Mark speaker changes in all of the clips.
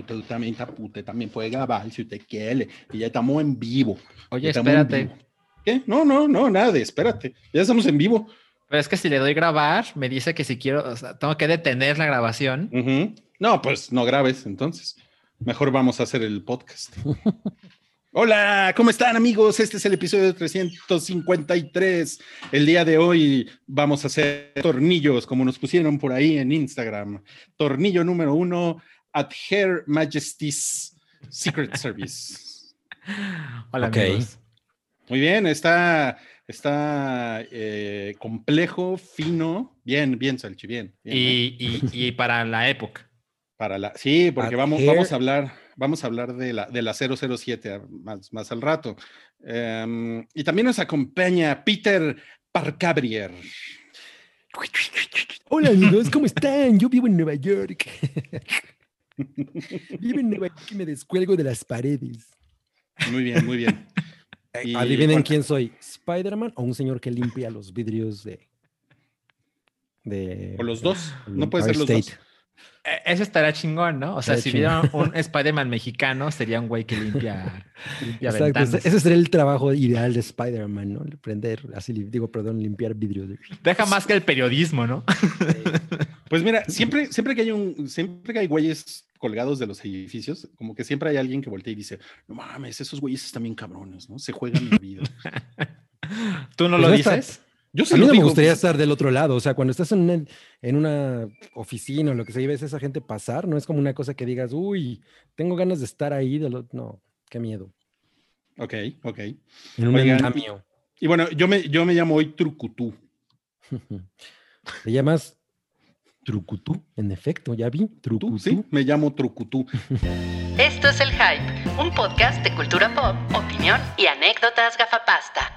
Speaker 1: usted también, usted también puede grabar si usted quiere. Y ya estamos en vivo.
Speaker 2: Oye, espérate.
Speaker 1: vivo. ¿Qué? No, no, no, nada de espérate. Ya estamos en vivo.
Speaker 2: Pero es que si le doy grabar, me dice que si quiero, o sea, tengo que detener la grabación.
Speaker 1: Ujú. No, pues no grabes entonces. Mejor vamos a hacer el podcast. Hola, ¿cómo están amigos? Este es el episodio 353. El día de hoy vamos a hacer tornillos, como nos pusieron por ahí en Instagram. Tornillo número uno, at Her Majesty's Secret Service.
Speaker 2: Hola,
Speaker 3: Ok.
Speaker 2: amigos.
Speaker 1: Muy bien, está, está eh, complejo, fino. Bien, bien, Salchi, bien. bien, ¿eh?
Speaker 2: Y, y- y para la época.
Speaker 1: Para la, sí, porque
Speaker 3: At
Speaker 1: vamos, vamos a hablar, vamos a hablar de la, de la 007 a- más, más al rato. Em, y también nos acompaña Peter Parcabrier.
Speaker 3: Hola amigos, ¿cómo están? Yo vivo en Nueva York. vivo en Nueva York y me descuelgo de las paredes.
Speaker 1: Muy bien, muy bien. Y-
Speaker 3: Adivinen
Speaker 1: bueno.
Speaker 3: quién soy, ¿Spider-Man o un señor que limpia los vidrios de... de
Speaker 1: O los dos, no puede ser los dos.
Speaker 3: State?
Speaker 2: Eh, Ese estará chingón, ¿no? O sea, si vieran un Spider-Man mexicano, sería un güey que limpia, limpia
Speaker 3: Exacto,
Speaker 2: ventanas.
Speaker 3: ese, sería el trabajo ideal de Spider-Man, ¿no? Prender, así, digo, perdón, limpiar vidrios. de-
Speaker 2: Deja más que el periodismo, ¿no?
Speaker 1: Pues mira, siempre, siempre que hay un, siempre que hay güeyes colgados de los edificios, como que siempre hay alguien que voltea y dice, no mames, esos güeyes están bien cabrones, ¿no? Se juegan la vida.
Speaker 2: ¿Tú no
Speaker 3: Pues
Speaker 2: lo
Speaker 3: no está-
Speaker 2: dices?
Speaker 1: Yo sí
Speaker 3: A mí no me gustaría
Speaker 1: pues,
Speaker 3: estar del otro lado, o sea, cuando estás en una, en una oficina o lo que sea y ves a esa gente pasar, no es como una cosa que digas, uy, tengo ganas de estar ahí, de lo-". no, qué miedo.
Speaker 1: Ok, ok.
Speaker 3: En un
Speaker 1: Oigan. Y bueno, yo me, yo me llamo hoy Trucutú.
Speaker 3: Te llamas Trucutú, en efecto, ya vi,
Speaker 1: ¿Tú?
Speaker 3: Trucutú.
Speaker 1: Sí, me llamo Trucutú.
Speaker 4: Esto es El Hype, un podcast de cultura pop, opinión y anécdotas gafapasta.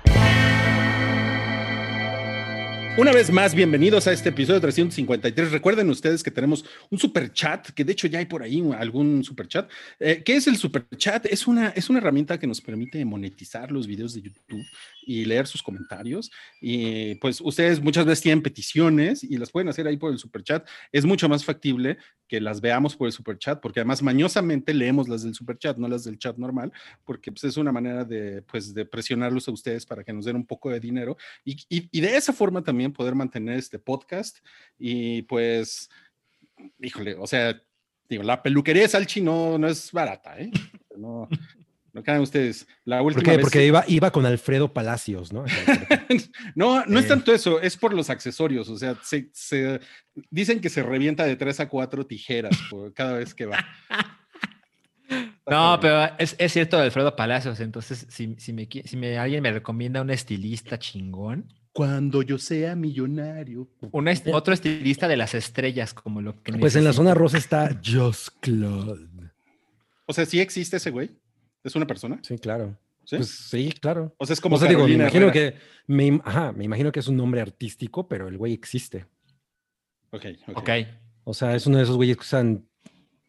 Speaker 1: Una vez más, bienvenidos a este episodio 353. Recuerden ustedes que tenemos un super chat, que de hecho ya hay por ahí algún super chat. Eh, ¿Qué es el super chat? Es una, es una herramienta que nos permite monetizar los videos de YouTube y leer sus comentarios. Y pues ustedes muchas veces tienen peticiones y las pueden hacer ahí por el super chat. Es mucho más factible que las veamos por el super chat, porque además mañosamente leemos las del super chat, no las del chat normal, porque pues, es una manera de, pues, de presionarlos a ustedes para que nos den un poco de dinero y, y- y de esa forma también poder mantener este podcast y pues, híjole, o sea, digo, la peluquería de Salchi no, no es barata, ¿eh? No, no crean ustedes. La
Speaker 3: ¿Por
Speaker 1: última
Speaker 3: qué?
Speaker 1: vez-
Speaker 3: Porque iba, iba con Alfredo Palacios, ¿no?
Speaker 1: no, no es
Speaker 3: Eh.
Speaker 1: tanto eso, es por los accesorios, o sea, se, se- dicen que se revienta de tres a cuatro tijeras por cada vez que va.
Speaker 2: No, pero es, es cierto de Alfredo Palacios. Entonces, si, si, me, si me- alguien me recomienda un estilista chingón,
Speaker 1: Cuando yo sea millonario.
Speaker 2: un est- otro estilista de las estrellas, como lo que
Speaker 3: Pues en la zona rosa está Just Claude.
Speaker 1: O sea, ¿sí existe ese güey? ¿Es una persona?
Speaker 3: Sí, claro.
Speaker 1: ¿Sí?
Speaker 3: Pues sí, claro.
Speaker 1: o sea, es como
Speaker 3: o sea, digo, me imagino
Speaker 1: Herrera.
Speaker 3: que me, ajá, me imagino que es un nombre artístico, pero el güey existe.
Speaker 1: Ok, ok.
Speaker 2: Ok.
Speaker 3: O sea, es uno de esos güeyes que usan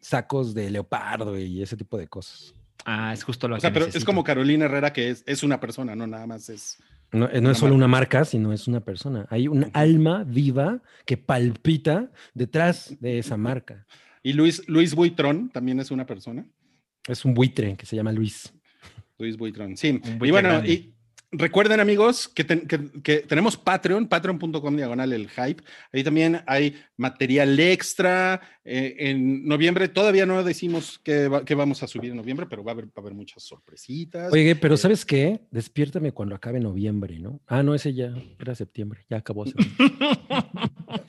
Speaker 3: sacos de leopardo y ese tipo de cosas.
Speaker 2: Ah, es justo lo
Speaker 1: O sea,
Speaker 2: que
Speaker 1: pero es como Carolina Herrera, que es, es una persona, no nada más es.
Speaker 3: No, eh,
Speaker 1: Una
Speaker 3: es solo
Speaker 1: marca.
Speaker 3: una marca, sino es una persona. Hay un alma viva que palpita detrás de esa marca.
Speaker 1: Y Luis, Luis Buitrón también es una persona.
Speaker 3: Es un buitre que se llama Luis.
Speaker 1: Luis Buitrón, sí.
Speaker 2: buitre
Speaker 1: Y bueno,
Speaker 2: grande.
Speaker 1: y recuerden amigos que, ten- que- que tenemos Patreon, patreon.com diagonal el hype. Ahí también hay material extra. eh, en noviembre todavía no decimos qué, va- qué vamos a subir en noviembre, pero va a haber, va a haber muchas sorpresitas.
Speaker 3: Oye, pero
Speaker 1: Eh,
Speaker 3: ¿sabes qué? Despiértame cuando acabe noviembre, ¿no? Ah, no, ese ya era septiembre. Ya acabó septiembre.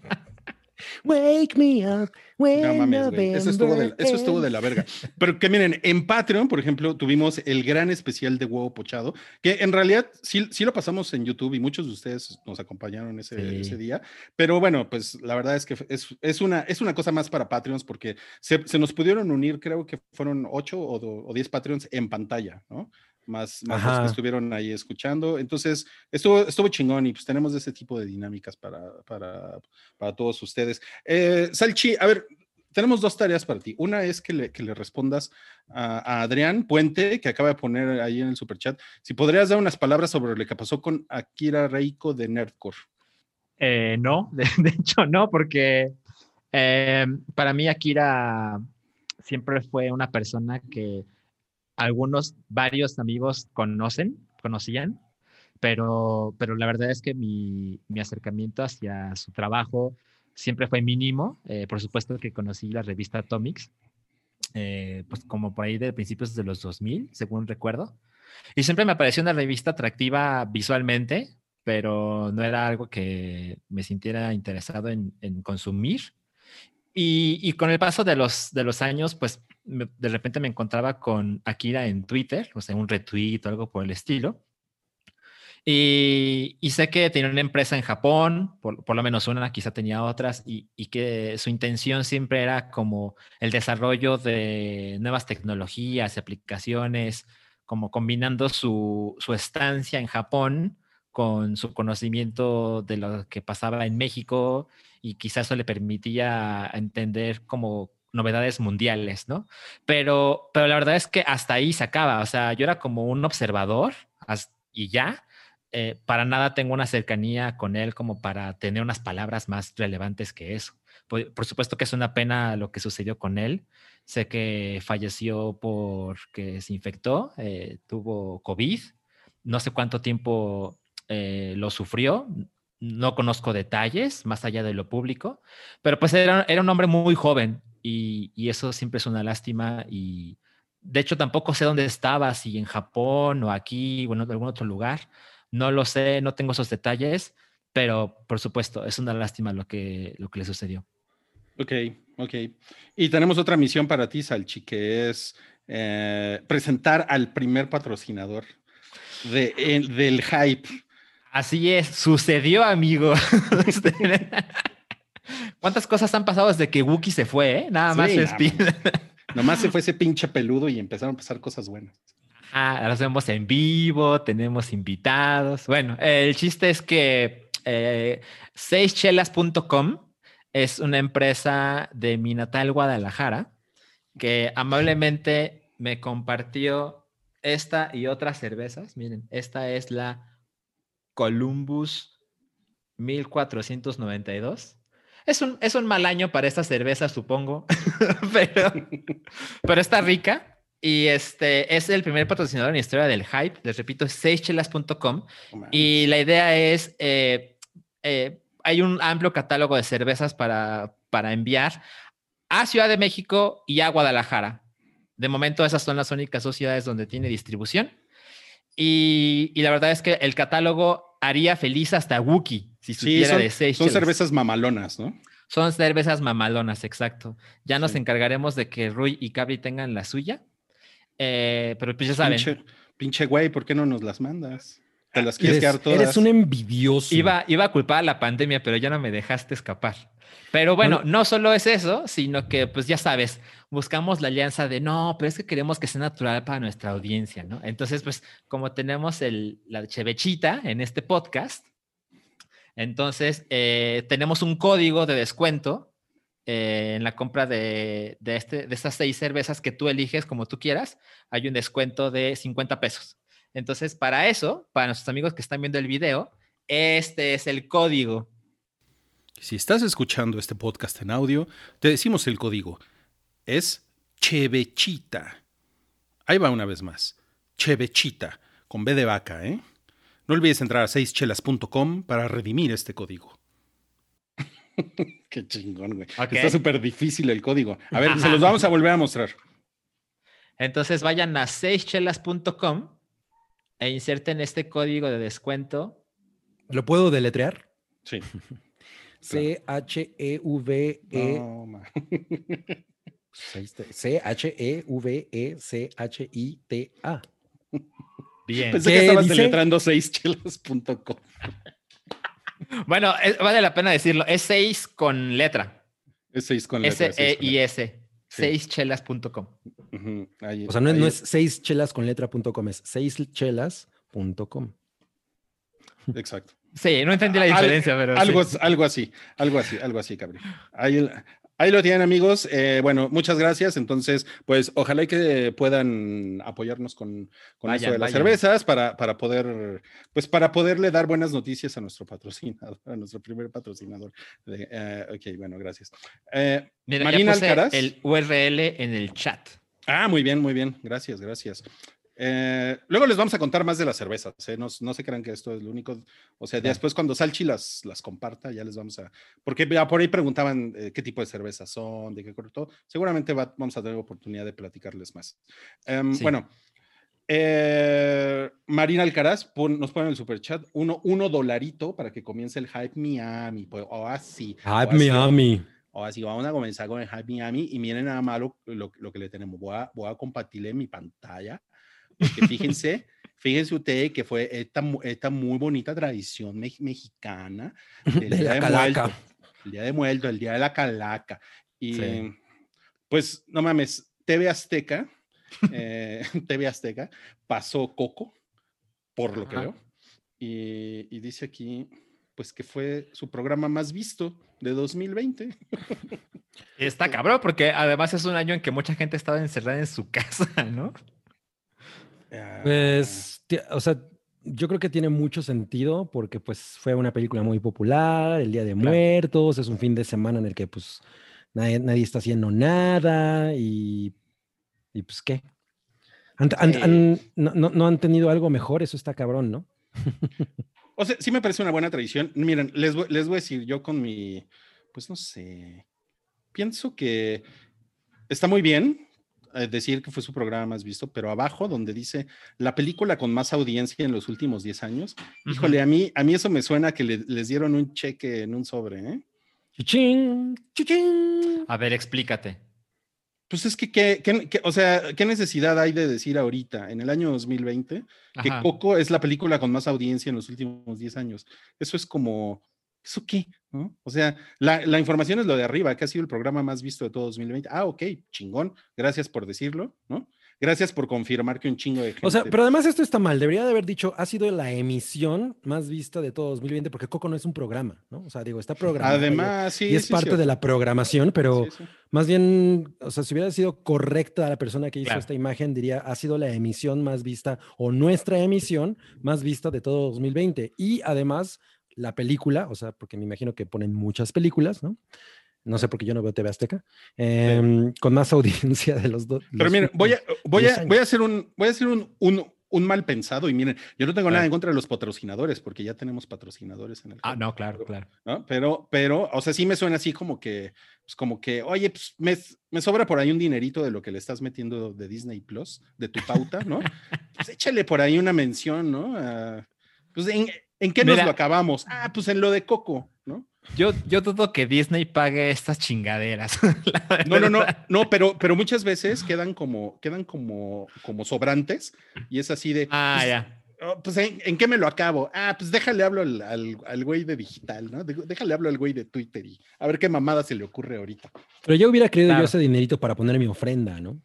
Speaker 3: Wake me up. when
Speaker 1: No mames, güey. Eso estuvo, de,
Speaker 3: November
Speaker 1: eso estuvo de la verga. Pero que miren, en Patreon, por ejemplo, tuvimos el gran especial de huevo pochado, que en realidad sí, sí lo pasamos en YouTube y muchos de ustedes nos acompañaron ese,
Speaker 3: Sí.
Speaker 1: ese día. Pero bueno, pues la verdad es que es, es, una, es una cosa más para Patreons porque se, se nos pudieron unir, creo que fueron ocho o, do- o diez Patreons en pantalla, ¿no? Más, más los que estuvieron ahí escuchando. Entonces, estuvo, estuvo chingón y pues tenemos ese tipo de dinámicas para, para, para todos ustedes. Eh, Salchi, a ver, tenemos dos tareas para ti. Una es que le, que le respondas a, a Adrián Puente, que acaba de poner ahí en el superchat, si podrías dar unas palabras sobre lo que pasó con Akira Reiko de Nerdcore.
Speaker 2: Eh, no, de, de hecho no, porque eh, para mí Akira siempre fue una persona que algunos, varios amigos conocen, conocían, pero, pero la verdad es que mi, mi acercamiento hacia su trabajo siempre fue mínimo. Eh, por supuesto que conocí la revista Atomics, eh, pues como por ahí de principios de los 2000, según recuerdo. Y siempre me pareció una revista atractiva visualmente, pero no era algo que me sintiera interesado en, en consumir. Y, y, con el paso de los, de los años, pues me, de repente me encontraba con Akira en Twitter, o sea, un retweet o algo por el estilo. Y, y, sé que tenía una empresa en Japón, por, por lo menos una, quizá tenía otras, y, y, que su intención siempre era como el desarrollo de nuevas tecnologías, aplicaciones, como combinando su, su estancia en Japón con su conocimiento de lo que pasaba en México y quizás eso le permitía entender como novedades mundiales, ¿no? Pero, pero la verdad es que hasta ahí se acaba, o sea, yo era como un observador y ya, eh, para nada tengo una cercanía con él como para tener unas palabras más relevantes que eso. Por, supuesto que es una pena lo que sucedió con él. Sé que falleció porque se infectó, eh, tuvo COVID. No sé cuánto tiempo eh, lo sufrió. No conozco detalles más allá de lo público, pero pues era, era un hombre muy joven y, y, eso siempre es una lástima y de hecho tampoco sé dónde estaba, si en Japón o aquí o en algún otro lugar. No lo sé, no tengo esos detalles, pero por supuesto, es una lástima lo que, lo que le sucedió.
Speaker 1: Ok, ok. Y tenemos otra misión para ti, Salchi, que es eh, presentar al primer patrocinador de, el, del hype.
Speaker 2: Así es, sucedió, amigo. ¿Cuántas cosas han pasado desde que Wookie se fue? Eh? Nada más
Speaker 1: sí,
Speaker 2: es
Speaker 1: nada, Nomás se fue ese pinche peludo y empezaron a pasar cosas buenas.
Speaker 2: Ah, las vemos en vivo, tenemos invitados. Bueno, el chiste es que eh, seischelas.com es una empresa de mi natal Guadalajara que amablemente me compartió esta y otras cervezas. Miren, esta es la Columbus 1492. Es un, es un mal año para esta cerveza, supongo, pero, pero está rica. Y este es el primer patrocinador en la historia del hype. Les repito, es seischelas.com. Oh, y la idea es, eh, eh, hay un amplio catálogo de cervezas para, para enviar a Ciudad de México y a Guadalajara. De momento, esas son las únicas dos ciudades donde tiene distribución. Y, y la verdad es que el catálogo haría feliz hasta Wookie si supiera
Speaker 1: sí, son,
Speaker 2: de Seychelles.
Speaker 1: Son cervezas mamalonas, ¿no?
Speaker 2: Son cervezas mamalonas, exacto. Ya nos sí. encargaremos de que Rui y Cabri tengan la suya. Eh, pero pues ya saben.
Speaker 1: Pinche, pinche güey, ¿por qué no nos las mandas? Te las quieres
Speaker 3: eres,
Speaker 1: quedar todas.
Speaker 3: Eres un envidioso.
Speaker 2: Iba, iba a culpar a la pandemia, pero ya no me dejaste escapar. Pero bueno, no, no solo es eso, sino que pues ya sabes, buscamos la alianza de no, pero es que queremos que sea natural para nuestra audiencia, ¿no? Entonces, pues como tenemos el, la chevechita en este podcast, entonces eh, tenemos un código de descuento eh, en la compra de, de, este, de estas seis cervezas que tú eliges como tú quieras, hay un descuento de 50 pesos. Entonces, para eso, para nuestros amigos que están viendo el video, este es el código.
Speaker 1: Si estás escuchando este podcast en audio, te decimos el código. Es Chevechita. Ahí va una vez más. Chevechita, con B de vaca, ¿eh? No olvides entrar a seischelas.com para redimir este código. Qué chingón, güey. Okay. Está súper difícil el código. A ver, Ajá. se los vamos a volver a mostrar.
Speaker 2: Entonces vayan a seischelas.com e inserten este código de descuento.
Speaker 3: ¿Lo puedo deletrear?
Speaker 1: Sí.
Speaker 3: C-H-E-V-E. No, C-H-E-V-E-C-H-I-T-A.
Speaker 1: Bien. Pensé que estabas dice? deletrando seischelas.com.
Speaker 2: Bueno, es, vale la pena decirlo. Es 6 con letra.
Speaker 1: Es 6 con letra.
Speaker 2: S-E-I-S. Seischelas.com.
Speaker 3: Uh -huh. Ahí, o sea, no, ahí. no es seis chelas con letra.com, es seischelas.com.
Speaker 1: Exacto.
Speaker 2: Sí, no entendí la diferencia,
Speaker 1: Al,
Speaker 2: pero.
Speaker 1: Algo,
Speaker 2: sí.
Speaker 1: algo así, algo así, algo así, cabrón. Ahí, Ahí lo tienen, amigos. Eh, bueno, muchas gracias. Entonces, pues ojalá y que puedan apoyarnos con, con
Speaker 2: Vayan,
Speaker 1: eso de las
Speaker 2: vayan.
Speaker 1: cervezas para, para poder, pues para poderle dar buenas noticias a nuestro patrocinador, a nuestro primer patrocinador. de- eh, ok, bueno, gracias. Eh,
Speaker 2: Mira,
Speaker 1: Marina Alcaraz.
Speaker 2: el URL en el chat.
Speaker 1: Ah, muy bien, muy bien. Gracias, gracias. Eh, luego les vamos a contar más de las cervezas. ¿eh? No, no se crean que esto es lo único. O sea, después cuando Salchi las, las comparta, ya les vamos a. Porque ya por ahí preguntaban eh, qué tipo de cervezas son, de qué corto. Seguramente va- vamos a tener oportunidad de platicarles más. Em,
Speaker 2: Sí.
Speaker 1: Bueno, eh, Marina Alcaraz pon- nos pone en el superchat uno, uno dolarito para que comience el Hype Miami. Pues, o así.
Speaker 3: Hype
Speaker 1: o así.
Speaker 3: Miami.
Speaker 1: Ahora sí, vamos a comenzar con el Hype Miami y miren nada más lo, lo- que le tenemos. Voy a, voy a compartirle mi pantalla. Porque fíjense, fíjense ustedes que fue esta, esta muy bonita tradición me- mexicana del
Speaker 3: De
Speaker 1: Día
Speaker 3: la calaca.
Speaker 1: Muertos, el Día de Muertos, el Día de la Calaca. Y
Speaker 2: Sí.
Speaker 1: pues, no mames, TV Azteca, eh, TV Azteca pasó Coco, por lo que veo. Y, y dice aquí, pues que fue su programa más visto de 2020.
Speaker 2: Está cabrón, porque además es un año en que mucha gente estaba encerrada en su casa, ¿no?
Speaker 1: Ah,
Speaker 3: Pues, o sea, yo creo que tiene mucho sentido porque pues fue una película muy popular, el Día de
Speaker 1: Claro.
Speaker 3: Muertos, es un fin de semana en el que pues nadie, nadie está haciendo nada y, y pues qué. Han- han- no, no- no han tenido algo mejor, eso está cabrón, ¿no?
Speaker 1: O sea, sí me parece una buena tradición. Miren, les voy, les voy a decir, yo con mi, pues no sé, pienso que está muy bien eh, decir que fue su programa más visto, pero abajo donde dice la película con más audiencia en los últimos 10 años, híjole, a mí, a mí eso me suena que le- les dieron un cheque en un sobre, ¿eh?
Speaker 3: Chichín, chichín.
Speaker 2: A ver, explícate.
Speaker 1: Pues es que, ¿qué, qué- qué- o sea, ¿qué necesidad hay de decir ahorita, en el año 2020, que
Speaker 2: Ajá.
Speaker 1: Coco es la película con más audiencia en los últimos 10 años. Eso es como, ¿eso qué? ¿No? O sea, la, la información es lo de arriba, que ha sido el programa más visto de todo 2020. Ah, ok, chingón, gracias por decirlo, ¿no? Gracias por confirmar que un chingo de gente...
Speaker 3: O sea, pero además esto está mal. Debería de haber dicho, ha sido la emisión más vista de todo 2020, porque Coco no es un programa, ¿no? O sea, digo, está programado. y-
Speaker 1: Además, sí.
Speaker 3: y es
Speaker 1: sí,
Speaker 3: parte de la programación, pero
Speaker 1: Sí, sí.
Speaker 3: más bien, o sea, si hubiera sido correcta la persona que hizo
Speaker 2: Claro.
Speaker 3: esta imagen, diría, ha sido la emisión más vista o nuestra emisión más vista de todo 2020. Y además, la película, o sea, porque me imagino que ponen muchas películas, ¿no? No sé por qué yo no veo TV Azteca, em, con más audiencia de los dos.
Speaker 1: Pero miren, voy a, voy
Speaker 3: 10
Speaker 1: a, voy a hacer un, voy a hacer un, un, un mal pensado y miren, yo no tengo nada en contra de los patrocinadores porque ya tenemos patrocinadores en el
Speaker 2: Ah, no, claro, claro.
Speaker 1: ¿no? Pero, pero, o sea, sí me suena así como que, pues como que, oye, pues me, me sobra por ahí un dinerito de lo que le estás metiendo de Disney Plus, de tu pauta, ¿no? Pues échale por ahí una mención, ¿no? Pues en, ¿en qué nos
Speaker 2: Mira.
Speaker 1: lo acabamos? Ah, pues en lo de Coco, ¿no?
Speaker 2: Yo, yo dudo que Disney pague estas chingaderas.
Speaker 1: No, no, no, no, pero, pero muchas veces quedan como, quedan como, como sobrantes y es así de,
Speaker 2: Ah,
Speaker 1: pues,
Speaker 2: ya.
Speaker 1: oh, pues ¿en, en qué me lo acabo? Ah, pues déjale hablo al, al, al güey de digital, ¿no? Déjale hablo al güey de Twitter y a ver qué mamada se le ocurre ahorita.
Speaker 3: Pero yo hubiera querido
Speaker 2: Claro.
Speaker 3: yo ese dinerito para poner mi ofrenda, ¿no?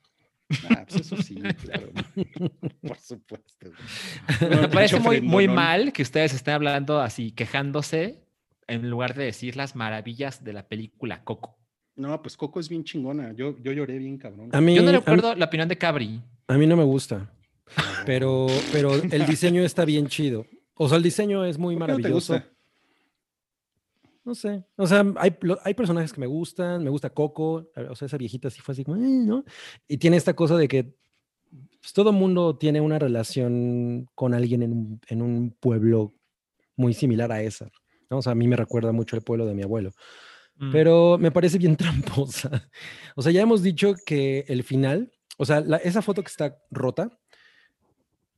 Speaker 1: Ah, pues eso sí, claro. Por supuesto.
Speaker 2: Me parece muy, muy mal que ustedes estén hablando así, quejándose, en lugar de decir las maravillas de la película Coco.
Speaker 1: No, pues Coco es bien chingona. Yo, yo lloré bien, cabrón.
Speaker 3: A mí,
Speaker 2: Yo no
Speaker 3: mí-
Speaker 2: recuerdo la opinión de Cabri.
Speaker 3: a mí no me gusta, pero, pero el diseño está bien chido. O sea, el diseño es muy
Speaker 1: ¿Por qué no te
Speaker 3: maravilloso.
Speaker 1: gusta?
Speaker 3: No sé. O sea, hay, hay personajes que me gustan. Me gusta Coco. O sea, esa viejita sí fue así como, "Eh", ¿no? Y tiene esta cosa de que pues, todo mundo tiene una relación con alguien en un, en un pueblo muy similar a esa. ¿no? O sea, a mí me recuerda mucho el pueblo de mi abuelo.
Speaker 2: Mm.
Speaker 3: Pero me parece bien tramposa. O sea, ya hemos dicho que el final, o sea, la- esa foto que está rota,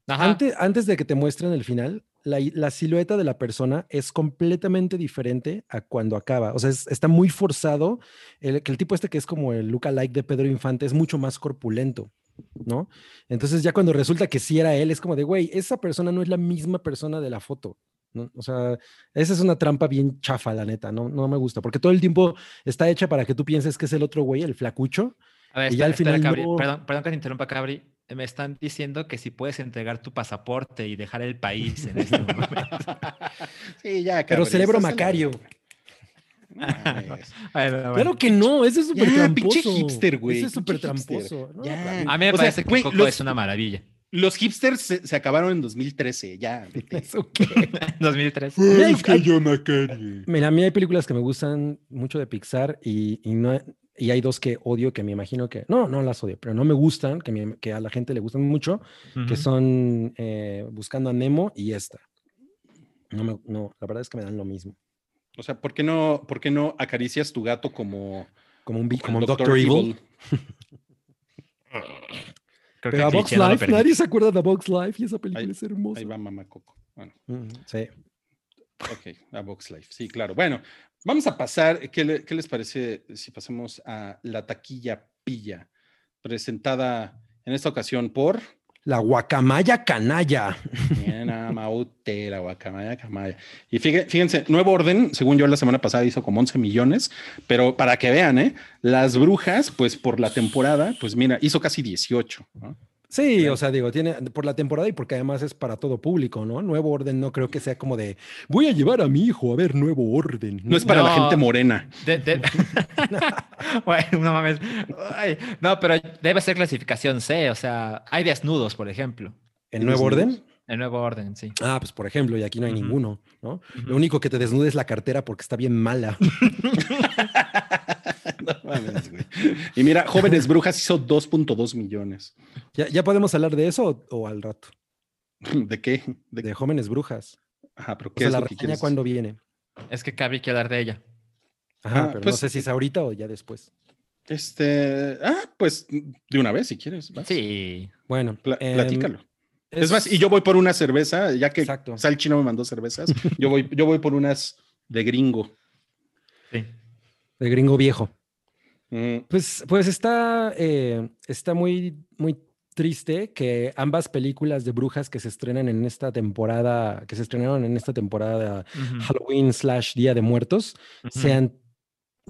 Speaker 2: Ajá.
Speaker 3: antes, antes de que te muestren el final, la, silueta de la persona es completamente diferente a cuando acaba. O sea, es- está muy forzado. El, que el tipo este que es como el lookalike de Pedro Infante es mucho más corpulento, ¿no? Entonces ya cuando resulta que sí era él, es como de, güey, esa persona no es la misma persona de la foto. ¿no? O sea, esa es una trampa bien chafa, la neta, no, no me gusta, porque todo el tiempo está hecha para que tú pienses que es el otro güey, el flacucho.
Speaker 2: A ver,
Speaker 3: y ya
Speaker 2: espera,
Speaker 3: al
Speaker 2: espera,
Speaker 3: final
Speaker 2: Cabri.
Speaker 3: no.
Speaker 2: Perdón, perdón que te interrumpa, Cabri. Me están diciendo que si puedes entregar tu pasaporte y dejar el país en este momento.
Speaker 1: sí, ya,
Speaker 3: Pero
Speaker 1: cabrón, en la-
Speaker 3: Macario.
Speaker 1: mames.
Speaker 2: Bueno, bueno.
Speaker 3: Claro que no, ese es súper tramposo.
Speaker 1: pinche hipster, güey,
Speaker 3: Ese es súper tramposo.
Speaker 2: A mí me
Speaker 1: O sea,
Speaker 2: parece que
Speaker 1: güey,
Speaker 2: Coco
Speaker 1: los-
Speaker 2: es una maravilla.
Speaker 1: Los hipsters se, se acabaron en 2013, ya. vete.
Speaker 3: ¿Eso qué?
Speaker 2: 2003.
Speaker 3: Mira, hay- hay-
Speaker 1: John Carrey.
Speaker 3: Mira, a mí hay películas que me gustan mucho de Pixar y, y no, y hay dos que odio que me imagino que, no, no las odio, pero no me gustan, que, me- que a la gente le gustan mucho, que
Speaker 2: Ujú.
Speaker 3: son eh, Buscando a Nemo y esta. No, me, no, la verdad es que me dan lo mismo.
Speaker 1: O sea, ¿por qué no, por qué no acaricias tu gato como,
Speaker 3: Como un,
Speaker 1: como
Speaker 3: Doctor, Evil.
Speaker 2: Creo
Speaker 3: Pero a
Speaker 2: el
Speaker 3: Box
Speaker 2: no
Speaker 3: Life,
Speaker 2: permite.
Speaker 3: nadie se acuerda de Box Life y esa película
Speaker 1: Ahí-
Speaker 3: es hermosa.
Speaker 1: Ahí va mamá Coco. Bueno,
Speaker 3: Ujú, sí.
Speaker 1: ok, a Box Life. Sí, claro. Bueno, vamos a pasar. ¿Qué, le- qué les parece si pasamos a la taquilla pilla? Presentada en esta ocasión por.
Speaker 3: La guacamaya canalla.
Speaker 1: Maute, la guacamaya, camaya. Y fíje- fíjense, Nuevo Orden, según yo la semana pasada hizo como 11 millones, pero para que vean, ¿eh? Las brujas, pues por la temporada, pues mira, hizo casi 18. ¿no?
Speaker 3: Sí,
Speaker 1: Claro.
Speaker 3: o sea, digo, tiene por la temporada y porque además es para todo público, ¿no? Nuevo Orden no creo que sea como de voy a llevar a mi hijo a ver Nuevo Orden.
Speaker 1: No es para la gente morena.
Speaker 2: De- de- Bueno, no mames. Ay, no, pero debe ser clasificación C. O sea, hay desnudos, por ejemplo.
Speaker 3: ¿En Nuevo
Speaker 1: ¿Desnudos?
Speaker 3: Orden?
Speaker 2: El nuevo orden, sí.
Speaker 3: Ah, pues por ejemplo, y aquí no hay ninguno, ¿no? Lo único que te desnuda es la cartera porque está bien mala.
Speaker 1: No mames, güey. y mira, Jóvenes Brujas hizo 2.2 millones.
Speaker 3: ¿Ya, ya podemos hablar de eso o, o al rato?
Speaker 1: ¿De qué? ¿De
Speaker 3: De jóvenes brujas.
Speaker 1: Ajá, pero
Speaker 3: O
Speaker 1: ¿qué
Speaker 3: sea,
Speaker 1: es
Speaker 3: la
Speaker 1: lo que
Speaker 3: reseña
Speaker 1: quieres?
Speaker 3: cuando viene.
Speaker 2: Es que Cabri quiere hablar de ella.
Speaker 3: Ajá,
Speaker 1: Ah,
Speaker 3: pero
Speaker 1: pues-
Speaker 3: no sé si es ahorita o ya después.
Speaker 1: Este, ah, pues de una vez si quieres. vas.
Speaker 2: Sí.
Speaker 3: Bueno,
Speaker 1: Pla-
Speaker 3: em,
Speaker 1: platícalo. Es más, y yo voy por una cerveza, ya que
Speaker 3: Exacto.
Speaker 1: Salchi no me mandó cervezas, yo voy, yo voy por unas de gringo.
Speaker 2: Sí.
Speaker 3: de gringo viejo. Pues, pues está, eh, está muy, muy triste que ambas películas de brujas que se estrenan en esta temporada, que se estrenaron en esta temporada
Speaker 2: Ujú.
Speaker 3: Halloween slash Día de Muertos, sean,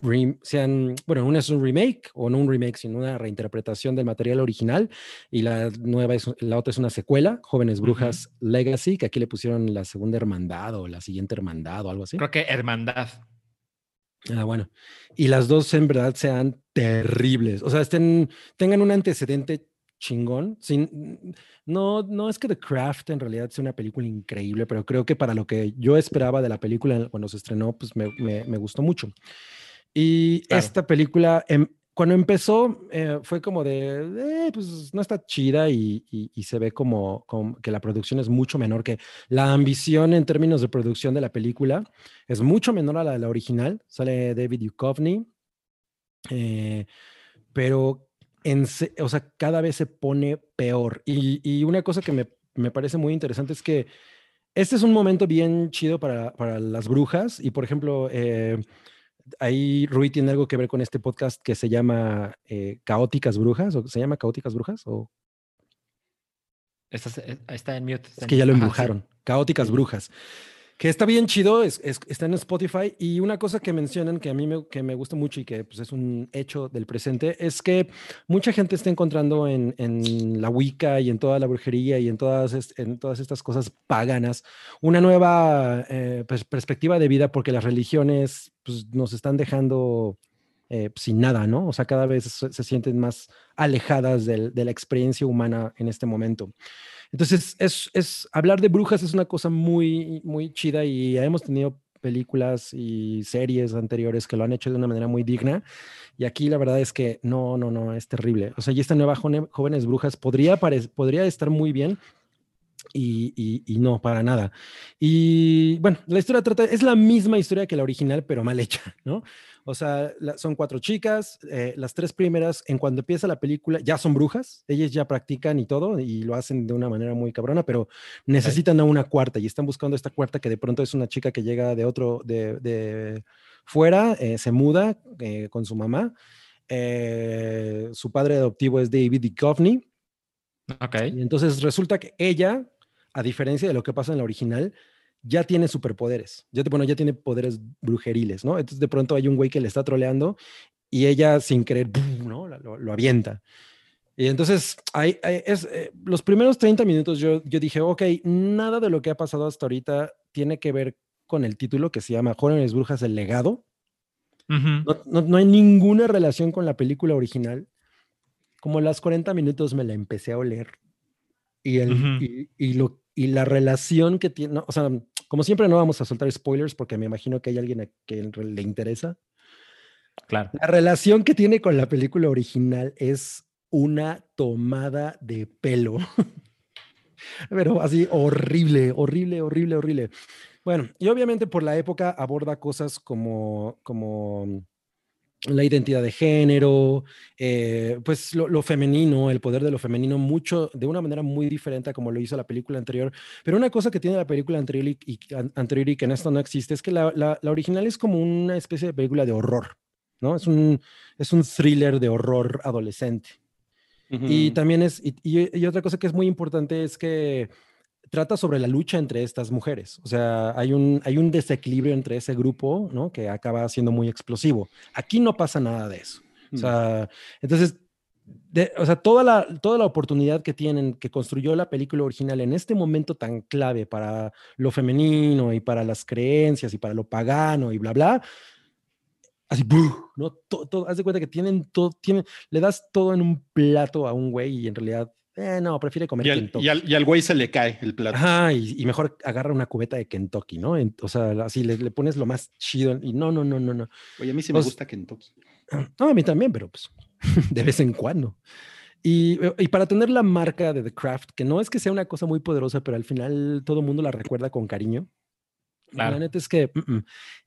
Speaker 3: re- sean, bueno, una es un remake o no un remake, sino una reinterpretación del material original y la nueva es, la otra es una secuela, Jóvenes Brujas Legacy, que aquí le pusieron la segunda hermandad o la siguiente hermandad o algo así.
Speaker 2: Creo que Hermandad.
Speaker 3: Ah, bueno. Y las dos en verdad sean terribles. O sea, estén, tengan un antecedente chingón. Sin, no, no es que The Craft en realidad sea una película increíble, pero creo que para lo que yo esperaba de la película cuando se estrenó, pues me, me- me gustó mucho. Y
Speaker 1: Claro.
Speaker 3: esta película, em, cuando empezó, eh, fue como de, eh, pues no está chida y, y- y se ve como, como que la producción es mucho menor que la ambición en términos de producción de la película es mucho menor a la de la original. Sale David Duchovny, eh, pero en, o sea, cada vez se pone peor. Y, y una cosa que me, me parece muy interesante es que este es un momento bien chido para, para las brujas. Y por ejemplo, eh, ahí Rui tiene algo que ver con este podcast que se llama eh, Caóticas Brujas, o se llama Caóticas Brujas, o
Speaker 2: eh, está en mute. está
Speaker 3: es que ya lo
Speaker 2: sí.
Speaker 3: embrujaron. Caóticas
Speaker 2: Sí.
Speaker 3: Brujas. Que está bien chido, es, es- está en Spotify. Y una cosa que mencionan que a mí me, que me gusta mucho y que pues, es un hecho del presente es que mucha gente está encontrando en, en la Wicca y en toda la brujería y en todas, en todas estas cosas paganas una nueva eh, pers- perspectiva de vida porque las religiones pues, nos están dejando eh, sin nada, ¿no? O sea, cada vez se, se sienten más alejadas del- de la experiencia humana en este momento. Entonces, es, es hablar de brujas es una cosa muy, muy chida y hemos tenido películas y series anteriores que lo han hecho de una manera muy digna. Y aquí la verdad es que no, no, no, es terrible. O sea, y esta nueva Jóvenes Brujas podría, podría estar muy bien y, y- y no, para nada. Y bueno, la historia trata, es la misma historia que la original, pero mal hecha, ¿no? O sea, la- son cuatro chicas, eh, las tres primeras, en cuando empieza la película, ya son brujas, ellas ya practican y todo, y lo hacen de una manera muy cabrona, pero necesitan a una cuarta y están buscando esta cuarta que de pronto es una chica que llega de otro, de, de fuera, eh, se muda eh, con su mamá. su padre adoptivo es David Duchovny,
Speaker 2: Ok.
Speaker 3: y entonces resulta que ella, a diferencia de lo que pasa en la original, ya tiene superpoderes. Ya, te- bueno, ya tiene poderes brujeriles, ¿no? Entonces de pronto hay un güey que le está troleando y ella sin querer. ¿no? Lo, lo avienta. Y entonces, hay, hay- es, eh, los primeros 30 minutos yo, yo dije, ok, nada de lo que ha pasado hasta ahorita tiene que ver con el título que se llama Jóvenes Brujas, el legado. no, no, no hay ninguna relación con la película original. Como a las 40 minutos me la empecé a oler. Y, el,
Speaker 2: Ujú.
Speaker 3: y, y lo, y la relación que tiene, no, o sea, como siempre no vamos a soltar spoilers porque me imagino que hay alguien a que le interesa.
Speaker 2: Claro.
Speaker 3: La relación que tiene con la película original es una tomada de pelo. Pero así horrible, horrible, horrible, horrible. Bueno, y obviamente por la época aborda cosas como, como la identidad de género, eh, pues lo, lo femenino, el poder de lo femenino, mucho, de una manera muy diferente a como lo hizo la película anterior. Pero una cosa que tiene la película anterior y, y- an- anterior y que en esto no existe es que la, la- la original es como una especie de película de horror, ¿no? Es un, es un thriller de horror adolescente. Y también es, y, y- y otra cosa que es muy importante es que trata sobre la lucha entre estas mujeres. O sea, hay un, hay un desequilibrio entre ese grupo, ¿no? Que acaba siendo muy explosivo. Aquí no pasa nada de eso. O
Speaker 1: Mm.
Speaker 3: sea, entonces, de- o sea, toda la, toda la oportunidad que tienen, que construyó la película original en este momento tan clave para lo femenino y para las creencias y para lo pagano y bla, bla, así. ¿no? Todo, todo- haz de cuenta que tienen todo, tienen, le das todo en un plato a un güey y en realidad, eh, no, prefiere comer
Speaker 1: Y al,
Speaker 3: Kentucky.
Speaker 1: y al- y al güey se le cae el plato.
Speaker 3: Ajá, y, y mejor agarra una cubeta de Kentucky, ¿no? En- o sea, así le, le pones lo más chido y no, no, no, no, no.
Speaker 1: Oye, a mí sí me gusta Kentucky.
Speaker 3: No, a mí también, pero pues de vez en cuando. Y, y para tener la marca de The Craft, que no es que sea una cosa muy poderosa, pero al final todo el mundo la recuerda con cariño. La neta es que... mm, mm.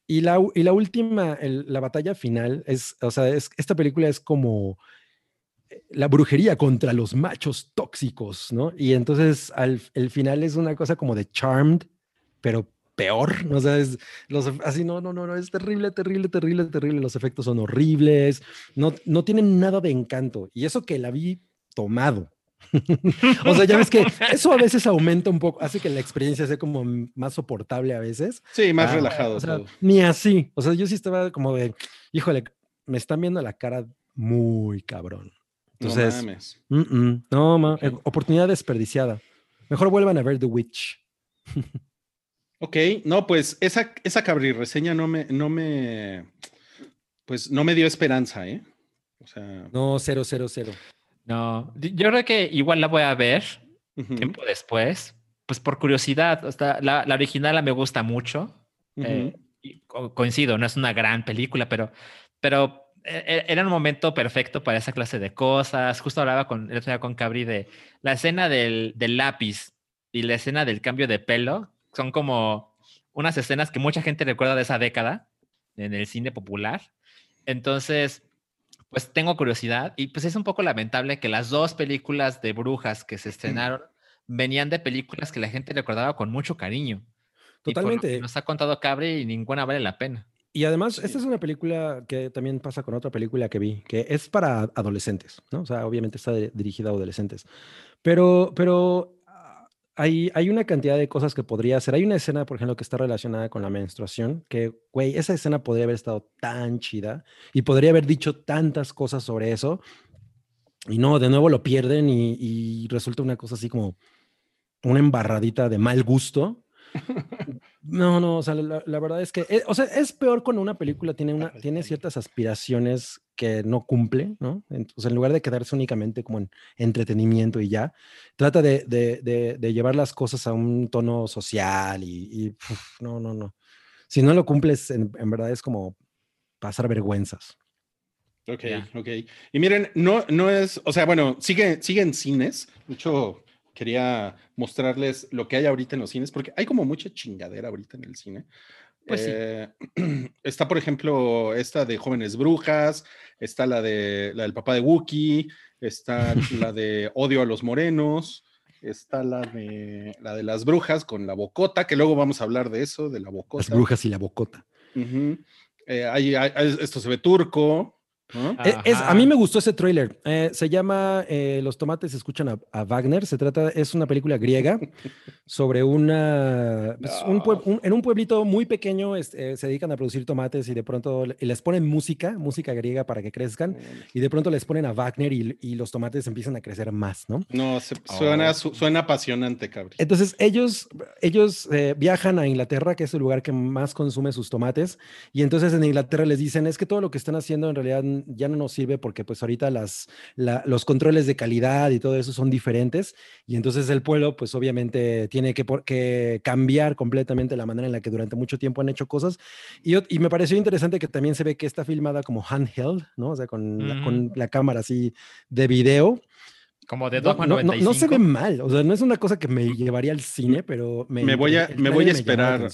Speaker 3: Y, la, y la última, el- la batalla final, es, o sea, es, esta película es como la brujería contra los machos tóxicos, ¿no? Y entonces al el final es una cosa como de Charmed, pero peor, ¿no? O sea, es los, así, no, no, no, no, es terrible, terrible, terrible, terrible, los efectos son horribles, no, no tienen nada de encanto, y eso que la vi tomado. o sea, ya ves que eso a veces aumenta un poco, hace que la experiencia sea como más soportable a veces.
Speaker 1: Sí, más
Speaker 3: Ah,
Speaker 1: relajado
Speaker 3: O sea,
Speaker 1: todo.
Speaker 3: ni así. O sea, yo sí estaba como de, híjole, me están viendo la cara muy cabrón. Entonces,
Speaker 1: no mames.
Speaker 3: mm, mm, no, eh, oportunidad desperdiciada. Mejor vuelvan a ver The Witch.
Speaker 1: Ok, no, pues esa, esa cabri reseña no me, no me, pues no me dio esperanza, ¿eh? O sea,
Speaker 3: No, cero, cero, cero.
Speaker 2: No, yo creo que igual la voy a ver tiempo después, pues por curiosidad. O sea, la, la original la me gusta mucho. eh, y co- coincido, no es una gran película, pero, pero era un momento perfecto para esa clase de cosas. Justo hablaba con, con Cabri de la escena del, del lápiz y la escena del cambio de pelo. Son como unas escenas que mucha gente recuerda de esa década en el cine popular. Entonces, pues tengo curiosidad y pues es un poco lamentable que las dos películas de brujas que se estrenaron venían de películas que la gente recordaba con mucho cariño. Y por lo que
Speaker 3: Totalmente.
Speaker 2: nos ha contado Cabri y ninguna vale la pena.
Speaker 3: Y además,
Speaker 1: Sí.
Speaker 3: esta es una película que también pasa con otra película que vi, que es para adolescentes, ¿no? O sea, obviamente está de- dirigida a adolescentes. Pero, pero ah, hay, hay una cantidad de cosas que podría hacer. Hay una escena, por ejemplo, que está relacionada con la menstruación, que, güey, esa escena podría haber estado tan chida y podría haber dicho tantas cosas sobre eso. Y no, de nuevo lo pierden y, y resulta una cosa así como una embarradita de mal gusto. No, no, o sea, la, la verdad es que, eh, o sea, es peor cuando una película tiene, una, tiene ciertas aspiraciones que no cumple, ¿no? Entonces, en lugar de quedarse únicamente como en entretenimiento y ya, trata de, de- de- de llevar las cosas a un tono social y, y, uf, no, no, no. Si no lo cumples, en, en verdad es como pasar vergüenzas.
Speaker 1: Ok,
Speaker 2: Ya.
Speaker 1: ok. Y miren, no, no es, o sea, bueno, sigue, sigue en cines. De hecho, quería mostrarles lo que hay ahorita en los cines, porque hay como mucha chingadera ahorita en el cine.
Speaker 2: Pues sí.
Speaker 1: Eh, está, por ejemplo, esta de Jóvenes Brujas, está la de la del papá de Wookiee, está la de Odio a los Morenos, está la de la de las brujas con la bocota, que luego vamos a hablar de eso, de la bocota.
Speaker 3: Las brujas y la bocota.
Speaker 1: Ujú. Eh, hay- hay- hay- esto se ve turco, ¿no?
Speaker 3: Eh, es- a mí me gustó ese tráiler. Eh, se llama eh, Los tomates escuchan a, a Wagner. Se trata, es una película griega sobre una, pues, un pue- un- en un pueblito muy pequeño es- eh, se dedican a producir tomates y de pronto les ponen música, música griega para que crezcan y de pronto les ponen a Wagner y, y los tomates empiezan a crecer más, ¿no?
Speaker 1: No, se- suena, su- suena apasionante, cabrón.
Speaker 3: Entonces ellos, ellos viajan a Inglaterra, que es el lugar que más consume sus tomates, y entonces en Inglaterra les dicen, es que todo lo que están haciendo en realidad ya no nos sirve porque pues ahorita las, la- los controles de calidad y todo eso son diferentes, y entonces el pueblo pues obviamente tiene que, por- que cambiar completamente la manera en la que durante mucho tiempo han hecho cosas, y, y me pareció interesante que también se ve que está filmada como handheld, ¿no? O sea, con, la, con la cámara así de video.
Speaker 2: Como de
Speaker 3: No,
Speaker 2: Dogma
Speaker 3: no- no-
Speaker 2: 95.
Speaker 3: no se ve mal, o sea, no es una cosa que me llevaría al cine, pero me,
Speaker 1: Me voy a- me voy a esperar.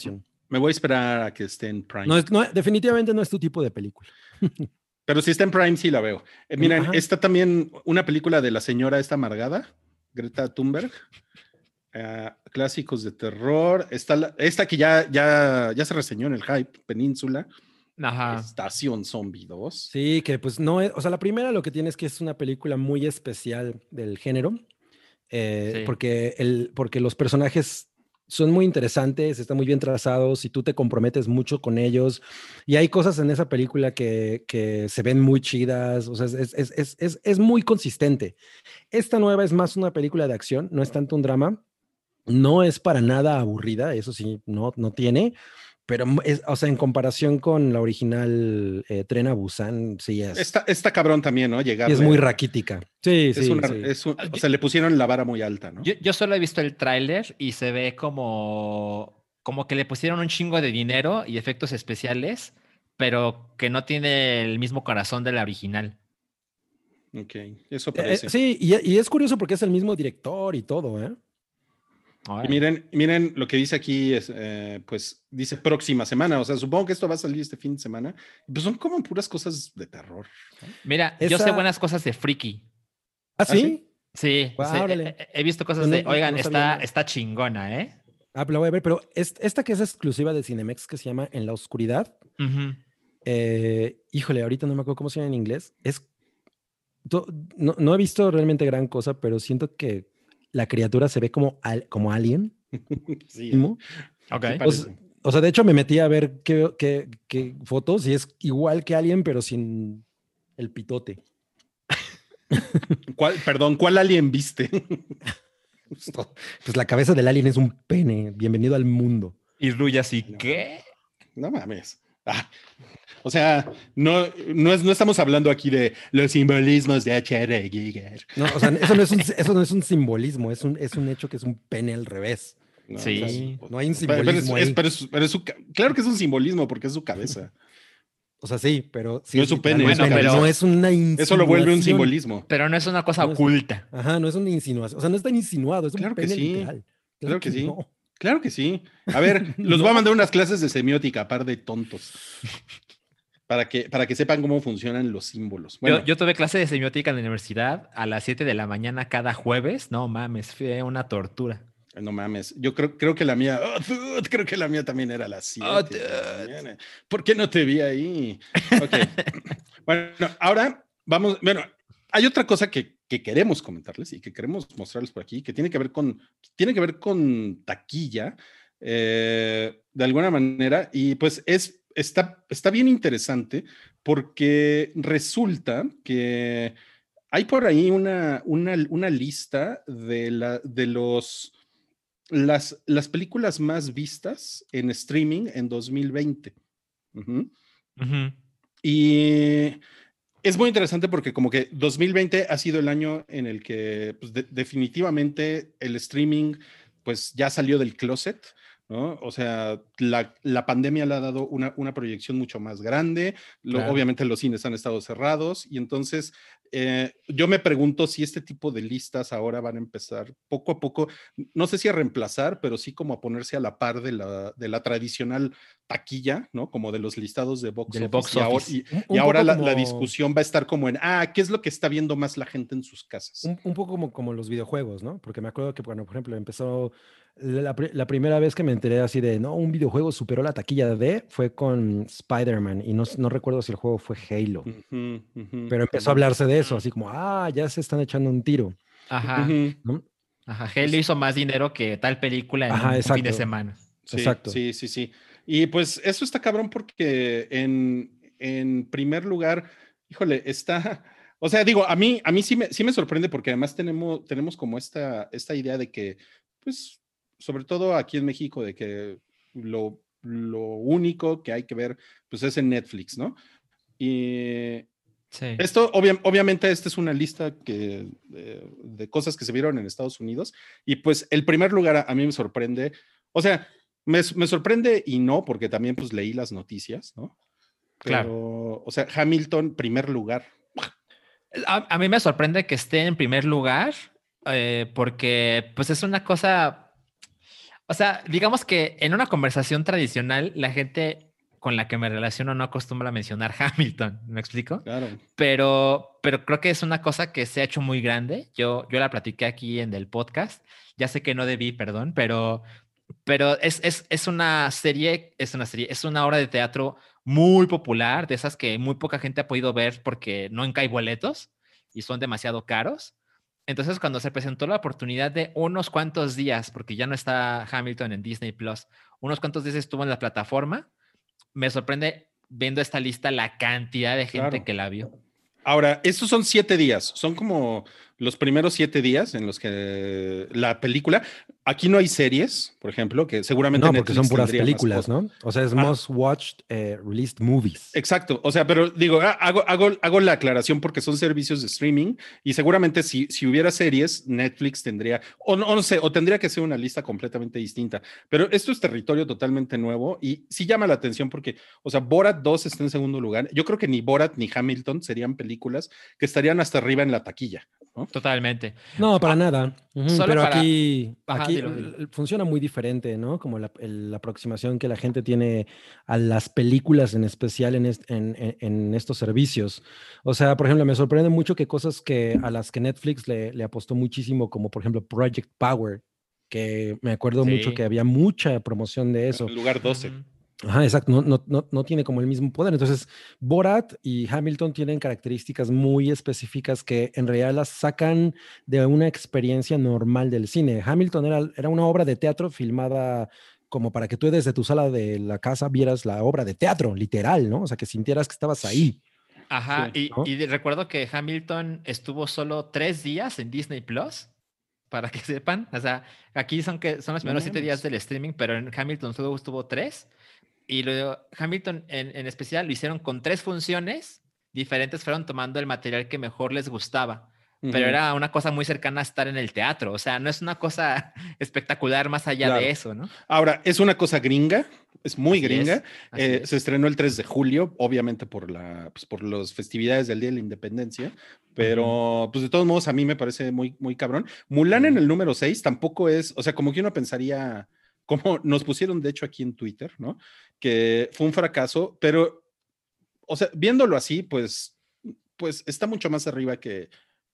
Speaker 1: Me voy a esperar a que esté en Prime.
Speaker 3: No, es- no, definitivamente no es tu tipo de película.
Speaker 1: Pero si está en Prime, sí la veo. Eh, miren,
Speaker 3: Ajá.
Speaker 1: está también una película de la señora esta amargada, Greta Thunberg. Eh, clásicos de terror. Está la- esta que ya, ya, ya se reseñó en el Hype, Península.
Speaker 2: Ajá.
Speaker 1: Estación Zombie 2.
Speaker 3: Sí, que pues no es, o sea, la primera lo que tiene es que es una película muy especial del género, eh,
Speaker 2: Sí.
Speaker 3: porque, el, porque los personajes son muy interesantes, están muy bien trazados y tú te comprometes mucho con ellos. Y hay cosas en esa película que, que se ven muy chidas, o sea, es, es, es, es, muy consistente. Esta nueva es más una película de acción, no es tanto un drama. No es para nada aburrida, eso sí, no, no tiene, pero es, o sea, en comparación con la original eh, Tren a Busan, sí es,
Speaker 1: Está, está cabrón también, ¿no? Llegar.
Speaker 3: es muy raquítica. Sí,
Speaker 1: Es
Speaker 3: sí,
Speaker 1: una-
Speaker 3: sí.
Speaker 1: es un-
Speaker 2: Ah,
Speaker 1: o
Speaker 2: yo-
Speaker 1: sea, le pusieron la vara muy alta, ¿no?
Speaker 2: Yo, yo solo he visto el tráiler y se ve como, como que le pusieron un chingo de dinero y efectos especiales, pero que no tiene el mismo corazón de la original.
Speaker 1: Ok, eso
Speaker 3: Eh,
Speaker 1: parece.
Speaker 3: sí, y, y es curioso porque es el mismo director y todo, ¿eh?
Speaker 1: Y miren, miren lo que dice aquí, es, eh, pues dice próxima semana, o sea, supongo que esto va a salir este fin de semana. Pues son como puras cosas de terror. ¿no?
Speaker 2: Mira, yo sé
Speaker 3: esa-
Speaker 2: buenas cosas de Freaky.
Speaker 3: ¿Ah,
Speaker 1: sí?
Speaker 3: sí?
Speaker 2: Sí, he- he, he visto cosas
Speaker 3: No,
Speaker 2: de,
Speaker 3: no,
Speaker 2: oigan,
Speaker 3: no
Speaker 2: está, está chingona, ¿eh?
Speaker 3: Ah, pero la voy a ver, pero es- esta que es exclusiva de Cinemex que se llama En la Oscuridad,
Speaker 2: Ujú.
Speaker 3: eh, híjole, ahorita no me acuerdo cómo se llama en inglés. Es, no, no he visto realmente gran cosa, pero siento que la criatura se ve como, al- como alien.
Speaker 1: Sí,
Speaker 3: ¿no?
Speaker 2: Ok.
Speaker 1: sí
Speaker 3: O sea,
Speaker 1: parece.
Speaker 3: o sea, de hecho me metí a ver qué, qué- qué fotos y es igual que Alien, pero sin el pitote.
Speaker 1: ¿Cuál- perdón, ¿cuál alien viste?
Speaker 3: Pues la cabeza del alien es un pene. Bienvenido al mundo.
Speaker 2: Y Ruya así,
Speaker 1: No.
Speaker 2: ¿qué?
Speaker 1: no mames. Ah, o sea, no, no, es, no estamos hablando aquí de los simbolismos de H.R. Giger.
Speaker 3: No, o sea, eso no es un, eso no es un simbolismo, es un, es un hecho que es un pene al revés.
Speaker 1: No,
Speaker 2: Sí.
Speaker 1: o sea,
Speaker 3: No hay un
Speaker 1: pero- pero es-
Speaker 3: simbolismo
Speaker 1: es- pero es- pero es su ca- claro que es un simbolismo porque es su cabeza.
Speaker 3: O sea, sí, pero sí
Speaker 1: No es su pene,
Speaker 3: no
Speaker 2: es su
Speaker 3: una-
Speaker 2: cabeza.
Speaker 3: no es una
Speaker 1: Eso lo vuelve un simbolismo.
Speaker 2: Pero no es una cosa
Speaker 3: No es-
Speaker 2: oculta.
Speaker 3: Ajá, no es una insinuación. O sea, no está insinuado, es un
Speaker 1: Claro que
Speaker 3: pene
Speaker 1: sí,
Speaker 3: literal.
Speaker 1: claro que sí.
Speaker 3: no.
Speaker 1: Claro que sí. A ver, los voy a mandar unas clases de semiótica, par de tontos. Para que, para que sepan cómo funcionan los símbolos. Bueno,
Speaker 2: Yo, yo tuve clase de semiótica en la universidad a las 7 de la mañana cada jueves. No mames, fue una tortura.
Speaker 1: no mames. Yo creo, creo que la mía, oh, dude, creo que la mía también era a las 7.
Speaker 2: Oh,
Speaker 1: de la mañana. ¿Por qué no te vi ahí? Ok. bueno, ahora vamos, bueno, hay otra cosa que, que queremos comentarles y que queremos mostrarles por aquí, que tiene que ver con, tiene que ver con taquilla, eh, de alguna manera, y pues es, está, está bien interesante porque resulta que hay por ahí una, una, una lista de, la, de los, las, las películas más vistas en streaming en 2020. Ujú.
Speaker 2: Ujú.
Speaker 1: Y es muy interesante porque como que 2020 ha sido el año en el que pues, de- definitivamente el streaming pues ya salió del closet, ¿no? O sea, la, la pandemia le ha dado una, una proyección mucho más grande, lo-
Speaker 2: Claro.
Speaker 1: obviamente los cines han estado cerrados y entonces eh, yo me pregunto si este tipo de listas ahora van a empezar poco a poco, no sé si a reemplazar, pero sí como a ponerse a la par de la, de la tradicional taquilla, ¿no? Como de los listados de box office.
Speaker 2: box
Speaker 1: y ahora,
Speaker 2: office.
Speaker 1: y-
Speaker 3: Un-
Speaker 1: y
Speaker 3: un
Speaker 1: ahora la, la discusión va a estar como en, ah, ¿qué es lo que está viendo más la gente en sus casas?
Speaker 3: Un, un poco como, como los videojuegos, ¿no? Porque me acuerdo que, bueno, por ejemplo, empezó la, la primera vez que me enteré así de, no, un videojuego superó la taquilla de, fue con Spider-Man y no, no recuerdo si el juego fue Halo,
Speaker 1: Ujú, ujú,
Speaker 3: pero empezó a hablarse de eso,
Speaker 2: Ujú.
Speaker 3: así como, ah, ya se están echando un tiro,
Speaker 2: Ajá.
Speaker 1: ujú.
Speaker 3: ¿no?
Speaker 2: Ajá. Halo hizo más dinero que tal película en
Speaker 3: Ajá,
Speaker 2: un fin de semana.
Speaker 1: Sí,
Speaker 3: Exacto.
Speaker 1: Sí, sí, sí. Y pues eso está cabrón porque en, en primer lugar, híjole, está, o sea, digo, a mí, a mí sí me, sí me sorprende porque además tenemos, tenemos como esta, esta idea de que, pues, sobre todo aquí en México, de que lo, lo único que hay que ver, pues es en Netflix, ¿no? Y
Speaker 2: Sí.
Speaker 1: esto, obvia- obviamente, esta es una lista que, de, de cosas que se vieron en Estados Unidos. Y pues el primer lugar a, a mí me sorprende, o sea, me, me sorprende y no, porque también pues leí las noticias, ¿no? Pero,
Speaker 2: Claro.
Speaker 1: o sea, Hamilton, primer lugar.
Speaker 2: A, a mí me sorprende que esté en primer lugar eh, porque pues es una cosa, o sea, digamos que en una conversación tradicional la gente con la que me relaciono no acostumbra a mencionar Hamilton, ¿me explico?
Speaker 1: Claro.
Speaker 2: Pero, pero creo que es una cosa que se ha hecho muy grande. Yo, yo la platiqué aquí en el podcast. Ya sé que no debí, perdón, pero, pero es, es, es una serie, es una serie, es una obra de teatro muy popular, de esas que muy poca gente ha podido ver porque no hay boletos y son demasiado caros. Entonces, cuando se presentó la oportunidad de unos cuantos días, porque ya no está Hamilton en Disney Plus, unos cuantos días estuvo en la plataforma, me sorprende viendo esta lista la cantidad de gente
Speaker 1: Claro.
Speaker 2: que la vio.
Speaker 1: Ahora, estos son siete días, son como los primeros siete días en los que la película, aquí no hay series, por ejemplo, que seguramente
Speaker 3: No, porque son puras películas. ¿no? O sea, es
Speaker 1: Ah.
Speaker 3: most watched eh, released movies.
Speaker 1: Exacto, o sea, pero digo, ah, hago, hago, hago la aclaración porque son servicios de streaming y seguramente si, si hubiera series, Netflix tendría, o no, no sé, o tendría que ser una lista completamente distinta, pero esto es territorio totalmente nuevo y sí llama la atención porque, o sea, Borat 2 está en segundo lugar, yo creo que ni Borat ni Hamilton serían películas que estarían hasta arriba en la taquilla, ¿no?
Speaker 2: Totalmente.
Speaker 3: No, para nada. Ujú,
Speaker 2: solo
Speaker 3: pero
Speaker 2: para-
Speaker 3: aquí,
Speaker 2: Ajá,
Speaker 3: aquí
Speaker 2: dilo, dilo.
Speaker 3: l- funciona muy diferente, ¿no? Como la, el- la aproximación que la gente tiene a las películas en especial en, est- en- en- en estos servicios. O sea, por ejemplo, me sorprende mucho que cosas que a las que Netflix le, le apostó muchísimo, como por ejemplo Project Power, que me acuerdo mucho que había mucha promoción de eso.
Speaker 1: En lugar 12.
Speaker 2: Ujú.
Speaker 3: Ajá, exacto, no, no, no, no tiene como el mismo poder. Entonces, Borat y Hamilton tienen características muy específicas que en realidad las sacan de una experiencia normal del cine. Hamilton era, era una obra de teatro filmada como para que tú desde tu sala de la casa vieras la obra de teatro, literal, ¿no? O sea, que sintieras que estabas ahí.
Speaker 2: Ajá,
Speaker 1: Sí,
Speaker 2: y,
Speaker 3: ¿no?
Speaker 2: y de- recuerdo que Hamilton estuvo solo tres días en Disney Plus, para que sepan. O sea, aquí son, que, son los primeros siete días del streaming, pero en Hamilton solo estuvo tres. Y luego Hamilton en, en especial lo hicieron con tres funciones diferentes, fueron tomando el material que mejor les gustaba. Pero
Speaker 1: Ujú.
Speaker 2: era una cosa muy cercana a estar en el teatro. O sea, no es una cosa espectacular más allá
Speaker 1: Claro.
Speaker 2: de eso, ¿no?
Speaker 1: Ahora, es una cosa gringa, es muy
Speaker 2: Así es,
Speaker 1: gringa.
Speaker 2: así
Speaker 1: Eh,
Speaker 2: es.
Speaker 1: se estrenó el 3 de julio, obviamente por, la, pues, por las festividades del Día de la Independencia, pero pues de todos modos a mí me parece muy, muy cabrón. Mulan en
Speaker 2: Ujú.
Speaker 1: el número 6 tampoco es, o sea, como que uno pensaría, como nos pusieron de hecho aquí en Twitter, ¿no? Que fue un fracaso, pero, o sea, viéndolo así, pues, pues está mucho más arriba que,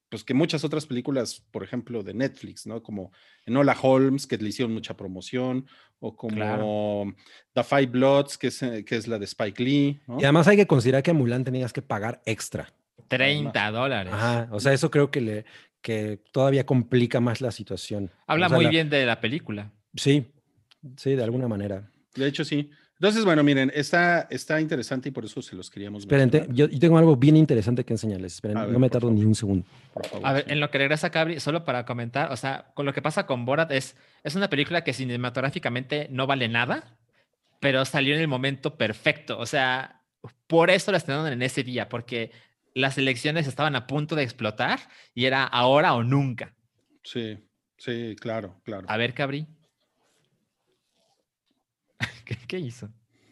Speaker 1: pues que muchas otras películas, por ejemplo, de Netflix, ¿no? Como Enola Holmes, que le hicieron mucha promoción, o como
Speaker 2: Claro.
Speaker 1: The Five Bloods, que es, eh, que es la de Spike Lee, ¿no?
Speaker 3: Y además hay que considerar que a Mulan tenías que pagar extra.
Speaker 2: 30 dólares.
Speaker 3: Ajá, o sea, eso creo que, le, que todavía complica más la situación.
Speaker 2: Habla
Speaker 3: O sea,
Speaker 2: muy
Speaker 3: la-
Speaker 2: bien de la película.
Speaker 3: Sí, sí, de alguna manera.
Speaker 1: De hecho, sí. Entonces, bueno, miren, está, está interesante y por eso se los queríamos mencionar,
Speaker 3: yo, yo tengo algo bien interesante que enseñarles. Esperen,
Speaker 1: A ver,
Speaker 3: no me tardo
Speaker 1: favor.
Speaker 3: ni un segundo.
Speaker 1: por favor,
Speaker 2: A ver,
Speaker 1: sí.
Speaker 2: en lo que regresa Cabri, solo para comentar, o sea, con lo que pasa con Borat es, es una película que cinematográficamente no vale nada, pero salió en el momento perfecto. O sea, por eso la estrenaron en ese día, porque las elecciones estaban a punto de explotar y era ahora o nunca.
Speaker 1: Sí, sí, claro, claro.
Speaker 2: A ver, Cabri. ¿Qué, qué hizo?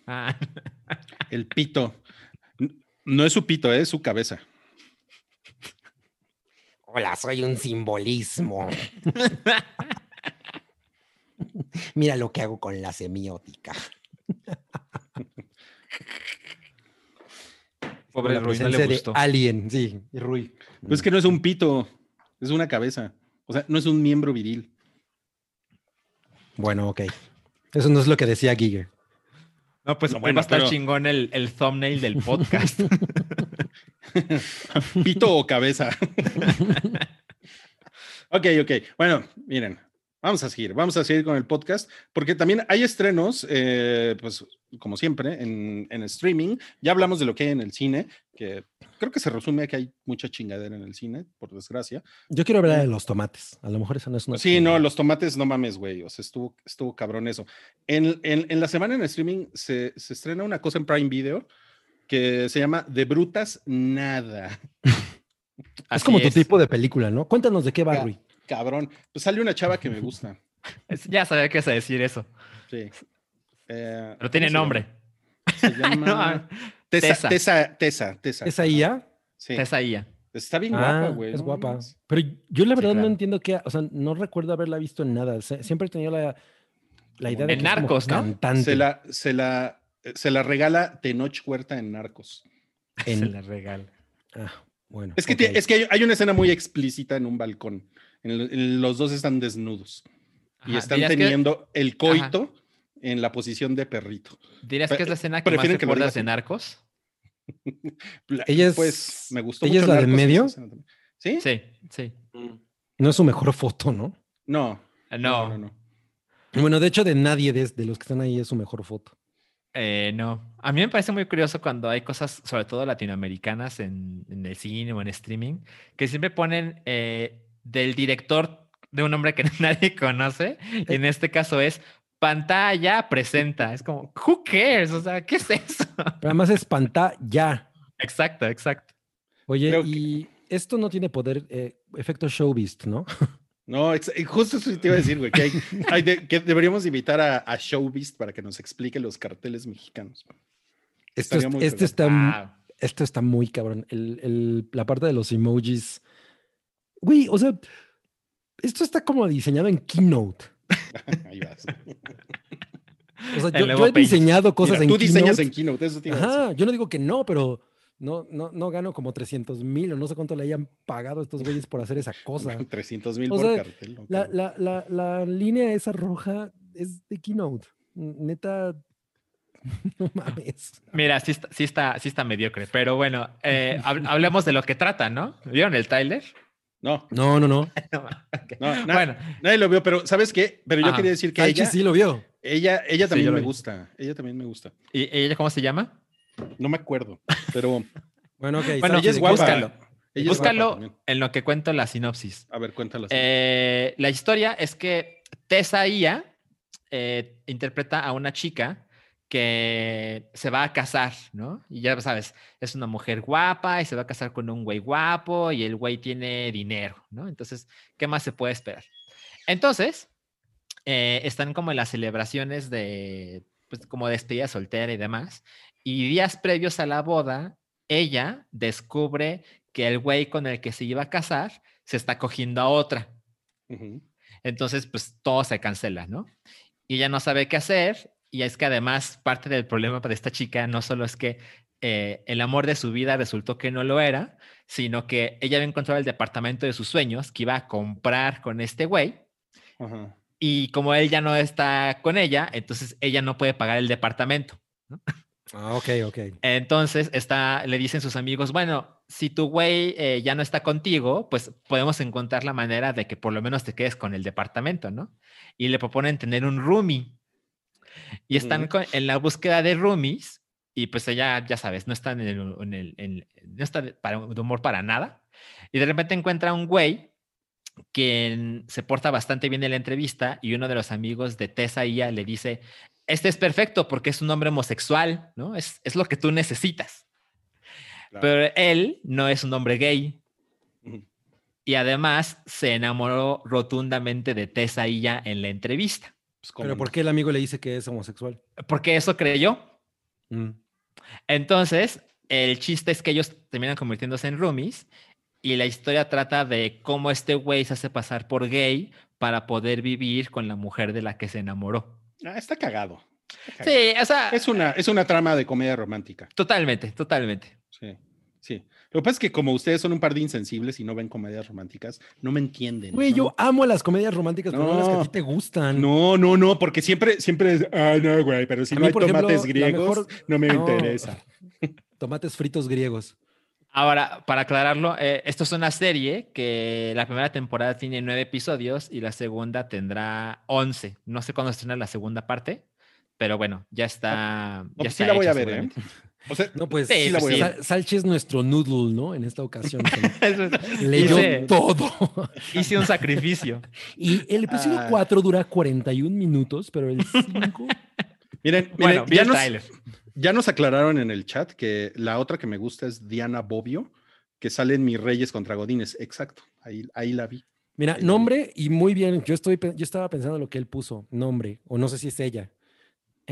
Speaker 2: Ah,
Speaker 1: El pito. No es su pito, es su cabeza.
Speaker 3: Hola, soy un simbolismo. Mira lo que hago con la semiótica.
Speaker 2: Pobre
Speaker 3: la
Speaker 2: Rui, no le
Speaker 3: de
Speaker 2: gustó.
Speaker 3: Alien, sí, y Rui.
Speaker 1: Pues es que no es un pito, es una cabeza. O sea, no es un miembro viril.
Speaker 3: Bueno, ok. Eso no es lo que decía Giger.
Speaker 2: No, pues
Speaker 1: No,
Speaker 2: hoy
Speaker 1: bueno,
Speaker 2: va a estar
Speaker 1: pero-
Speaker 2: chingón el, el thumbnail del podcast.
Speaker 1: Pito o cabeza. ok, ok. Bueno, miren, vamos a seguir, vamos a seguir con el podcast, porque también hay estrenos, eh, pues como siempre, en, en streaming. Ya hablamos de lo que hay en el cine, que creo que se resume a que hay mucha chingadera en el cine, por desgracia.
Speaker 3: Yo quiero hablar de los tomates. A lo mejor eso no es una.
Speaker 1: Sí, no, los tomates, no mames, güey. O sea, estuvo, estuvo cabrón eso. En, en- en la semana en streaming se, se estrena una cosa en Prime Video que se llama De Brutas Nada.
Speaker 3: Es como tu tipo de película, ¿no? Cuéntanos de qué va. Rui.
Speaker 1: Cabrón. Pues sale una chava que me gusta.
Speaker 2: Es- Ya sabía que ibas a decir eso.
Speaker 1: Sí. Eh,
Speaker 2: Pero tiene
Speaker 1: ¿cómo
Speaker 2: nombre.
Speaker 1: Se llama, se
Speaker 2: No,
Speaker 1: llama
Speaker 2: Tessa.
Speaker 1: Tessa, Tessa, Tessa, Tessa.
Speaker 3: ¿Es ahí ya?
Speaker 1: Sí.
Speaker 2: Es ahí ya.
Speaker 1: Está bien
Speaker 3: Ah,
Speaker 1: guapa, güey.
Speaker 3: es
Speaker 1: no
Speaker 3: guapa. Pero yo la
Speaker 2: Sí,
Speaker 3: verdad no entiendo qué, o sea, no recuerdo haberla visto en nada. Siempre he tenido la, la idea de
Speaker 2: En
Speaker 3: que es como
Speaker 2: Narcos, ¿no?
Speaker 3: cantante.
Speaker 1: Se la, se la, se la regala Tenoch Huerta en Narcos.
Speaker 2: Se le regala.
Speaker 3: Ah, bueno.
Speaker 1: Es que, es que hay, hay una escena muy explícita en un balcón. En el- en los dos están desnudos y están
Speaker 2: ¿dirías que-
Speaker 1: teniendo el coito en la posición de perrito.
Speaker 2: ¿Dirías que es la escena que más
Speaker 1: prefieren que lo
Speaker 2: recuerdas
Speaker 1: digas
Speaker 2: de. Narcos?
Speaker 1: La-
Speaker 3: Ella es-
Speaker 1: pues me gustó
Speaker 3: ¿ella es la del
Speaker 1: Narcos, esa
Speaker 3: medio?
Speaker 1: ¿Sí?
Speaker 2: Sí, sí.
Speaker 3: No es su mejor foto, ¿no?
Speaker 1: No,
Speaker 2: Eh,
Speaker 1: no,
Speaker 2: No,
Speaker 1: no, no.
Speaker 3: Bueno, de hecho, de nadie de, de los que están ahí es su mejor foto.
Speaker 2: eh, no. A mí me parece muy curioso cuando hay cosas, sobre todo latinoamericanas, en, en el cine o en streaming, que siempre ponen eh, del director de un hombre que nadie conoce. Y en este caso es pantalla presenta. Es como, who cares? O sea, ¿qué es eso?
Speaker 3: Pero además es pantalla.
Speaker 2: exacto, exacto.
Speaker 3: Oye,
Speaker 1: Creo que-
Speaker 3: y esto no tiene poder, eh, efecto showbiz, ¿no?
Speaker 1: No, justo eso te iba a decir, güey, que, hay- hay de- que deberíamos invitar a, a Showbiz para que nos explique los carteles mexicanos.
Speaker 3: Esto, es-
Speaker 1: muy
Speaker 3: este
Speaker 1: cagado.
Speaker 3: está, esto está muy cabrón. El, el- la parte de los emojis. Güey, o sea, esto está como diseñado en Keynote.
Speaker 1: Ahí vas.
Speaker 3: O sea, yo, yo he diseñado cosas
Speaker 1: Mira,
Speaker 3: en
Speaker 1: tú diseñas en Keynote, eso te.
Speaker 3: Ajá, yo no digo que no, pero no, no, no gano como 300 mil o no sé cuánto le hayan pagado a estos güeyes por hacer esa cosa.
Speaker 1: 300 mil por
Speaker 3: sea,
Speaker 1: cartel.
Speaker 3: La, la, la, la línea esa roja es de Keynote. Neta, no mames.
Speaker 2: Mira, sí está, sí está, sí está mediocre, pero bueno, eh, hab- hablemos de lo que trata, ¿no? ¿Vieron el Tyler?
Speaker 1: No,
Speaker 3: No, no, no.
Speaker 2: Ok.
Speaker 1: no, na-
Speaker 2: Bueno,
Speaker 1: nadie lo vio, pero ¿sabes qué? Pero yo
Speaker 2: Ajá.
Speaker 1: quería decir que ella,
Speaker 3: sí lo vio.
Speaker 1: ella, ella
Speaker 2: Sí,
Speaker 1: también
Speaker 2: yo lo
Speaker 1: me
Speaker 2: vi.
Speaker 1: gusta. Ella también me gusta.
Speaker 2: ¿y ella cómo se llama?
Speaker 1: No me acuerdo, pero
Speaker 3: Bueno, ok.
Speaker 2: Bueno,
Speaker 1: ella es
Speaker 3: ¿de qué
Speaker 1: guapa.
Speaker 2: búscalo.
Speaker 1: ella es
Speaker 2: Búscalo
Speaker 1: guapa también.
Speaker 2: en lo que cuento la sinopsis.
Speaker 1: A ver, cuéntala.
Speaker 2: Eh, la historia es que Tessa Ia eh, interpreta a una chica que se va a casar, ¿no? Y ya sabes, es una mujer guapa y se va a casar con un güey guapo y el güey tiene dinero, ¿no? Entonces, ¿qué más se puede esperar? Entonces, eh, están como en las celebraciones de, pues como despedida soltera y demás. Y días previos a la boda, ella descubre que el güey con el que se iba a casar se está cogiendo a otra. Entonces, pues todo se cancela, ¿no? Y ella no sabe qué hacer. Y es que además parte del problema para esta chica no solo es que eh, el amor de su vida resultó que no lo era, sino que ella había encontrado el departamento de sus sueños que iba a comprar con este güey.
Speaker 1: Ajá.
Speaker 2: Y como él ya no está con ella, entonces ella no puede pagar el departamento.
Speaker 3: Ah, ok, ok.
Speaker 2: Entonces está, le dicen sus amigos, bueno, si tu güey eh, ya no está contigo, pues podemos encontrar la manera de que por lo menos te quedes con el departamento, ¿no? Y le proponen tener un roomie. Y están con- en la búsqueda de roomies y pues ella, ya sabes, no está en el, en el- en- no está de, para, de humor para nada. Y de repente encuentra un güey que se porta bastante bien en la entrevista y uno de los amigos de Tessa y ella le dice, este es perfecto porque es un hombre homosexual, ¿no? Es, es lo que tú necesitas.
Speaker 1: Claro.
Speaker 2: Pero él no es un hombre gay y además se enamoró rotundamente de Tessa y ella en la entrevista.
Speaker 1: Pues, ¿cómo
Speaker 3: Pero
Speaker 1: no?
Speaker 3: ¿por qué el amigo le dice que es homosexual?
Speaker 2: Porque eso creyó.
Speaker 3: Mm.
Speaker 2: Entonces, el chiste es que ellos terminan convirtiéndose en roomies y la historia trata de cómo este güey se hace pasar por gay para poder vivir con la mujer de la que se enamoró.
Speaker 1: Ah, está cagado. Está cagado.
Speaker 2: Sí, o sea,
Speaker 1: Es una, es una trama de comedia romántica.
Speaker 2: totalmente, totalmente.
Speaker 1: Sí, sí. Lo que pasa es que como ustedes son un par de insensibles y no ven comedias románticas, no me entienden.
Speaker 3: Güey,
Speaker 1: ¿no?
Speaker 3: yo amo las comedias románticas, pero no las que a
Speaker 1: No.
Speaker 3: ti te gustan.
Speaker 1: No, no, no, porque siempre, siempre es, ah, no, güey, pero si
Speaker 3: A
Speaker 1: no
Speaker 3: mí,
Speaker 1: hay
Speaker 3: por ejemplo,
Speaker 1: tomates
Speaker 3: la
Speaker 1: griegos,
Speaker 3: mejor-
Speaker 1: no me
Speaker 3: No.
Speaker 1: interesa.
Speaker 3: Tomates fritos griegos.
Speaker 2: Ahora, para aclararlo, eh, esto es una serie que la primera temporada tiene nueve episodios y la segunda tendrá once. No sé cuándo estrena la segunda parte, pero bueno, ya está.
Speaker 1: No,
Speaker 2: ya
Speaker 1: pues sí
Speaker 2: está
Speaker 1: la voy a ver, ¿eh? O sea,
Speaker 3: No, pues
Speaker 2: Sí,
Speaker 3: Sal- Salchi es nuestro noodle, ¿no? En esta ocasión. que
Speaker 2: Eso es-
Speaker 3: Leyó
Speaker 2: hice,
Speaker 3: todo.
Speaker 2: hice un sacrificio.
Speaker 3: Y el episodio
Speaker 1: Ah.
Speaker 3: 4 dura 41 minutos, pero el 5.
Speaker 1: miren, miren,
Speaker 2: Bueno,
Speaker 1: ya, nos, ya nos aclararon en el chat que la otra que me gusta es Diana Bobbio, que sale en Mis Reyes contra Godines. Exacto, ahí, ahí la vi.
Speaker 3: Mira,
Speaker 1: Eh,
Speaker 3: nombre y muy bien. Yo, estoy, yo estaba pensando lo que él puso, nombre, o no sé si es ella.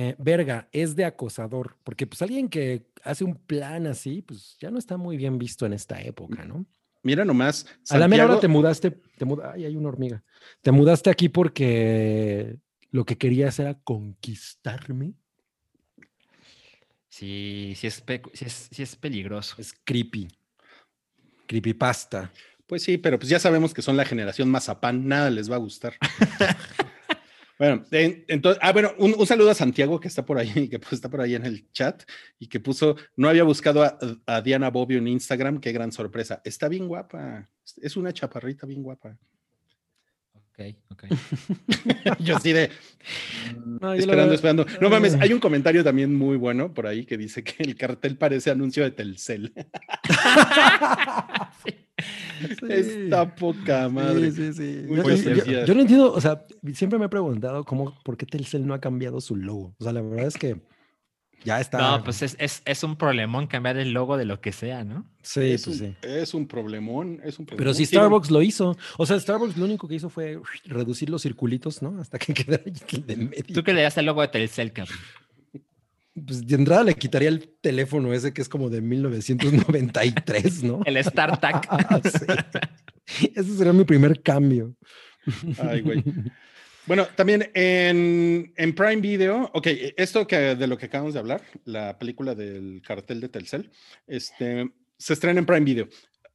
Speaker 3: Eh, verga, es de acosador, porque pues alguien que hace un plan así, pues ya no está muy bien visto en esta época, ¿no?
Speaker 1: Mira nomás.
Speaker 3: A la mera hora
Speaker 1: Santiago-
Speaker 3: te mudaste, te muda- ay, hay una hormiga. Te mudaste aquí porque lo que querías era conquistarme.
Speaker 2: Sí, sí es, pe- sí es, sí es peligroso.
Speaker 3: Es creepy. Creepypasta.
Speaker 1: Pues sí, pero pues ya sabemos que son la generación mazapán, nada les va a gustar. bueno, en- entonces, ah, bueno, un, un saludo a Santiago que está por ahí, que pues, está por ahí en el chat y que puso, no había buscado a, a Diana Bobbio en Instagram, qué gran sorpresa. Está bien guapa, es una chaparrita bien guapa.
Speaker 2: Ok, ok.
Speaker 1: Yo así de
Speaker 3: No, yo la
Speaker 1: esperando, esperando. No mames,
Speaker 3: Ay.
Speaker 1: hay un comentario también muy bueno por ahí que dice que el cartel parece anuncio de Telcel. Está poca madre.
Speaker 3: Sí, sí, Yo, yo no entiendo, o sea, siempre me he preguntado cómo, por qué Telcel no ha cambiado su logo. O sea, la verdad es que ya está.
Speaker 2: No, pues es, es, es un problemón cambiar el logo de lo que sea, ¿no?
Speaker 3: sí,
Speaker 1: es,
Speaker 3: pues
Speaker 1: un,
Speaker 3: sí.
Speaker 1: es un problemón, es un problemón.
Speaker 3: Pero si Starbucks lo hizo. O sea, Starbucks lo único que hizo fue reducir los circulitos, ¿no? Hasta que quedara el de medio.
Speaker 2: Tú que le das el logo de Telcel, cabrón.
Speaker 3: Pues de entrada le quitaría el teléfono ese que es como de 1993, ¿no?
Speaker 2: El StarTac.
Speaker 3: Ah, sí. Ese sería mi primer cambio.
Speaker 1: Ay, güey. Bueno, también en, en Prime Video, ok, esto que de lo que acabamos de hablar, la película del cartel de Telcel, este, se estrena en Prime Video.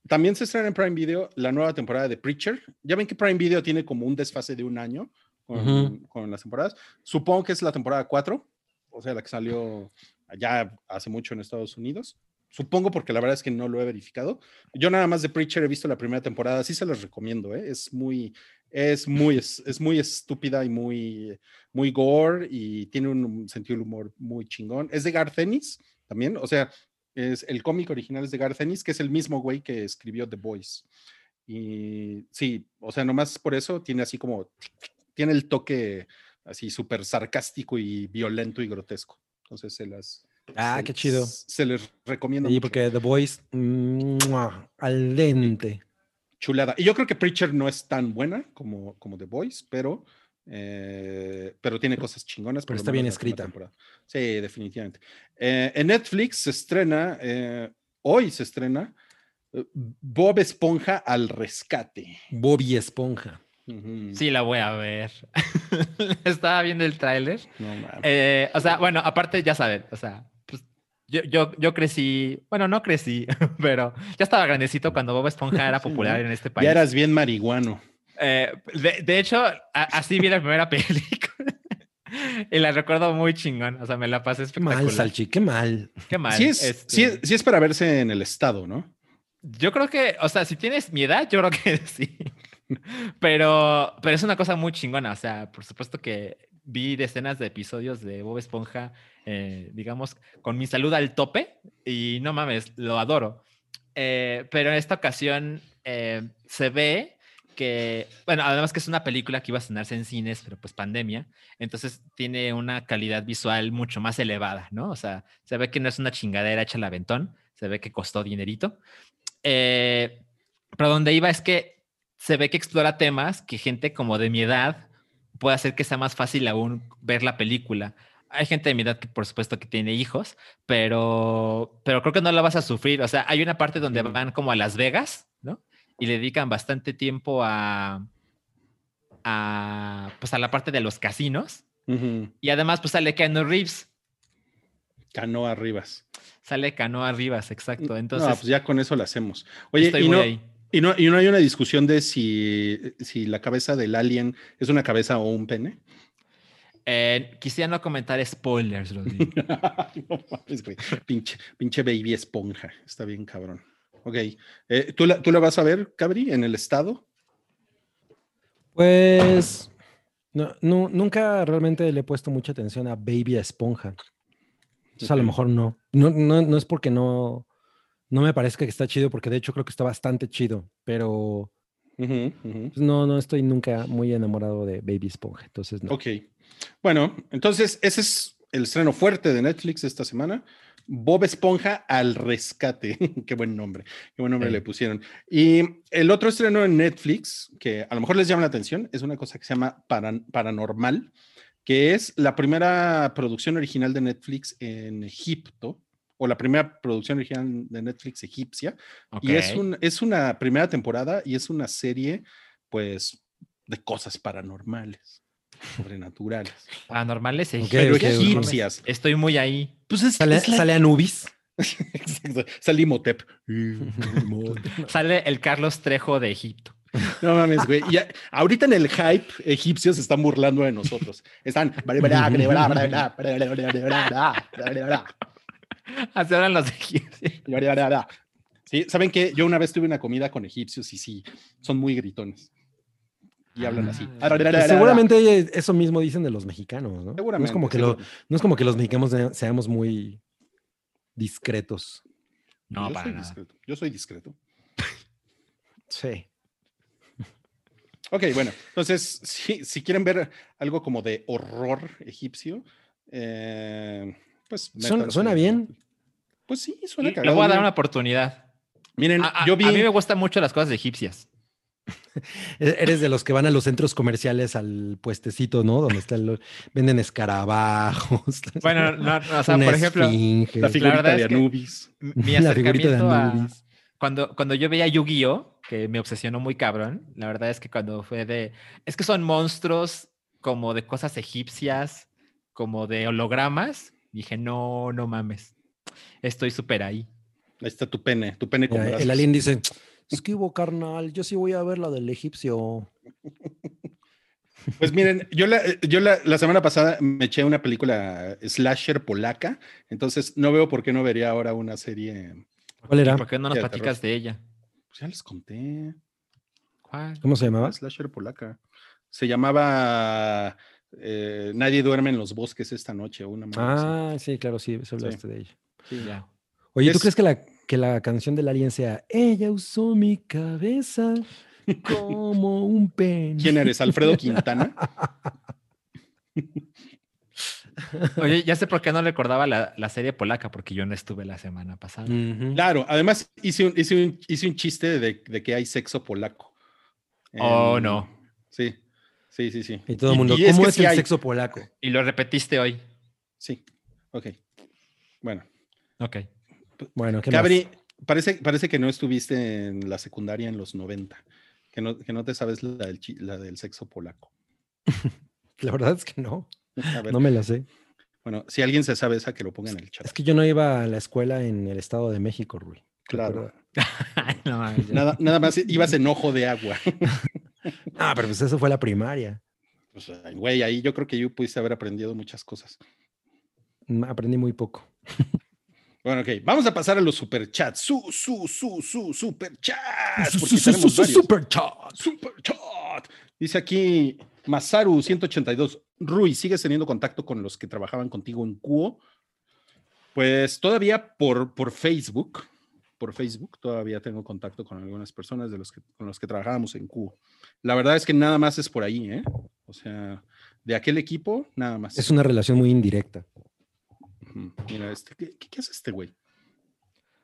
Speaker 1: También se estrena en Prime Video la nueva temporada de Preacher. Ya ven que Prime Video tiene como un desfase de un año con, con las temporadas. Supongo que es la temporada 4, o sea, la que salió ya hace mucho en Estados Unidos. Supongo porque la verdad es que no lo he verificado. Yo nada más de Preacher he visto la primera temporada, sí se los recomiendo, ¿eh? es muy, es muy, es, es muy estúpida y muy, muy gore y tiene un sentido del humor muy chingón. Es de Garth Ennis también, o sea, es el cómic original es de Garth Ennis, que es el mismo güey que escribió The Boys. Y sí, o sea, nomás por eso tiene así como, tiene el toque así súper sarcástico y violento y grotesco. Entonces se las...
Speaker 3: Ah,
Speaker 1: se-
Speaker 3: qué chido.
Speaker 1: Se les recomiendo.
Speaker 3: Sí,
Speaker 1: mucho.
Speaker 3: porque The Voice, al dente.
Speaker 1: Chulada. Y yo creo que Preacher no es tan buena como, como The Voice, pero, eh, pero tiene cosas chingonas.
Speaker 3: Pero está bien escrita.
Speaker 1: Sí, definitivamente. Eh, en Netflix se estrena, eh, hoy se estrena Bob Esponja al rescate.
Speaker 3: Bobby Esponja.
Speaker 2: Sí, la voy a ver. Estaba viendo el tráiler.
Speaker 1: No.
Speaker 2: Eh, o sea, bueno, aparte ya saben, o sea, yo, yo, yo crecí, bueno, no crecí, pero ya estaba grandecito cuando Bob Esponja era popular en este país.
Speaker 1: ya eras bien marihuano.
Speaker 2: Eh, de, de hecho, a- así vi la primera película. y la recuerdo muy chingón. O sea, me la pasé
Speaker 3: Qué mal,
Speaker 2: espectacular.
Speaker 3: Salchi, qué mal.
Speaker 2: Qué mal.
Speaker 1: Sí es,
Speaker 2: este,
Speaker 1: sí, es, sí es para verse en el estado, ¿no?
Speaker 2: Yo creo que, o sea, si tienes mi edad, yo creo que sí. Pero, pero es una cosa muy chingona. O sea, por supuesto que vi decenas de episodios de Bob Esponja, eh, digamos, con mi salud al tope y no mames, lo adoro. Eh, pero en esta ocasión eh, se ve que, bueno, además que es una película que iba a estrenarse en cines, pero pues pandemia, entonces tiene una calidad visual mucho más elevada, ¿no? O sea, se ve que no es una chingadera hecha al aventón, se ve que costó dinerito. Pero donde iba es que se ve que explora temas que gente como de mi edad puede hacer que sea más fácil aún ver la película. Hay gente de mi edad que por supuesto que tiene hijos, pero, pero creo que no la vas a sufrir. O sea, hay una parte donde van como a Las Vegas, ¿no? Y le dedican bastante tiempo a, a, pues a la parte de los casinos.
Speaker 1: Ujú.
Speaker 2: Y además, pues sale Keanu Reeves,
Speaker 1: Canoa Rivas.
Speaker 2: sale Canoa Rivas, exacto. Entonces,
Speaker 1: no, pues ya con eso lo hacemos. Oye,
Speaker 2: estoy
Speaker 1: y
Speaker 2: muy
Speaker 1: no,
Speaker 2: ahí.
Speaker 1: y, no, y no hay una discusión de si, si la cabeza del alien es una cabeza o un pene.
Speaker 2: Eh, quisiera no comentar spoilers, Rodrigo.
Speaker 1: no mames, güey. Pinche, pinche baby esponja. Está bien, cabrón. Ok. Eh, ¿tú, la, ¿Tú la vas a ver, Cabri, en el estado?
Speaker 3: Pues no, no- nunca realmente le he puesto mucha atención a Baby Esponja. Entonces a lo mejor no. No, no. no es porque no, no me parezca que está chido, porque de hecho creo que está bastante chido, pero pues, no, no estoy nunca muy enamorado de Baby Esponja. Entonces no.
Speaker 1: Ok. Bueno, entonces ese es el estreno fuerte de Netflix esta semana. Bob Esponja al rescate. qué buen nombre. Qué buen nombre
Speaker 2: Sí.
Speaker 1: le pusieron. Y el otro estreno en Netflix, que a lo mejor les llama la atención, es una cosa que se llama Paran- Paranormal, que es la primera producción original de Netflix en Egipto, o la primera producción original de Netflix egipcia. Y es, un, es una primera temporada y es una serie, pues, de cosas paranormales, sobrenaturales.
Speaker 2: Paranormales
Speaker 3: Ok,
Speaker 1: Pero
Speaker 3: ok, ok.
Speaker 1: egipcias.
Speaker 2: Estoy muy ahí.
Speaker 1: Pues es,
Speaker 3: Sale,
Speaker 1: es la-
Speaker 3: sale Anubis.
Speaker 1: Exacto, sale Imhotep.
Speaker 2: Sale el Carlos Trejo de Egipto.
Speaker 1: No mames, güey. Ahorita en el hype, egipcios están burlando de nosotros. Están.
Speaker 2: Así hablan los egipcios.
Speaker 1: Sí, ¿saben qué? Yo una vez tuve una comida con egipcios y sí, son muy gritones. Y hablan así.
Speaker 2: Ah.
Speaker 3: Pues seguramente eso mismo dicen de los mexicanos, ¿no? No
Speaker 1: Seguramente.
Speaker 3: es como que, lo- no es como que los mexicanos se- seamos muy discretos.
Speaker 2: No,
Speaker 1: yo
Speaker 2: para
Speaker 1: soy
Speaker 2: nada.
Speaker 1: discreto. Yo soy discreto.
Speaker 3: Sí.
Speaker 1: Ok, bueno, entonces, si, si quieren ver algo como de horror egipcio, eh, pues.
Speaker 3: Suena, suena bien.
Speaker 1: Pues sí, suena
Speaker 2: Le
Speaker 1: cagado.
Speaker 2: voy a dar una oportunidad.
Speaker 1: Miren,
Speaker 2: A, a-
Speaker 1: yo vi.
Speaker 2: a mí me gustan mucho las cosas egipcias.
Speaker 3: E- Eres de los que van a los centros comerciales al puestecito, ¿no? Donde están los, venden escarabajos.
Speaker 2: Bueno, no, no, o sea,
Speaker 3: una
Speaker 2: por ejemplo,
Speaker 3: esfinge,
Speaker 1: la figurita
Speaker 2: verdad
Speaker 1: de
Speaker 2: es que-
Speaker 1: Anubis.
Speaker 2: mi
Speaker 3: la figurita de
Speaker 2: acercamiento a-
Speaker 3: Anubis.
Speaker 2: Cuando, cuando yo veía Yu-Gi-Oh, que me obsesionó muy cabrón, la verdad es que cuando fue de... Es que son monstruos como de cosas egipcias, como de hologramas, dije, no, no mames. Estoy súper ahí.
Speaker 1: Ahí está tu pene, tu pene con
Speaker 3: Mira,
Speaker 1: brazos.
Speaker 3: el alien dice, esquivo, carnal, yo sí voy a ver la del egipcio.
Speaker 1: Pues miren, yo, la, yo la, la semana pasada me eché una película slasher polaca, entonces no veo por qué no vería ahora una serie.
Speaker 3: ¿Cuál
Speaker 2: ¿Y
Speaker 3: era?
Speaker 2: por qué no nos platicas de ella?
Speaker 1: Pues ya les conté.
Speaker 2: ¿Cuál?
Speaker 3: ¿Cómo se llamaba?
Speaker 1: Slasher polaca. Se llamaba eh, Nadie duerme en los bosques esta noche. o Una así.
Speaker 3: Ah, sí, claro, sí, se hablaste de ella.
Speaker 1: Sí.
Speaker 2: Ya.
Speaker 3: Oye, ¿tú
Speaker 1: Es-
Speaker 3: crees que la, que la canción del alien sea Ella usó mi cabeza como un pen?
Speaker 1: ¿Quién eres? ¿Alfredo Quintana?
Speaker 2: Oye, ya sé por qué no recordaba la, la serie polaca, porque yo no estuve la semana pasada.
Speaker 1: Claro, además hice un, hice un, hice un chiste de, de que hay sexo polaco.
Speaker 2: Oh, no.
Speaker 1: Sí, sí, sí, sí.
Speaker 3: Y todo el mundo,
Speaker 1: y
Speaker 3: ¿cómo
Speaker 1: que
Speaker 3: es,
Speaker 1: sí
Speaker 3: el
Speaker 1: hay.
Speaker 3: sexo polaco?
Speaker 2: Y lo repetiste hoy.
Speaker 1: Sí, ok. Bueno,
Speaker 2: Ok.
Speaker 3: Bueno, ¿qué
Speaker 1: Cabri, parece, parece que no estuviste en la secundaria en los 90, que no, que no te sabes la del, chi- la del sexo polaco.
Speaker 3: La verdad es que no,
Speaker 1: ver,
Speaker 3: no me la sé.
Speaker 1: bueno, si alguien se sabe esa, que lo ponga en el chat.
Speaker 3: Es que yo no iba a la escuela en el Estado de México, Rui.
Speaker 1: Claro.
Speaker 2: No.
Speaker 1: Nada, nada más ibas en ojo de agua.
Speaker 3: Ah, pero pues eso fue la primaria.
Speaker 1: Pues, güey, ahí yo creo que yo pudiste haber aprendido muchas cosas.
Speaker 3: Mm, Aprendí muy poco.
Speaker 1: Bueno, ok, vamos a pasar a los superchats. Su, su, su, su, superchats.
Speaker 3: Su-
Speaker 1: Porque
Speaker 3: su- su-
Speaker 1: tenemos
Speaker 3: su-
Speaker 1: varios.
Speaker 3: super chat.
Speaker 1: Superchat. Dice aquí Masaru182. Rui, ¿sigues teniendo contacto con los que trabajaban contigo en Cuo? Pues todavía por, por Facebook. Por Facebook todavía tengo contacto con algunas personas de los que, con los que trabajábamos en Cuo. La verdad es que nada más es por ahí, ¿eh? O sea, de aquel equipo, nada más.
Speaker 3: Es una relación muy indirecta.
Speaker 1: Mira, este, ¿qué, qué- hace este güey?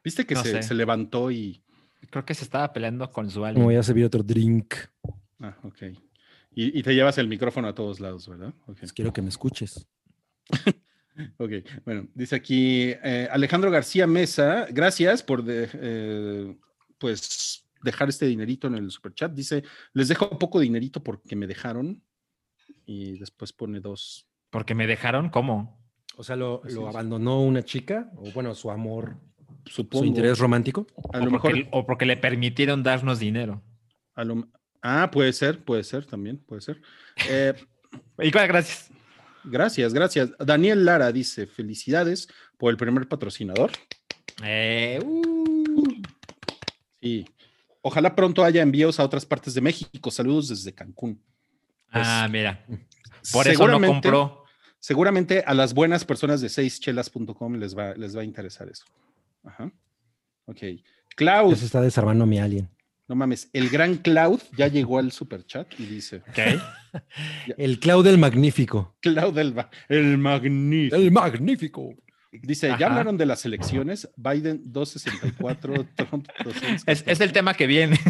Speaker 1: ¿Viste que
Speaker 2: No
Speaker 1: se, se levantó y...
Speaker 2: Creo que se estaba peleando con su
Speaker 3: Me
Speaker 2: alien.
Speaker 3: voy a servir otro drink.
Speaker 1: Ah, ok. Y, y te llevas el micrófono a todos lados, ¿verdad?
Speaker 3: Pues quiero que me escuches.
Speaker 1: Ok, bueno, dice aquí eh, Alejandro García Mesa, gracias por de- eh, pues dejar este dinerito en el super chat. Dice, les dejo poco dinerito porque me dejaron y después pone dos.
Speaker 2: Porque me dejaron, ¿cómo?
Speaker 3: O sea, lo, abandonó una chica, o bueno, su amor,
Speaker 1: Supongo.
Speaker 3: su interés romántico.
Speaker 1: A
Speaker 2: o,
Speaker 1: lo mejor.
Speaker 2: porque, o porque le permitieron darnos dinero.
Speaker 1: a lo- ah, puede ser, puede ser también, puede ser. Eh,
Speaker 2: Igual, gracias.
Speaker 1: gracias, gracias. Daniel Lara dice, felicidades por el primer patrocinador.
Speaker 2: Eh, uh,
Speaker 1: Y ojalá pronto haya envíos a otras partes de México. Saludos desde Cancún. Pues,
Speaker 2: ah, mira. Por eso no compró.
Speaker 1: Seguramente a las buenas personas de seischelas.com les va, les va a interesar eso. Ajá. Ok. Cloud,
Speaker 3: se está desarmando mi alien.
Speaker 1: no mames, el gran Cloud ya llegó al super chat y dice:
Speaker 2: Ok.
Speaker 3: El Cloud del Magnífico.
Speaker 1: Cloud el, el magnífico.
Speaker 3: El Magnífico.
Speaker 1: Dice:
Speaker 2: Ajá.
Speaker 1: Ya hablaron de las elecciones. Biden 264, Trump 214.
Speaker 2: Es, es el tema que viene.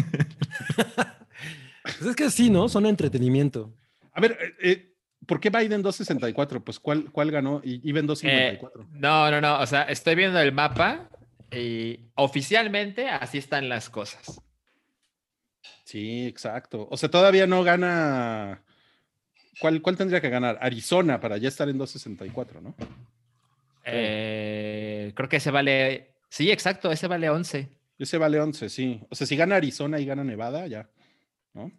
Speaker 3: Pues es que sí, ¿no? Son entretenimiento.
Speaker 1: A ver, eh, eh, ¿por qué Biden 264? Pues, ¿cuál, cuál ganó? Y
Speaker 2: Eh,
Speaker 1: 254.
Speaker 2: no, no, no. O sea, estoy viendo el mapa y oficialmente así están las cosas.
Speaker 1: Sí, exacto. O sea, todavía no gana. ¿Cuál, ¿Cuál tendría que ganar? Arizona para ya estar en 264, ¿no?
Speaker 2: Eh, creo que ese vale. Sí, exacto, ese vale 11.
Speaker 1: Ese vale 11, sí. O sea, si gana Arizona y gana Nevada, ya. ¿No?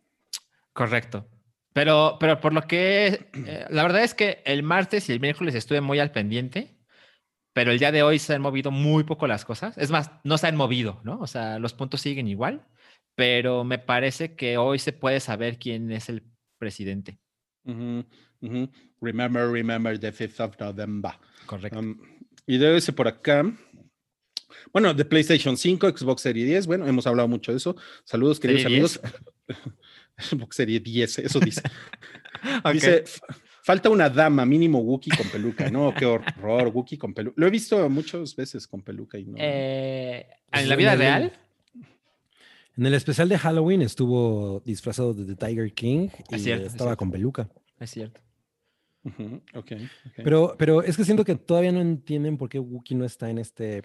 Speaker 2: Correcto. Pero, pero por lo que. eh, la verdad es que el martes y el miércoles estuve muy al pendiente. Pero el día de hoy se han movido muy poco las cosas. Es más, no se han movido, ¿no? O sea, los puntos siguen igual. Pero me parece que hoy se puede saber quién es el presidente.
Speaker 1: Remember, remember the 5th of November.
Speaker 2: Correcto.
Speaker 1: Um, y debe ser por acá. Bueno, de PlayStation 5, Xbox Series 10. Bueno, hemos hablado mucho de eso. Saludos, queridos amigos. Xbox Series 10, eso dice.
Speaker 2: Ok.
Speaker 1: Dice, "F- falta una dama, mínimo Wookiee con peluca. No, qué horror, Wookiee con peluca. Lo he visto muchas veces con peluca y no.
Speaker 2: Eh,
Speaker 3: Pues
Speaker 2: ¿En la vida real?
Speaker 3: En el especial de Halloween estuvo disfrazado de The Tiger King y
Speaker 2: Es cierto, es
Speaker 3: estaba con peluca.
Speaker 2: Es cierto.
Speaker 1: Ujú, ok, ok.
Speaker 3: Pero, pero es que siento que todavía no entienden por qué Wookiee no está en este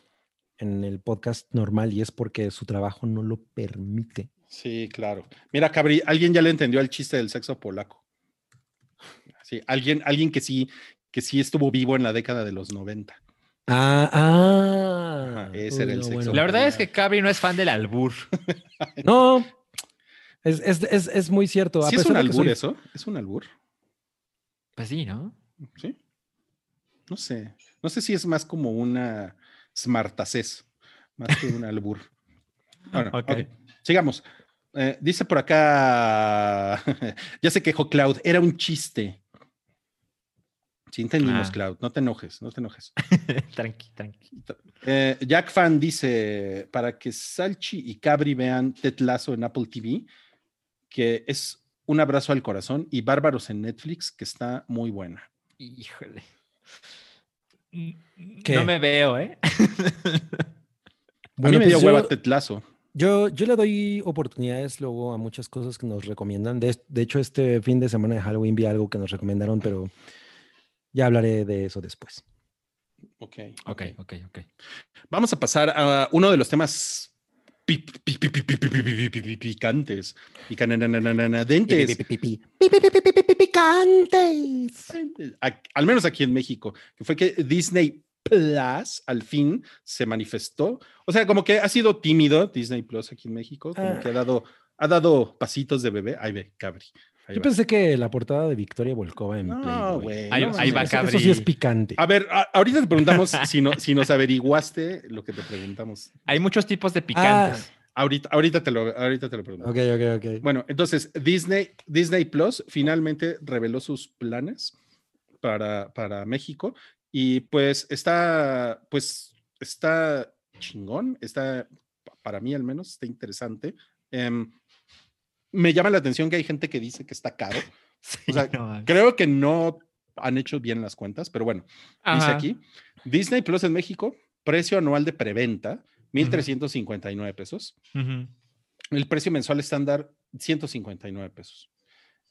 Speaker 3: en el podcast normal y es porque su trabajo no lo permite.
Speaker 1: Sí, claro. Mira, Cabri, alguien ya le entendió el chiste del sexo polaco. Sí, alguien, alguien que sí, que sí estuvo vivo en la década de los 90.
Speaker 3: Ah, ah.
Speaker 1: Ajá, ese era el sexo.
Speaker 2: La verdad es que Cabri no es fan del albur.
Speaker 3: No, es, es, es, es muy cierto. a
Speaker 1: ¿Sí es un albur
Speaker 3: soy-
Speaker 1: eso? ¿Es un albur?
Speaker 2: Pues sí, ¿no?
Speaker 1: Sí. No sé. No sé si es más como una smartacés, más que un albur. Bueno,
Speaker 2: Ok.
Speaker 1: ok, Sigamos. Eh, dice por acá, ya se quejó Cloud, era un chiste. Sí, entendimos,
Speaker 2: Ah.
Speaker 1: Cloud, no te enojes, no te enojes.
Speaker 2: tranqui, tranqui.
Speaker 1: Eh, Jack Fan dice, para que Salchi y Cabri vean Ted Lasso en Apple TV, que es un abrazo al corazón, y Bárbaros en Netflix, que está muy buena.
Speaker 2: Híjole.
Speaker 3: ¿Qué?
Speaker 2: No me veo, ¿eh?
Speaker 1: a
Speaker 3: Bueno,
Speaker 1: mí me
Speaker 3: pues
Speaker 1: dio hueva
Speaker 3: yo-
Speaker 1: Ted Lasso.
Speaker 3: Yo, yo le doy oportunidades luego a muchas cosas que nos recomiendan. De, de, hecho, este fin de semana de Halloween vi algo que nos recomendaron, pero ya hablaré de eso después.
Speaker 1: Ok,
Speaker 2: ok, ok, ok.
Speaker 1: Vamos a pasar a uno de los temas picantes.
Speaker 3: Picantes.
Speaker 1: Picantes. Al menos aquí en México, que fue que Disney Plus al fin se manifestó. O sea, como que ha sido tímido Disney Plus aquí en México, como
Speaker 3: Ah.
Speaker 1: que ha dado, ha dado pasitos de bebé. Ahí ve, Cabri. ahí
Speaker 3: Yo
Speaker 1: va.
Speaker 3: pensé que la portada de Victoria Volkova en
Speaker 1: No,
Speaker 3: Playboy.
Speaker 1: güey.
Speaker 2: Ahí-
Speaker 1: no
Speaker 2: ahí va.
Speaker 3: Eso, eso sí es
Speaker 2: Cabri.
Speaker 3: picante.
Speaker 1: A ver, a- ahorita te preguntamos si, no, si nos averiguaste lo que te preguntamos.
Speaker 2: Hay muchos tipos de picantes.
Speaker 1: Ahorita, ahorita, te, lo, ahorita te lo pregunto.
Speaker 3: Ok, ok, ok.
Speaker 1: Bueno, entonces Disney, Disney Plus finalmente reveló sus planes para, para México y pues está, pues está chingón, está, para mí al menos, está interesante. Em, me llama la atención que hay gente que dice que está caro.
Speaker 2: Sí,
Speaker 1: O sea,
Speaker 2: no mames.
Speaker 1: Creo que no han hecho bien las cuentas, pero bueno, dice
Speaker 2: Ajá.
Speaker 1: aquí, Disney Plus en México, precio anual de preventa, 1.359 pesos.
Speaker 2: Ujú.
Speaker 1: El precio mensual estándar, 159 pesos.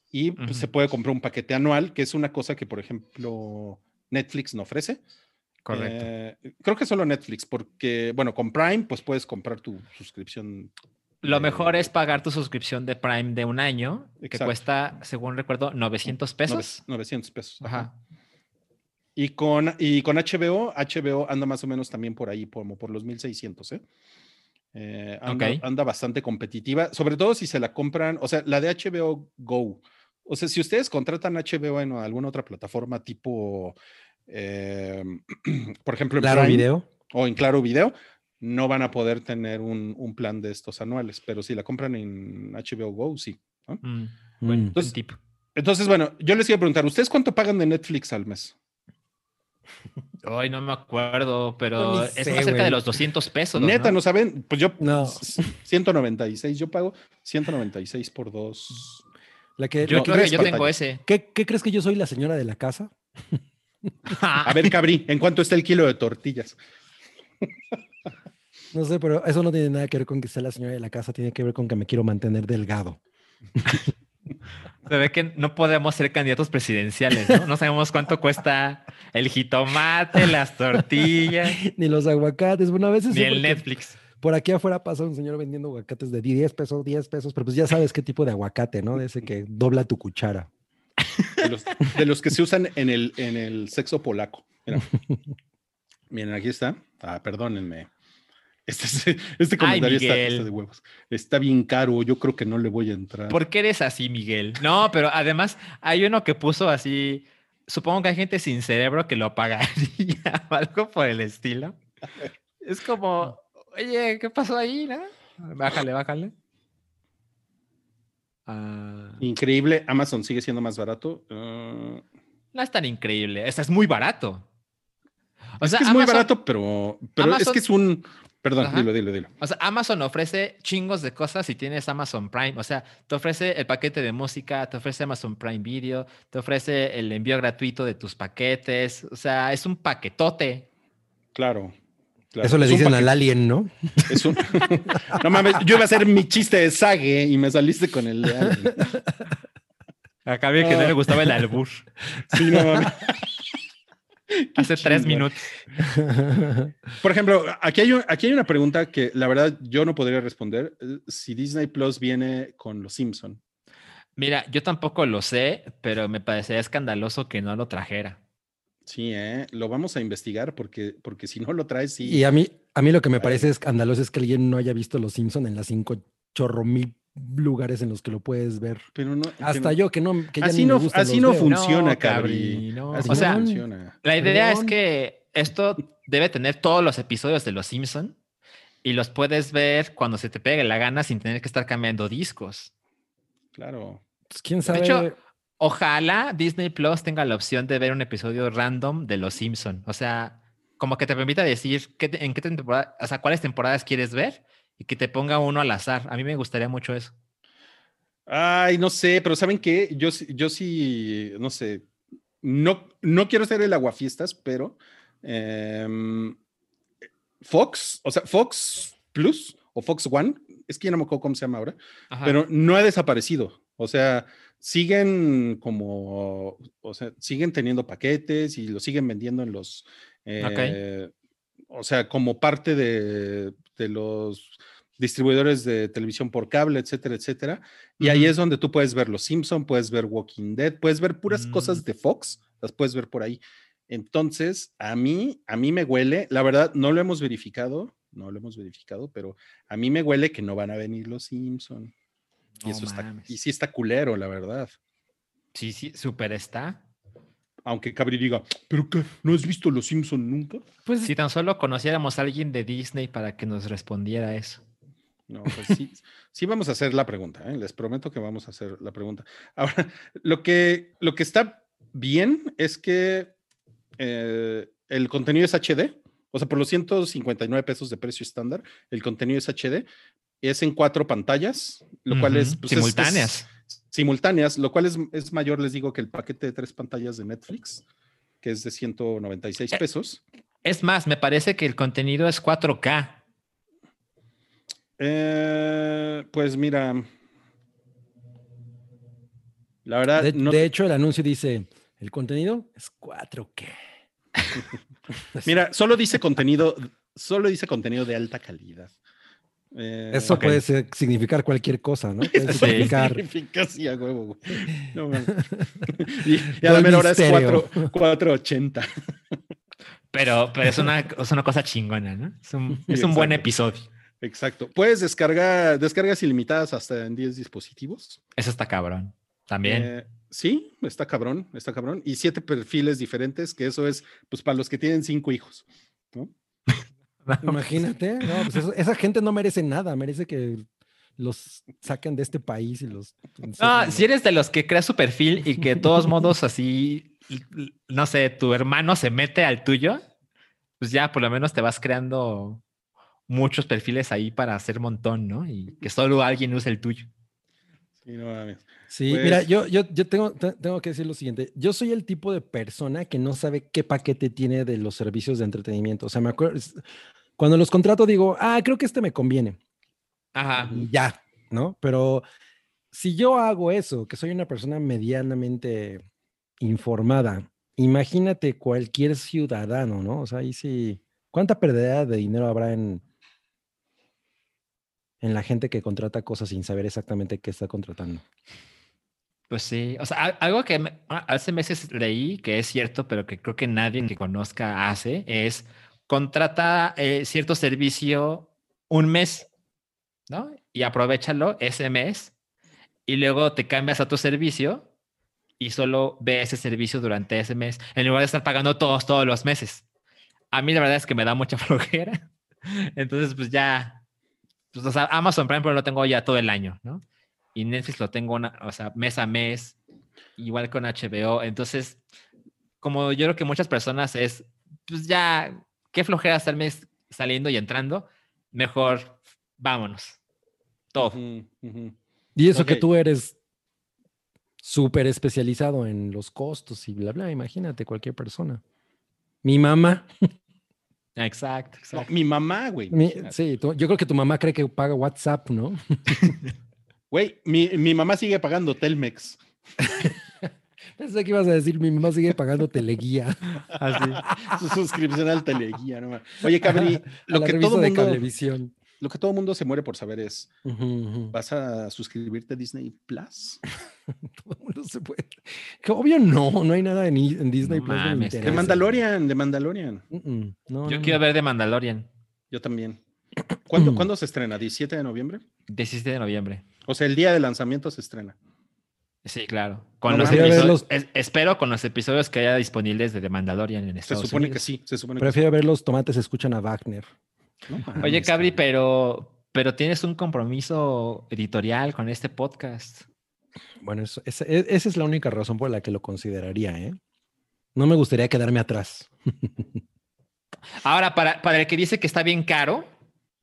Speaker 1: Y pues, se
Speaker 2: Ujú.
Speaker 1: puede comprar un paquete anual, que es una cosa que, por ejemplo, Netflix no ofrece.
Speaker 2: Correcto.
Speaker 1: Eh, creo que solo Netflix, porque, bueno, con Prime, pues puedes comprar tu suscripción.
Speaker 2: Lo
Speaker 1: eh,
Speaker 2: mejor es pagar tu suscripción de Prime de un año, que cuesta, según recuerdo, 900 pesos.
Speaker 1: nove- 900 pesos.
Speaker 2: Ajá.
Speaker 1: Y con, y con HBO, HBO anda más o menos también por ahí, como por los 1600, ¿eh? Eh, anda,
Speaker 2: Ok.
Speaker 1: anda bastante competitiva, sobre todo si se la compran, o sea, la de HBO Go. O sea, si ustedes contratan HBO en alguna otra plataforma tipo, eh, por ejemplo, en
Speaker 3: Claro,
Speaker 1: Prime
Speaker 3: video.
Speaker 1: o en Claro Video, no van a poder tener un, un plan de estos anuales, pero si la compran en HBO Go, sí. ¿no?
Speaker 2: Mm,
Speaker 3: Mm.
Speaker 2: buen
Speaker 1: Entonces,
Speaker 2: tip.
Speaker 1: Entonces, bueno, yo les iba a preguntar, ¿ustedes cuánto pagan de Netflix al mes?
Speaker 2: Ay, no me acuerdo, pero es más cerca de los 200 pesos.
Speaker 1: Neta, ¿no saben? Pues yo,
Speaker 3: No.
Speaker 1: s- 196, yo pago 196 por dos.
Speaker 3: La que,
Speaker 2: Yo
Speaker 3: la que-
Speaker 2: creo que yo tengo ese.
Speaker 3: ¿qué, qué crees que yo soy la señora de la casa?
Speaker 1: A ver, Cabri, ¿en cuánto está el kilo de tortillas?
Speaker 3: No sé, pero eso no tiene nada que ver con que sea la señora de la casa, tiene que ver con que me quiero mantener delgado.
Speaker 2: Se ve que no podemos ser candidatos presidenciales, ¿no? No sabemos cuánto cuesta el jitomate, las tortillas,
Speaker 3: Ni los aguacates. Bueno, a veces
Speaker 2: ni
Speaker 3: sí,
Speaker 2: el
Speaker 3: porque
Speaker 2: Netflix.
Speaker 3: Por aquí afuera pasa un señor vendiendo aguacates de 10 pesos, 10 pesos, pero pues ya sabes qué tipo de aguacate, ¿no? De ese que dobla tu cuchara.
Speaker 1: De los, de los que se usan en el, en el sexo polaco. Mira. Miren, aquí está. Ah, perdónenme. Este, es- este comentario está, está de huevos. Está bien caro, yo creo que no le voy a entrar.
Speaker 2: ¿Por qué eres así, Miguel? No, pero además hay uno que puso así. Supongo que hay gente sin cerebro que lo pagaría o algo por el estilo. Es como, oye, ¿qué pasó ahí? no? Bájale, bájale. Ah,
Speaker 1: Increíble, Amazon sigue siendo más barato. Ah,
Speaker 2: no es tan increíble. Este es muy barato. O
Speaker 1: es
Speaker 2: sea,
Speaker 1: que es muy barato, pero, pero es que es un. Perdón,
Speaker 2: Ajá.
Speaker 1: dilo, dilo, dilo.
Speaker 2: O sea, Amazon ofrece chingos de cosas si tienes Amazon Prime. O sea, te ofrece el paquete de música, te ofrece Amazon Prime Video, te ofrece el envío gratuito de tus paquetes. O sea, es un paquetote.
Speaker 1: Claro. Claro.
Speaker 3: Eso le dicen al alien, ¿no?
Speaker 1: Es un... no mames, yo iba a hacer mi chiste de Sage y me saliste con el de Alien.
Speaker 2: Acá vi que no le gustaba el albur.
Speaker 1: Sí, no mames.
Speaker 2: Hace tres minutos.
Speaker 1: Por ejemplo, aquí hay, un- aquí hay una pregunta que la verdad yo no podría responder. Si Disney Plus viene con Los Simpson.
Speaker 2: Mira, yo tampoco lo sé, pero me parecería escandaloso que no lo trajera.
Speaker 1: Sí, ¿eh? lo vamos a investigar porque, porque si no lo traes, sí.
Speaker 3: Y a mí, a mí lo que me parece escandaloso es que alguien no haya visto Los Simpson en las cinco chorro mil lugares en los que lo puedes ver.
Speaker 1: pero no,
Speaker 3: Hasta
Speaker 1: pero-
Speaker 3: yo que no, que ya
Speaker 1: Así
Speaker 3: me
Speaker 1: no- así no
Speaker 3: veo.
Speaker 1: funciona,
Speaker 2: No,
Speaker 1: Cabri.
Speaker 2: No.
Speaker 1: Así
Speaker 2: O
Speaker 1: no
Speaker 2: sea,
Speaker 1: funciona.
Speaker 2: La idea
Speaker 3: Perdón.
Speaker 2: es que esto debe tener todos los episodios de Los Simpson y los puedes ver cuando se te pegue la gana sin tener que estar cambiando discos.
Speaker 1: Claro.
Speaker 3: Pues, quién sabe.
Speaker 2: hecho, Ojalá Disney Plus tenga la opción de ver un episodio random de Los Simpson. O sea, como que te permita decir qué te- en qué temporada, o sea, cuáles temporadas quieres ver y que te ponga uno al azar. A mí me gustaría mucho eso.
Speaker 1: Ay, no sé, pero ¿saben qué? Yo, sí- yo sí, no sé, no, no quiero ser el aguafiestas, pero em, Fox, o sea, Fox Plus o Fox One, es que ya no me acuerdo cómo se llama ahora,
Speaker 2: Ajá.
Speaker 1: pero no ha desaparecido. O sea, siguen como, o sea, siguen teniendo paquetes y lo siguen vendiendo en los, eh, o sea, como parte de, de los distribuidores de televisión por cable, etcétera, etcétera. Y ahí
Speaker 2: Ujú.
Speaker 1: es donde tú puedes ver Los Simpson, puedes ver Walking Dead, puedes ver puras
Speaker 2: Mm.
Speaker 1: cosas de Fox, las puedes ver por ahí. Entonces, a mí, a mí me huele, la verdad, no lo hemos verificado, no lo hemos verificado, pero a mí me huele que no van a venir Los Simpson. Y
Speaker 2: No
Speaker 1: eso está, y sí está culero, la verdad.
Speaker 2: Sí, sí, súper está.
Speaker 1: Aunque Cabri diga, ¿pero qué? ¿No has visto Los Simpson nunca?
Speaker 3: Pues
Speaker 2: Si tan solo conociéramos a alguien de Disney para que nos respondiera eso.
Speaker 1: No, pues sí, sí vamos a hacer la pregunta, ¿eh? les prometo que vamos a hacer la pregunta. Ahora, lo que, lo que está bien es que eh, el contenido es HD, o sea, por los 159 pesos de precio estándar, el contenido es HD, es en cuatro pantallas, lo cual es, pues, es- es
Speaker 2: simultáneas.
Speaker 1: simultáneas, lo cual es, es mayor, les digo, que el paquete de tres pantallas de Netflix, que es de 196
Speaker 2: Eh,
Speaker 1: pesos.
Speaker 2: Es más, me parece que el contenido es 4K.
Speaker 1: Eh, pues mira, la verdad,
Speaker 3: de,
Speaker 1: no,
Speaker 3: de hecho, el anuncio dice: el contenido es 4K.
Speaker 1: Mira, solo dice contenido, solo dice contenido de alta calidad. Eh,
Speaker 3: Eso puede ser- significar cualquier cosa, ¿no? Puede
Speaker 2: Sí.
Speaker 3: significar
Speaker 1: significa así a huevo, güey. No, mames. y, y a la mera hora es
Speaker 3: Misterio.
Speaker 1: 4, 480.
Speaker 2: Pero, pero es, una, es una cosa chingona, ¿no? Es un, es un buen episodio.
Speaker 1: Exacto. Puedes descargar descargas ilimitadas hasta en 10 dispositivos.
Speaker 2: Eso está cabrón. También.
Speaker 1: Eh, sí, está cabrón, está cabrón. Y siete perfiles diferentes, que eso es, pues, para los que tienen cinco hijos. ¿no?
Speaker 3: Imagínate, no, pues eso- esa gente no merece nada, merece que los saquen de este país y los...
Speaker 2: No, si eres de los que crea su perfil y que de todos modos así, no sé, tu hermano se mete al tuyo, pues ya por lo menos te vas creando muchos perfiles ahí para hacer montón, ¿no? Y que solo alguien use el tuyo.
Speaker 1: Sí, no mames.
Speaker 3: Sí,
Speaker 1: Pues-
Speaker 3: mira, yo, yo, yo tengo, te- tengo que decir lo siguiente. Yo soy el tipo de persona que no sabe qué paquete tiene de los servicios de entretenimiento. O sea, me acuerdo, cuando los contrato digo, ah, creo que este me conviene.
Speaker 2: Ajá.
Speaker 3: y ya, ¿no? Pero si yo hago eso, que soy una persona medianamente informada, imagínate cualquier ciudadano, ¿no? O sea, ahí sí, ¿cuánta pérdida de dinero habrá en, en la gente que contrata cosas sin saber exactamente qué está contratando?
Speaker 2: Pues sí, o sea, algo que hace meses leí que es cierto, pero que creo que nadie que conozca hace, es contrata eh, cierto servicio un mes, ¿no? Y aprovechalo ese mes y luego te cambias a otro servicio y solo ve ese servicio durante ese mes, en lugar de estar pagando todos, todos los meses. A mí la verdad es que me da mucha flojera. Entonces, pues ya, pues, o sea, Amazon Prime, pero lo tengo ya todo el año, ¿no? y Netflix lo tengo, una, o sea, mes a mes, igual con HBO. Entonces, como yo creo que muchas personas es, pues ya, qué flojera estarme saliendo y entrando, mejor vámonos. Todo.
Speaker 3: Y eso que tú eres súper especializado en los costos y bla, bla, imagínate cualquier persona. Mi mamá,
Speaker 2: Exacto,
Speaker 1: No,
Speaker 2: exacto.
Speaker 1: mi mamá, güey.
Speaker 3: mi- sí, tú- yo creo que tu mamá cree que paga WhatsApp, ¿no?
Speaker 1: Güey, mi, mi mamá sigue pagando Telmex.
Speaker 3: Pensé que ibas a decir, mi mamá sigue pagando teleguía.
Speaker 2: Así.
Speaker 1: Su suscripción al teleguía, no. Oye, Cabri, lo
Speaker 3: la
Speaker 1: que, todo
Speaker 3: de
Speaker 1: mundo,
Speaker 3: Cablevisión.
Speaker 1: lo que todo mundo se muere por saber es. ¿vas a suscribirte a Disney Plus?
Speaker 3: Todo el mundo se puede. Que obvio no, no hay nada en, Disney
Speaker 2: No
Speaker 3: Plus.
Speaker 2: mames.
Speaker 1: De Mandalorian, de Mandalorian.
Speaker 3: No,
Speaker 2: Yo
Speaker 3: no,
Speaker 2: quiero
Speaker 3: no.
Speaker 2: ver de Mandalorian,
Speaker 1: Yo también. ¿Cuándo, ¿Cuándo se estrena? ¿17 de noviembre?
Speaker 2: 17 de noviembre.
Speaker 1: O sea, el día de lanzamiento se estrena.
Speaker 2: Sí, claro. Con
Speaker 1: No,
Speaker 2: los
Speaker 3: prefiero ver
Speaker 2: episodios,
Speaker 3: los-
Speaker 2: es- espero con los episodios que haya disponibles de The Mandalorian en
Speaker 1: Se
Speaker 2: Estados
Speaker 1: supone que
Speaker 2: Unidos.
Speaker 1: sí, se supone que
Speaker 3: Prefiero ver los tomates escuchan a Wagner.
Speaker 2: Oye, Cabri,
Speaker 1: cabrón.
Speaker 2: pero, pero tienes un compromiso editorial con este podcast.
Speaker 3: Bueno, eso- esa, e- esa es la única razón por la que lo consideraría, ¿eh? No me gustaría quedarme atrás.
Speaker 2: Ahora, para, para el que dice que está bien caro,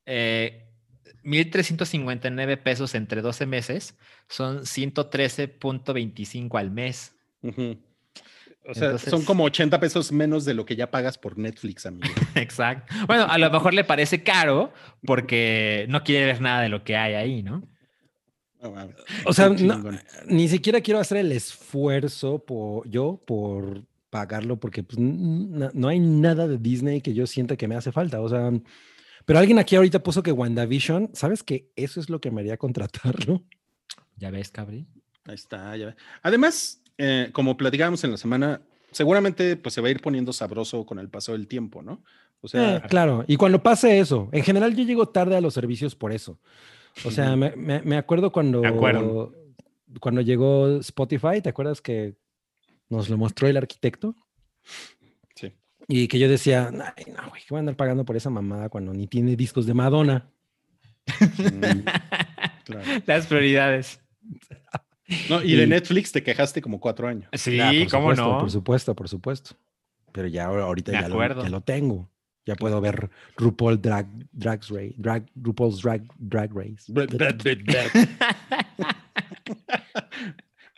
Speaker 2: eh, 1.359 pesos entre 12 meses son 113.25 al mes.
Speaker 1: O sea,
Speaker 2: Entonces-
Speaker 1: son como 80 pesos menos de lo que ya pagas por Netflix, amigo.
Speaker 2: Exacto. Bueno, a lo mejor le parece caro porque no quiere ver nada de lo que hay ahí, ¿no?
Speaker 1: No mames.
Speaker 3: O sea, no- ni siquiera quiero hacer el esfuerzo por, yo por pagarlo porque pues, n- n- no hay nada de Disney que yo sienta que me hace falta. O sea, pero alguien aquí ahorita puso que WandaVision, ¿sabes que eso es lo que me haría contratarlo?
Speaker 2: Ya ves, Cabri.
Speaker 1: Ahí está, ya. ve. Además, eh, como platicábamos en la semana, seguramente pues se va a ir poniendo sabroso con el paso del tiempo, ¿no? O sea,
Speaker 3: Eh, claro, y cuando pase eso, en general yo llego tarde a los servicios por eso. O sea, me, me- me acuerdo cuando,
Speaker 2: acuerdo.
Speaker 3: cuando llegó Spotify, ¿te acuerdas que nos lo mostró el arquitecto?
Speaker 1: sí.
Speaker 3: Y que yo decía, ay, no, güey, ¿qué voy a andar pagando por esa mamada cuando ni tiene discos de Madonna?
Speaker 1: Mm, claro.
Speaker 2: Las prioridades.
Speaker 1: No, y de Netflix te quejaste como cuatro años.
Speaker 2: Sí,
Speaker 3: Ah, por
Speaker 2: cómo
Speaker 3: supuesto,
Speaker 2: no.
Speaker 3: Por supuesto, por supuesto. Pero ya ahora- ahorita ya lo, ya lo tengo. Ya puedo ver RuPaul Drag, Drags Race, drag, RuPaul's Drag, Drag Race.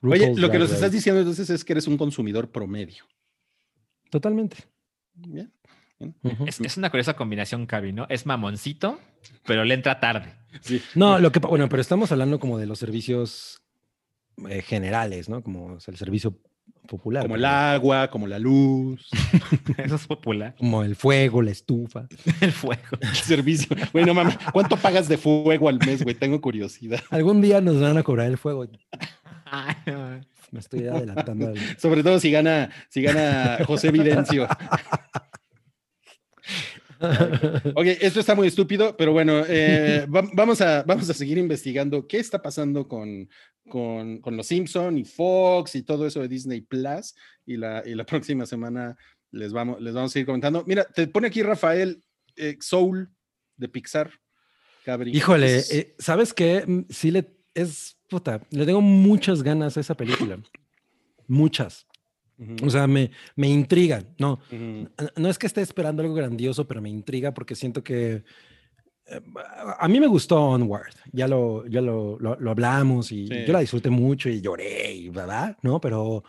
Speaker 1: Oye, lo que nos estás diciendo entonces es que eres un consumidor promedio.
Speaker 3: Totalmente.
Speaker 1: Bien.
Speaker 2: Es, es una curiosa combinación, Cabri, ¿no? Es mamoncito, pero le entra tarde.
Speaker 1: Sí.
Speaker 3: No, lo que, bueno, pero estamos hablando como de los servicios eh, generales, ¿no? Como o sea, el servicio popular.
Speaker 1: Como el agua, como la luz,
Speaker 2: Eso es popular.
Speaker 3: Como el fuego, la estufa.
Speaker 2: El fuego.
Speaker 1: el servicio. Güey, no mames, ¿cuánto pagas de fuego al mes, güey? Tengo curiosidad.
Speaker 3: Algún día nos van a cobrar el fuego.
Speaker 2: Ay, no.
Speaker 3: Me estoy adelantando. al-
Speaker 1: Sobre todo si gana, si gana José Videncio. Ok, esto está muy estúpido, pero bueno, eh, va- vamos, a, vamos a seguir investigando qué está pasando con, con, con Los Simpson y Fox y todo eso de Disney Plus. Y la, y la próxima semana les vamos, les vamos a ir comentando. Mira, te pone aquí Rafael eh, Soul de Pixar.
Speaker 3: Híjole, eh, ¿sabes qué? Mm, Sí le es puta, le tengo muchas ganas a esa película. Muchas.
Speaker 1: Ujú,
Speaker 3: O sea, me, me intriga. No,
Speaker 1: ujú.
Speaker 3: n- no es que esté esperando algo grandioso, pero me intriga porque siento que eh, a mí me gustó Onward. Ya lo, ya lo, lo, lo hablamos y
Speaker 1: Sí.
Speaker 3: yo la disfruté mucho y lloré, y ¿verdad? ¿No? Pero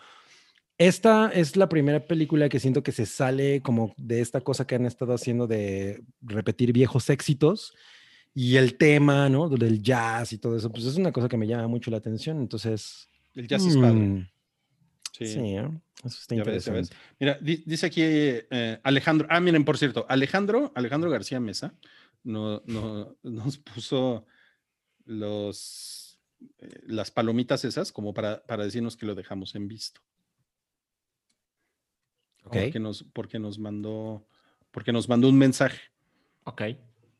Speaker 3: esta es la primera película que siento que se sale como de esta cosa que han estado haciendo de repetir viejos éxitos y el tema, ¿no? Del jazz y todo eso, pues es una cosa que me llama mucho la atención. Entonces,
Speaker 1: El jazz es padre.
Speaker 3: mm,
Speaker 1: Sí.
Speaker 3: sí, ¿eh? Eso está
Speaker 1: Ya ves, ya ves.
Speaker 3: interesante.
Speaker 1: Mira, di- dice aquí eh, Alejandro. Ah, miren, por cierto, Alejandro, Alejandro García Mesa no, no- nos puso los, eh, las palomitas esas como para, para decirnos que lo dejamos en visto.
Speaker 3: Ok.
Speaker 1: Porque nos, porque nos mandó, porque nos mandó un mensaje.
Speaker 2: Ok.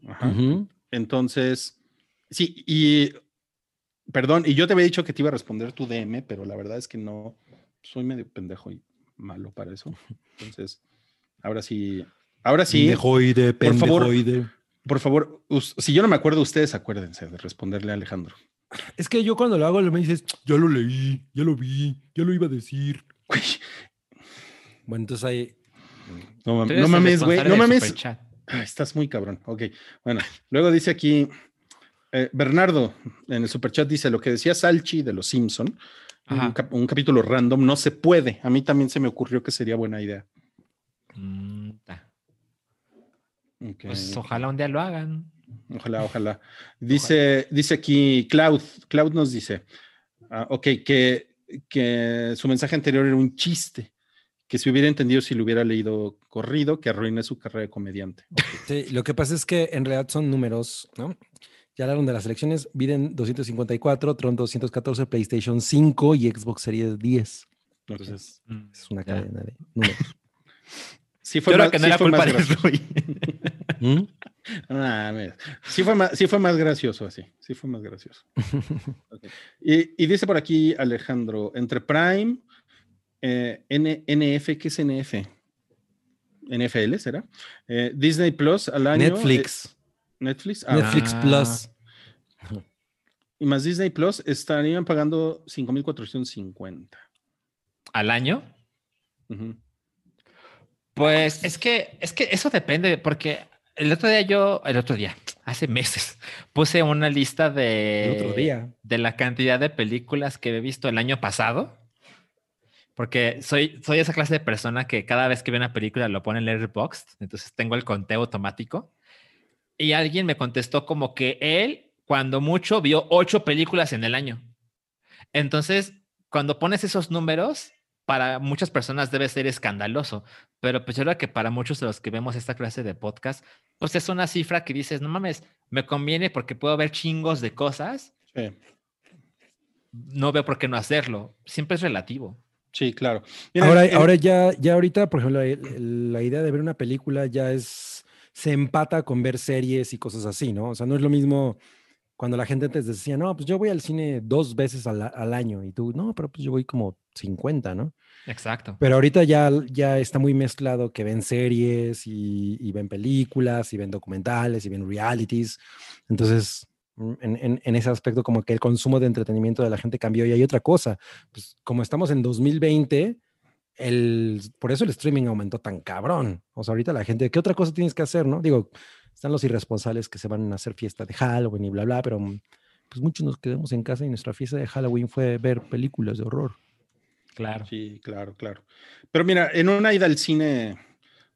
Speaker 1: Ajá. Entonces, sí, y perdón, y yo te había dicho que te iba a responder tu DM, pero la verdad es que no, soy medio pendejo y malo para eso. Entonces, ahora sí, ahora sí,
Speaker 3: Pendejoide,
Speaker 1: por favor.
Speaker 3: pendejoide.
Speaker 1: por favor, si yo no me acuerdo, ustedes acuérdense de responderle a Alejandro.
Speaker 3: Es que yo cuando lo hago, me dices, ya lo leí, ya lo vi, ya lo iba a decir.
Speaker 1: Güey,
Speaker 3: Bueno, entonces ahí.
Speaker 1: No, mames, güey, no mames.
Speaker 2: superchat.
Speaker 1: Ah, estás muy cabrón. Ok, bueno, luego dice aquí, eh, Bernardo, en el superchat dice, lo que decía Salchi de los Simpson, un,
Speaker 2: Ajá.
Speaker 1: cap- un capítulo random, no se puede. A mí también se me ocurrió que sería buena idea.
Speaker 2: Mm. Pues ojalá un día lo hagan.
Speaker 1: Ojalá, ojalá. Dice, dice aquí Cloud, Cloud nos dice, ah, ok, que, que su mensaje anterior era un chiste, que se hubiera entendido si lo hubiera leído corrido, que arruiné su carrera de comediante. Ok.
Speaker 3: Sí, lo que pasa es que en realidad son números, ¿no? Ya hablaron de las elecciones, Biden 254, Tron 214, PlayStation 5 y Xbox Series 10.
Speaker 1: Ok.
Speaker 3: Entonces,
Speaker 2: Mm,
Speaker 3: es una cadena de números.
Speaker 1: Sí
Speaker 2: Yo
Speaker 1: fue
Speaker 2: creo
Speaker 1: más,
Speaker 2: que no
Speaker 1: sí
Speaker 2: era culpa de.
Speaker 3: ¿Mm?
Speaker 1: Ah, mira. sí, fue más, sí fue más gracioso así, sí fue más gracioso. Y dice por aquí Alejandro, entre Prime, eh, N- NF, ¿qué es NF? NFL, ¿será? Eh, Disney Plus al año.
Speaker 3: Netflix.
Speaker 1: eh, Netflix. ah,
Speaker 3: Netflix
Speaker 2: Ah.
Speaker 3: Plus.
Speaker 1: Y más Disney Plus estarían pagando 5.450.
Speaker 2: ¿Al año? Pues es que, es que eso depende, porque el otro día yo, el otro día, hace meses, puse una lista de,
Speaker 3: El otro día.
Speaker 2: de la cantidad de películas que he visto el año pasado. Porque soy, soy esa clase de persona que cada vez que ve una película lo pone en Letterboxd, entonces tengo el conteo automático. Y alguien me contestó como que él, cuando mucho, vio ocho películas en el año. Entonces, cuando pones esos números, para muchas personas debe ser escandaloso, pero pues yo creo que para muchos de los que vemos esta clase de podcast, pues es una cifra que dices, no mames, me conviene porque puedo ver chingos de cosas,
Speaker 1: Sí,
Speaker 2: no veo por qué no hacerlo. Siempre es relativo.
Speaker 1: sí, claro. Mira,
Speaker 3: Ahora,
Speaker 1: en-
Speaker 3: ahora ya, ya ahorita, por ejemplo, la, la idea de ver una película ya es, se empata con ver series y cosas así, ¿no? O sea, no es lo mismo cuando la gente antes decía, no, pues yo voy al cine dos veces al, al año y tú, no, pero pues yo voy como 50, ¿no?
Speaker 2: Exacto.
Speaker 3: Pero ahorita ya, ya está muy mezclado que ven series y, y ven películas y ven documentales y ven realities. Entonces, mm, en, en- en ese aspecto como que el consumo de entretenimiento de la gente cambió y hay otra cosa. Pues como estamos en 2020, el, por eso el streaming aumentó tan cabrón. O sea, ahorita la gente, ¿qué otra cosa tienes que hacer, no? Digo, están los irresponsables que se van a hacer fiesta de Halloween y bla, bla, pero mm, pues muchos nos quedamos en casa y nuestra fiesta de Halloween fue ver películas de horror.
Speaker 2: Claro.
Speaker 1: Sí, claro, claro. Pero mira, en una ida al cine,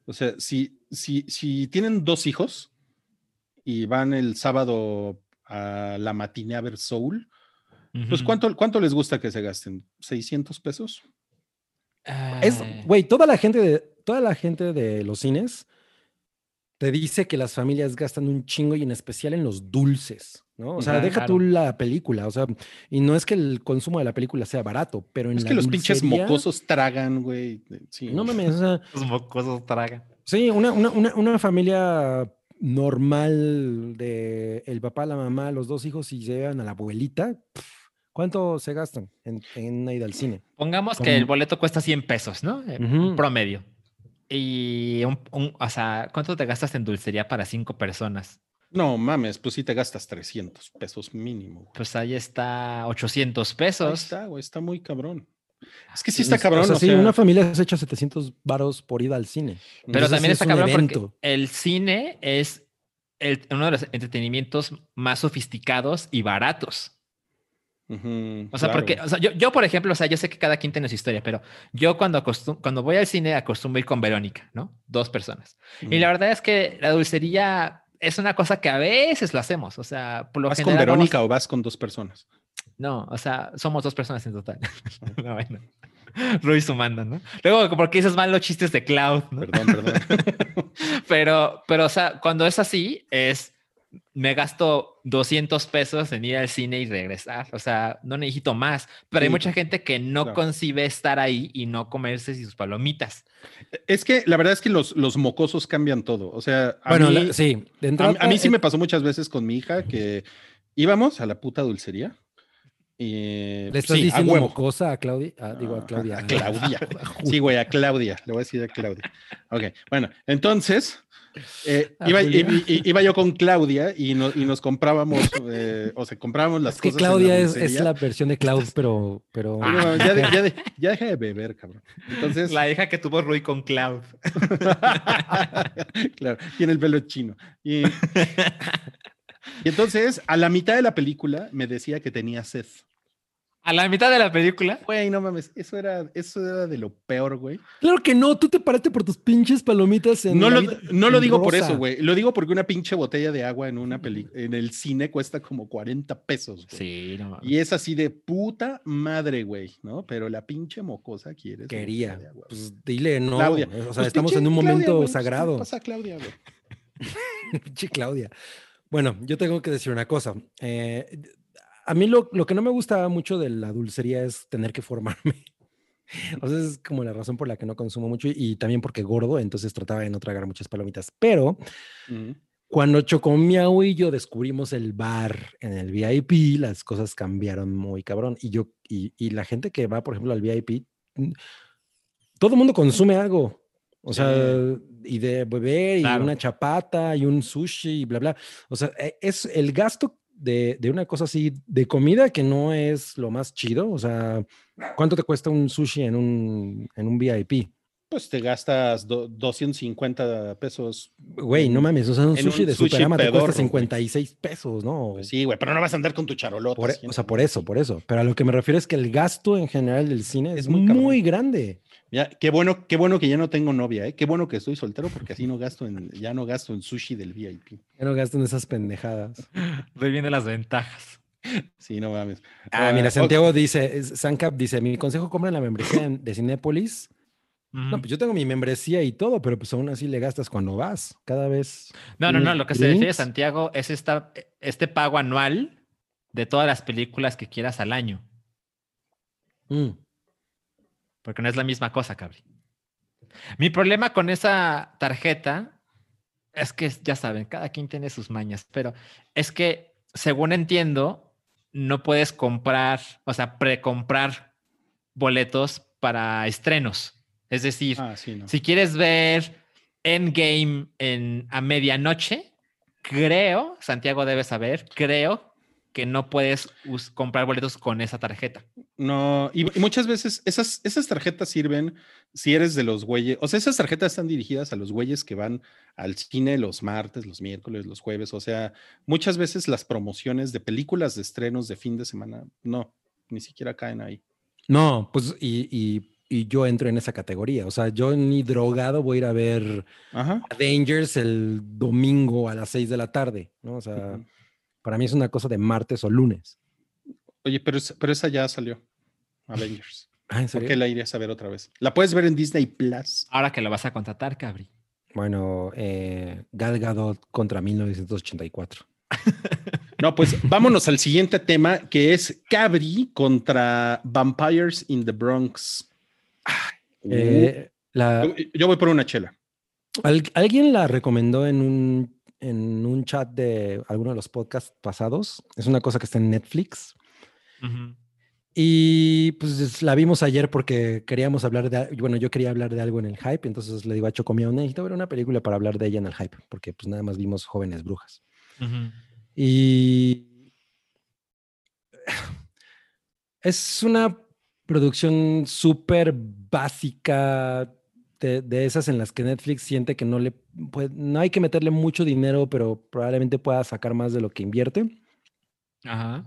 Speaker 1: o sea, si, si, si tienen dos hijos y van el sábado a la matiné a ver Soul, pues. ¿cuánto, ¿cuánto les gusta que se gasten? ¿600 pesos?
Speaker 3: Es,
Speaker 2: Ay,
Speaker 3: güey, toda la gente de, toda la gente de los cines te dice que las familias gastan un chingo y en especial en los dulces, ¿no? O sea, deja tú la película, o sea, y no es que el consumo de la película sea barato, pero en
Speaker 1: Es
Speaker 3: la
Speaker 1: que los pinches mocosos tragan, güey. Sí.
Speaker 3: No mames, o sea,
Speaker 2: Los mocosos tragan.
Speaker 3: sí, una, una, una, una familia normal de el papá, la mamá, los dos hijos y llevan a la abuelita, ¿cuánto se gastan en, en una ida al cine?
Speaker 2: Pongamos que el boleto cuesta 100 pesos, ¿no? Eh. Promedio. Y, un, un- o sea, ¿cuánto te gastas en dulcería para cinco personas?
Speaker 1: No mames, pues sí te gastas 300 pesos mínimo. güey.
Speaker 2: Pues ahí está 800
Speaker 1: Ahí
Speaker 2: pesos.
Speaker 1: está, güey, está muy cabrón. Es que sí está
Speaker 3: Es-
Speaker 1: cabrón.
Speaker 3: O sea,
Speaker 1: o
Speaker 3: sí,
Speaker 1: sea,
Speaker 3: una familia se echa 700 varos por ida al cine.
Speaker 2: Pero
Speaker 3: Entonces,
Speaker 2: también
Speaker 3: sí
Speaker 2: está
Speaker 3: es
Speaker 2: cabrón porque el cine es el- uno de los entretenimientos más sofisticados y baratos.
Speaker 1: Ujú,
Speaker 2: O sea,
Speaker 1: claro.
Speaker 2: porque, o sea, yo, yo, por ejemplo, o sea, yo sé que cada quien tiene su historia, pero yo cuando, cuando voy al cine acostumbro ir con Verónica, ¿no? Dos personas. Y
Speaker 1: Ujú.
Speaker 2: la verdad es que la dulcería es una cosa que a veces lo hacemos. O sea, por lo
Speaker 1: ¿Vas con
Speaker 2: general. vamos-
Speaker 1: Verónica o vas con dos personas?
Speaker 2: No, o sea, somos dos personas en total. no, bueno. Rui sumando, ¿no? Luego, porque dices mal los chistes de Cloud, ¿no?
Speaker 1: Perdón, perdón.
Speaker 2: Pero, pero, o sea, cuando es así, es. Me gasto 200 pesos en ir al cine y regresar. O sea, no necesito más. Pero hay
Speaker 1: Sí,
Speaker 2: mucha gente que no
Speaker 1: claro.
Speaker 2: concibe estar ahí y no comerse sus palomitas.
Speaker 1: es que la verdad es que los, los mocosos cambian todo. O sea, a
Speaker 3: Bueno,
Speaker 1: mí,
Speaker 3: la- sí, de
Speaker 1: a,
Speaker 3: entrada,
Speaker 1: a mí sí
Speaker 3: eh,
Speaker 1: me pasó muchas veces con mi hija que íbamos a la puta dulcería. Y,
Speaker 3: ¿Le estás
Speaker 1: sí, a
Speaker 3: diciendo
Speaker 1: huevo.
Speaker 3: mocosa a Claudia? Ah, digo, a Claudia.
Speaker 1: A Claudia. Sí, güey, a Claudia. Le voy a decir a Claudia. Ok, bueno, entonces eh,
Speaker 3: A
Speaker 1: iba, yo con Claudia y, no- y nos comprábamos, eh, o sea, comprábamos las
Speaker 3: Es que
Speaker 1: cosas.
Speaker 3: Claudia es, la versión de Cloud, pero... pero
Speaker 1: Sí, no, ya, de- ya de- ya deja de beber, cabrón. Entonces,
Speaker 2: La hija que tuvo Rui con Cloud.
Speaker 1: claro, tiene el pelo chino. Y, y entonces, a la mitad de la película me decía que tenía sed.
Speaker 2: A la mitad de la película.
Speaker 1: Güey, no mames, eso era, eso era de lo peor, güey.
Speaker 3: Claro que no, tú te paraste por tus pinches palomitas en
Speaker 1: No lo,
Speaker 3: vida-
Speaker 1: no lo digo por eso, güey. Lo digo porque una pinche botella de agua en una peli en el cine cuesta como 40 pesos. güey.
Speaker 2: Sí, no mames.
Speaker 1: Y es así de puta madre, güey, ¿no? Pero la pinche mocosa quiere.
Speaker 3: Quería.
Speaker 1: de agua.
Speaker 3: Pues dile no.
Speaker 1: Claudia.
Speaker 3: O sea,
Speaker 1: Pues
Speaker 3: estamos en un
Speaker 1: Claudia,
Speaker 3: momento
Speaker 1: güey, pues, ¿qué
Speaker 3: sagrado.
Speaker 1: pasa a Claudia, güey?
Speaker 3: Pinche Claudia. Bueno, yo tengo que decir una cosa. Eh, a mí lo, lo que no me gusta mucho de la dulcería es tener que formarme. O sea, es como la razón por la que no consumo mucho y, y también porque gordo, entonces trataba de no tragar muchas palomitas. Pero
Speaker 1: Ujú.
Speaker 3: cuando Chocomiao y yo descubrimos el bar en el VIP, las cosas cambiaron muy cabrón. Y yo, y, y la gente que va, por ejemplo, al VIP, mm, todo el mundo consume algo. O sea, y de beber y
Speaker 2: Claro.
Speaker 3: una chapata y un sushi y bla, bla. O sea, e- es el gasto de, de una cosa así de comida que no es lo más chido. O sea, ¿cuánto te cuesta un sushi en un, en un VIP?
Speaker 1: Pues te gastas do- 250 pesos.
Speaker 3: Güey, no mames, o sea, un sushi
Speaker 1: un
Speaker 3: de
Speaker 1: sushi
Speaker 3: Superama te
Speaker 1: pedorro,
Speaker 3: cuesta
Speaker 1: güey.
Speaker 3: 56 pesos, ¿no?
Speaker 1: Pues sí, güey, pero no vas a andar con tu charolota.
Speaker 3: Por e- o sea, por eso, por eso. Pero a lo que me refiero es que el gasto en general del cine es,
Speaker 1: Es muy
Speaker 3: grande.
Speaker 1: Ya, qué bueno, qué bueno que ya no tengo novia, ¿eh? Qué bueno que estoy soltero porque así no gasto en, ya no gasto en sushi del VIP.
Speaker 3: Ya no gasto en esas pendejadas.
Speaker 2: Rui viene las ventajas.
Speaker 1: Sí, no mames.
Speaker 3: Ah,
Speaker 1: Ah,
Speaker 3: mira,
Speaker 1: ok.
Speaker 3: Santiago dice, es- Sancap dice, mi consejo, compren la membresía de Cinépolis. No, pues yo tengo mi membresía y todo, pero pues aún así le gastas cuando vas, cada vez.
Speaker 2: No, no, no.
Speaker 3: unos
Speaker 2: Lo que se refiere
Speaker 3: drinks.
Speaker 2: Santiago es esta, este pago anual de todas las películas que quieras al año.
Speaker 3: Mm.
Speaker 2: Porque no es la misma cosa, cabri. Mi problema con esa tarjeta es que, ya saben, cada quien tiene sus mañas, pero es que, según entiendo, no puedes comprar, o sea, precomprar boletos para estrenos. Es decir,
Speaker 1: Ah, sí, no.
Speaker 2: si quieres ver Endgame en, a medianoche, creo, Santiago debe saber, creo que no puedes comprar boletos con esa tarjeta.
Speaker 1: No, y, y muchas veces esas, esas tarjetas sirven si eres de los güeyes, o sea, esas tarjetas están dirigidas a los güeyes que van al cine los martes, los miércoles, los jueves, o sea, muchas veces las promociones de películas de estrenos de fin de semana, no, ni siquiera caen ahí.
Speaker 3: No, pues y, y- y yo entro en esa categoría. O sea, yo ni drogado voy a ir a ver
Speaker 1: Ajá.
Speaker 3: Avengers el domingo a las 6 de la tarde, ¿no? O sea. Para mí es una cosa de martes o lunes.
Speaker 1: Oye, pero, pero esa ya salió, Avengers.
Speaker 3: Ah, ¿en
Speaker 1: ¿Por qué la irías a ver otra vez? La puedes ver en Disney Plus.
Speaker 2: Ahora que lo vas a contratar, Cabri.
Speaker 3: Bueno, eh, Gal Gadot contra 1984.
Speaker 1: No, pues vámonos al siguiente tema, que es Cabri contra Vampires in the Bronx.
Speaker 3: Eh, la-
Speaker 1: Yo, yo voy por una chela.
Speaker 3: al- alguien la recomendó en un, en un chat de alguno de los podcasts pasados. Es una cosa que está en Netflix. Y pues la vimos ayer porque queríamos hablar de, bueno, yo quería hablar de algo en el hype, entonces le digo a Chocomio, necesito ver una película para hablar de ella en el hype, porque pues nada más vimos jóvenes brujas. Y es una producción súper básica de, de esas en las que Netflix siente que no le pues, no hay que meterle mucho dinero, pero probablemente pueda sacar más de lo que invierte.
Speaker 2: Ajá.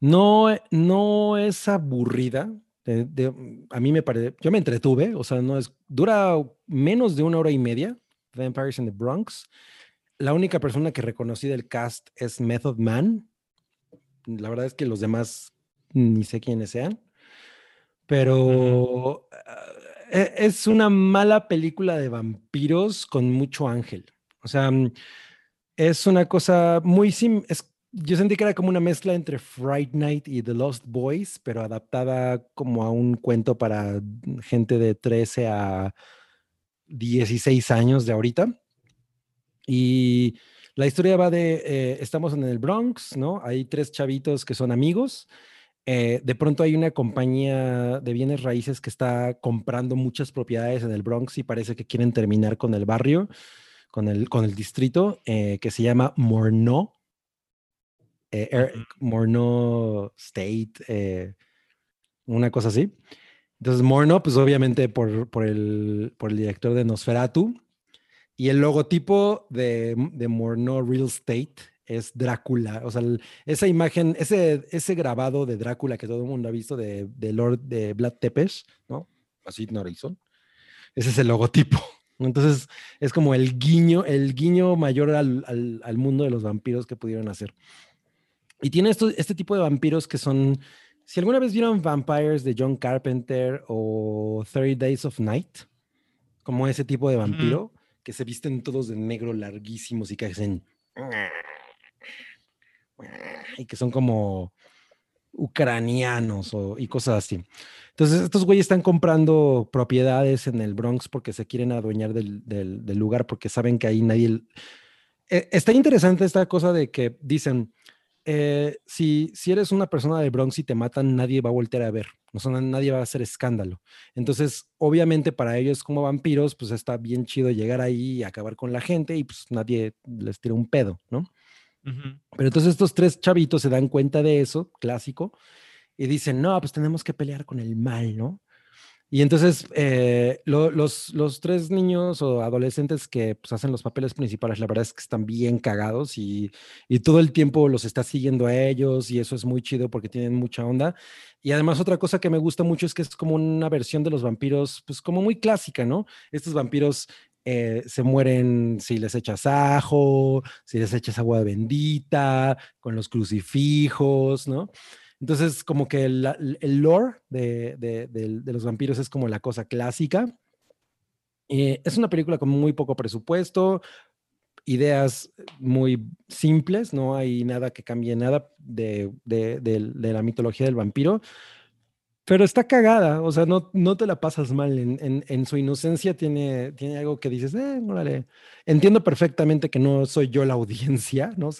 Speaker 3: No, e- no es aburrida. de- de- a mí me parece, yo me entretuve, o sea, no es, dura menos de una hora y media, Vampires in the Bronx. La única persona que reconocí del cast es Method Man. La verdad es que los demás ni sé quiénes sean. Pero es una mala película de vampiros con mucho ángel. O sea, mm, es una cosa muy sim yo sentí que era como una mezcla entre Fright Night y The Lost Boys, pero adaptada como a un cuento para gente de 13 a 16 años de ahorita. Y la historia va de, eh, estamos en el Bronx, ¿no? Hay tres chavitos que son amigos. Eh, de pronto hay una compañía de bienes raíces que está comprando muchas propiedades en el Bronx y parece que quieren terminar con el barrio, con el, con el distrito, eh, que se llama Morneau. eh, Air-
Speaker 2: Ujú.
Speaker 3: Morneau State, eh, una cosa así. Entonces, Morneau, pues obviamente por, por, el, por el director de Nosferatu. Y el logotipo de, de Morneau Real Estate es Drácula. O sea, el- esa imagen, ese, ese grabado de Drácula que todo el mundo ha visto de, de Lord de Vlad Tepes, ¿no? Así, Horizon. Ese es el logotipo. Entonces, es como el guiño, el guiño mayor al, al- al mundo de los vampiros que pudieron hacer. Y tiene esto, este tipo de vampiros que son, si alguna vez vieron Vampires de John Carpenter o 30 Days of Night, como ese tipo de vampiro, que se visten todos de negro larguísimos y que hacen... Y que son como ucranianos o, y cosas así. Entonces, estos güeyes están comprando propiedades en el Bronx porque se quieren adueñar del, del- del lugar porque saben que ahí nadie... Eh, está interesante esta cosa de que dicen, eh, si, si eres una persona del Bronx y te matan, nadie va a voltear a ver, o sea, nadie va a hacer escándalo. Entonces, obviamente para ellos como vampiros, pues está bien chido llegar ahí y acabar con la gente y pues nadie les tira un pedo, ¿no? Pero entonces estos tres chavitos se dan cuenta de eso, clásico, y dicen, no, pues tenemos que pelear con el mal, ¿no? Y entonces eh, lo- los, los tres niños o adolescentes que pues, hacen los papeles principales, la verdad es que están bien cagados y, y todo el tiempo los está siguiendo a ellos y eso es muy chido porque tienen mucha onda. Y además otra cosa que me gusta mucho es que es como una versión de los vampiros, pues como muy clásica, ¿no? Estos vampiros eh, se mueren si les echas ajo, si les echas agua bendita, con los crucifijos, ¿no? Entonces, como que el, el lore de, los vampiros es como la cosa clásica. Eh, es una película con muy poco presupuesto, ideas muy simples, no hay nada que cambie nada de la mitología del vampiro, pero está cagada, o sea, no, no te la pasas mal. En, en- su inocencia tiene, tiene algo que dices, eh. Entiendo perfectamente que no soy yo la audiencia, ¿no?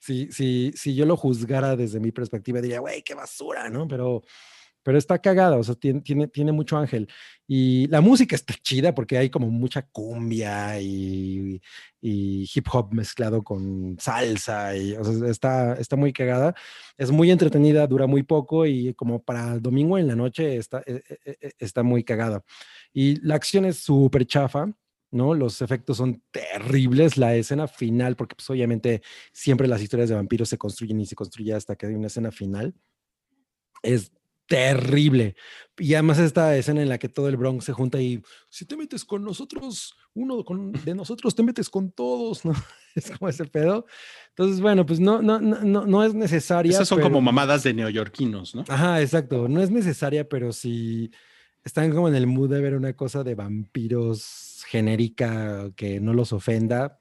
Speaker 3: Si, si, si yo lo juzgara desde mi perspectiva, diría, güey, qué basura, ¿no? Pero, pero está cagada, o sea, tiene, tiene, tiene mucho ángel. Y la música está chida porque hay como mucha cumbia y, y hip hop mezclado con salsa, y, o sea, está, está muy cagada. Es muy entretenida, dura muy poco y como para el domingo en la noche está, eh, eh, eh, está muy cagada. Y la acción es súper chafa. ¿no? Los efectos son terribles, la escena final, porque pues obviamente siempre las historias de vampiros se construyen y se construyen hasta que hay una escena final. Es terrible. Y además esta escena en la que todo el Bronx se junta y si te metes con nosotros, uno con, de nosotros te metes con todos, ¿no? Es como ese pedo. Entonces, bueno, pues no, no, no, no es necesaria.
Speaker 1: Esas son como mamadas de neoyorquinos, ¿no?
Speaker 3: Ajá, exacto. No es necesaria, pero si están como en el mood de ver una cosa de vampiros genérica que no los ofenda,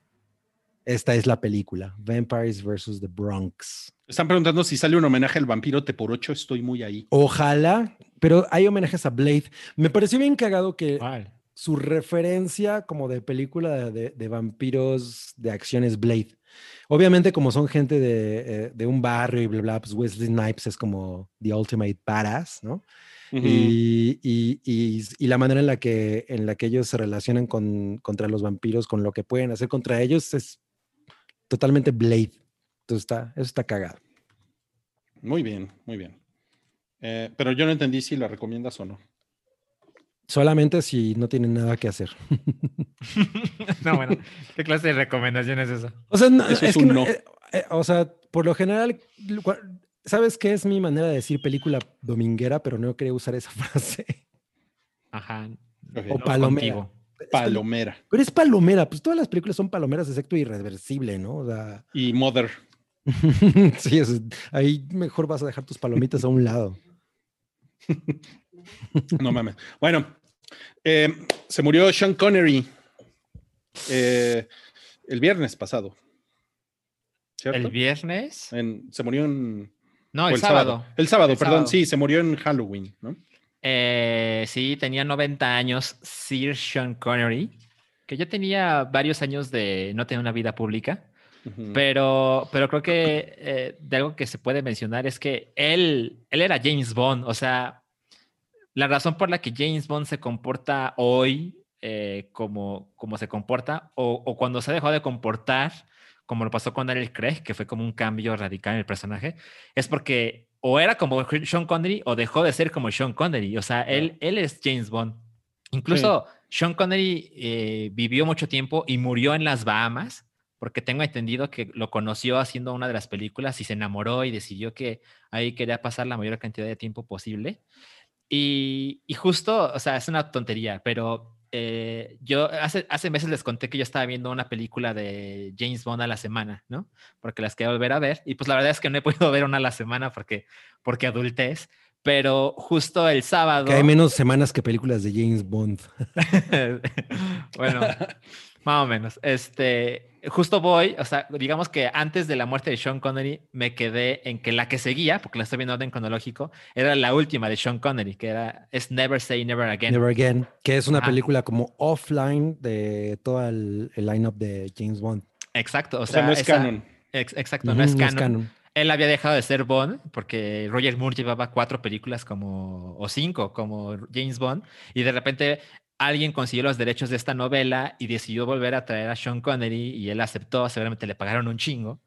Speaker 3: esta es la película, Vampires vs. The Bronx.
Speaker 1: Están preguntando si sale un homenaje al vampiro Te por ocho, estoy muy ahí.
Speaker 3: Ojalá, pero hay homenajes a Blade. Me pareció bien cagado que su referencia como de película de, vampiros de acción es Blade. Obviamente, como son gente de, eh, un barrio y bla, bla, pues Wesley Snipes es como the ultimate badass, ¿no? y, y, la manera en la que, en la que ellos se relacionan con, contra los vampiros, con lo que pueden hacer contra ellos, es totalmente Blade. Entonces está, eso está cagado.
Speaker 1: Muy bien, muy bien. Eh, pero yo no entendí si la recomiendas o no.
Speaker 3: Solamente si no tienen nada que hacer.
Speaker 2: no, bueno, ¿qué clase de recomendación es esa?
Speaker 3: O sea, es, un no. Eh, eh, o sea, por lo general, ¿sabes qué es mi manera de decir película dominguera? Pero no quería usar esa frase.
Speaker 2: Ajá.
Speaker 3: O palomera.
Speaker 1: Palomera.
Speaker 3: Pero es palomera, pues todas las películas son palomeras, excepto irreversible, ¿no? O sea...
Speaker 1: Y Mother.
Speaker 3: sí, ahí mejor vas a dejar tus palomitas a un lado.
Speaker 1: no mames. Bueno, eh, se murió Sean Connery eh, el viernes pasado.
Speaker 2: ¿El viernes?
Speaker 1: se murió en.
Speaker 2: No, el, sábado.
Speaker 1: El sábado, perdón, sí, se murió en Halloween, ¿no?
Speaker 2: Eh, sí, tenía 90 años Sir Sean Connery, que ya tenía varios años de no tener una vida pública, pero, pero creo que eh, de algo que se puede mencionar es que él, él era James Bond, o sea, la razón por la que James Bond se comporta hoy eh, como, como se comporta, o, o, cuando se dejó de comportar, como lo pasó con Daniel Craig, que fue como un cambio radical en el personaje, es porque o era como Sean Connery o dejó de ser como Sean Connery. O sea, él, él es James Bond. Incluso Sean Connery eh, vivió mucho tiempo y murió en las Bahamas, porque tengo entendido que lo conoció haciendo una de las películas y se enamoró y decidió que ahí quería pasar la mayor cantidad de tiempo posible. Y, y justo, o sea, es una tontería, pero eh, yo hace, hace meses les conté que yo estaba viendo una película de James Bond a la semana, ¿no? Porque las quería volver a ver. Y pues la verdad es que no he podido ver una a la semana porque, porque adultez. Pero justo el sábado.
Speaker 3: Que hay menos semanas que películas de James Bond.
Speaker 2: bueno, más o menos. Este, justo voy, o sea, digamos que antes de la muerte de Sean Connery me quedé en que la que seguía, porque la estoy viendo en orden cronológico, era la última de Sean Connery, que era es Never Say Never Again.
Speaker 3: Never Again, que es una película como offline de todo el, el line-up de James Bond.
Speaker 2: Exacto, o, sea, no es canon. exacto, no, es, canon. Él había dejado de ser Bond porque Roger Moore llevaba cuatro películas como, o cinco como James Bond, y de repente alguien consiguió los derechos de esta novela y decidió volver a traer a Sean Connery y él aceptó, seguramente le pagaron un chingo.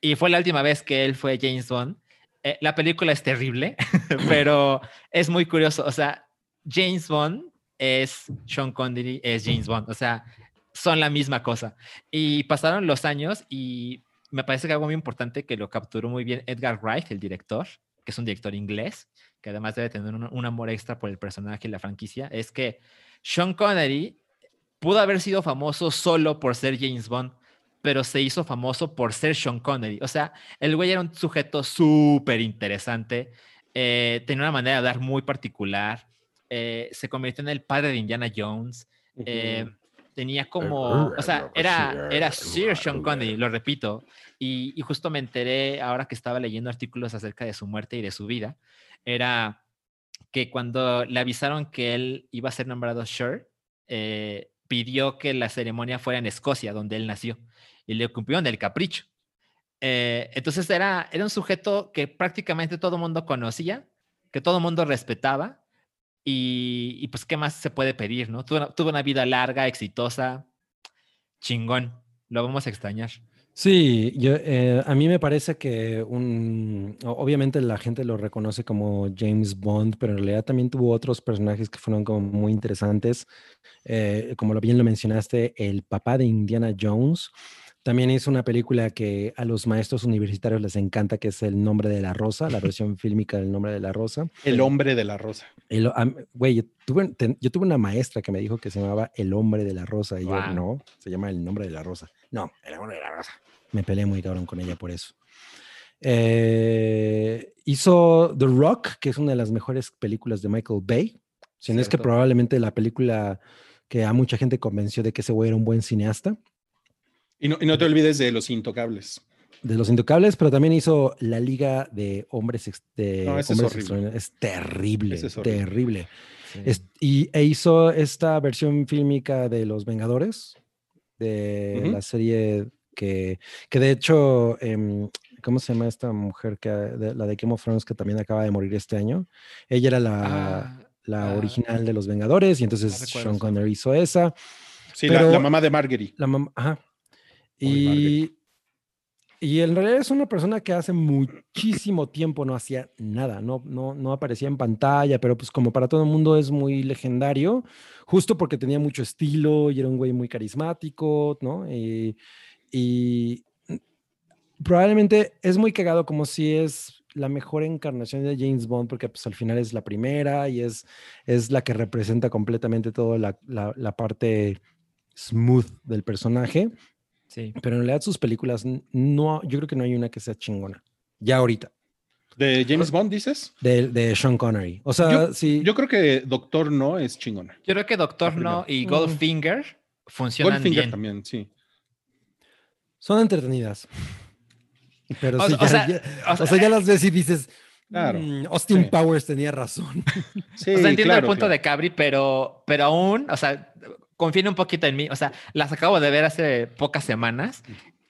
Speaker 2: Y fue la última vez que él fue James Bond. Eh, la película es terrible, pero es muy curioso. O sea, James Bond es Sean Connery, es James Bond. O sea, son la misma cosa. Y pasaron los años y me parece que algo muy importante que lo capturó muy bien Edgar Wright, el director, que es un director inglés, que además debe tener un, un amor extra por el personaje y la franquicia, es que sean Connery pudo haber sido famoso solo por ser James Bond, pero se hizo famoso por ser Sean Connery. O sea, el güey era un sujeto súper interesante, eh, tenía una manera de dar muy particular, eh, se convirtió en el padre de Indiana Jones. Eh, tenía como, o sea, era, era Sir Sean Connery, lo repito, y, y, justo me enteré ahora que estaba leyendo artículos acerca de su muerte y de su vida, era que cuando le avisaron que él iba a ser nombrado Sir, eh, pidió que la ceremonia fuera en Escocia, donde él nació, y le cumplieron el capricho. Eh, entonces era, era un sujeto que prácticamente todo mundo conocía, que todo mundo respetaba, y, pues, ¿qué más se puede pedir? ¿no? tuvo una vida larga, exitosa, chingón, lo vamos a extrañar.
Speaker 3: Sí, yo, eh, a mí me parece que un, obviamente la gente lo reconoce como James Bond, pero en realidad también tuvo otros personajes que fueron como muy interesantes. Eh, como bien lo mencionaste, el papá de Indiana Jones También hizo una película que a los maestros universitarios les encanta, que es El nombre de la rosa, la versión fílmica del nombre de la rosa.
Speaker 1: El hombre de la rosa.
Speaker 3: El- am- Güey, yo tuve, ten- yo tuve una maestra que me dijo que se llamaba El hombre de la rosa. Y yo,
Speaker 2: Guau.
Speaker 3: no, se llama El nombre de la rosa. No, El hombre de la rosa. Me peleé muy cabrón con ella por eso. Eh, hizo The Rock, que es una de las mejores películas de Michael Bay. Si no es que probablemente la película que a mucha gente convenció de que ese güey era un buen cineasta.
Speaker 1: Y no, y no te olvides de los intocables.
Speaker 3: de los Intocables, pero también hizo la Liga de Hombres, ex- de
Speaker 1: No, ese es
Speaker 3: hombres
Speaker 1: horrible.
Speaker 3: Extraordinarios. Es terrible,
Speaker 1: Ese es horrible.
Speaker 3: terrible.
Speaker 2: Sí.
Speaker 3: Es- y e hizo esta versión fílmica de Los Vengadores, de
Speaker 1: Ujú.
Speaker 3: la serie que, que de hecho, em, ¿cómo se llama esta mujer que de- la de Game of Thrones que también acaba de morir este año? Ella era la,
Speaker 2: Ah,
Speaker 3: la
Speaker 2: ah,
Speaker 3: original de Los Vengadores y entonces
Speaker 2: recuerdo
Speaker 3: Sean Connery hizo esa.
Speaker 1: Sí, la-
Speaker 3: Pero-
Speaker 1: la, mamá de Marguerite.
Speaker 3: La mamá, ajá. Y, y en realidad es una persona que hace muchísimo tiempo no hacía nada, no, no, no aparecía en pantalla, pero pues como para todo el mundo es muy legendario, justo porque tenía mucho estilo y era un güey muy carismático, ¿no? Y, probablemente es muy cagado como si es la mejor encarnación de James Bond, porque pues al final es la primera y es, es la que representa completamente toda la- la parte smooth del personaje,
Speaker 2: sí.
Speaker 3: pero en realidad sus películas no, yo creo que no hay una que sea chingona, ya ahorita,
Speaker 1: ¿De James Bond dices?
Speaker 3: de, de Sean Connery. O sea, sí,
Speaker 1: Yo creo que Doctor No es chingona.
Speaker 2: Yo creo que Doctor. No y
Speaker 3: Mm.
Speaker 2: Goldfinger funcionan
Speaker 1: Goldfinger
Speaker 2: bien.
Speaker 1: también, sí.
Speaker 3: son entretenidas. Pero
Speaker 2: O-
Speaker 3: sí,
Speaker 2: o
Speaker 3: ya,
Speaker 2: sea,
Speaker 3: ya-
Speaker 2: o sea,
Speaker 3: o sea, ya las ves y dices,
Speaker 1: Claro,
Speaker 3: "Mm, Austin
Speaker 1: sí.
Speaker 3: Powers tenía razón.
Speaker 1: Sí,
Speaker 2: O sea, entiendo
Speaker 1: claro,
Speaker 2: el punto
Speaker 1: claro.
Speaker 2: de Cabri, pero, pero aún, o sea, confíen un poquito en mí. O sea, las acabo de ver hace pocas semanas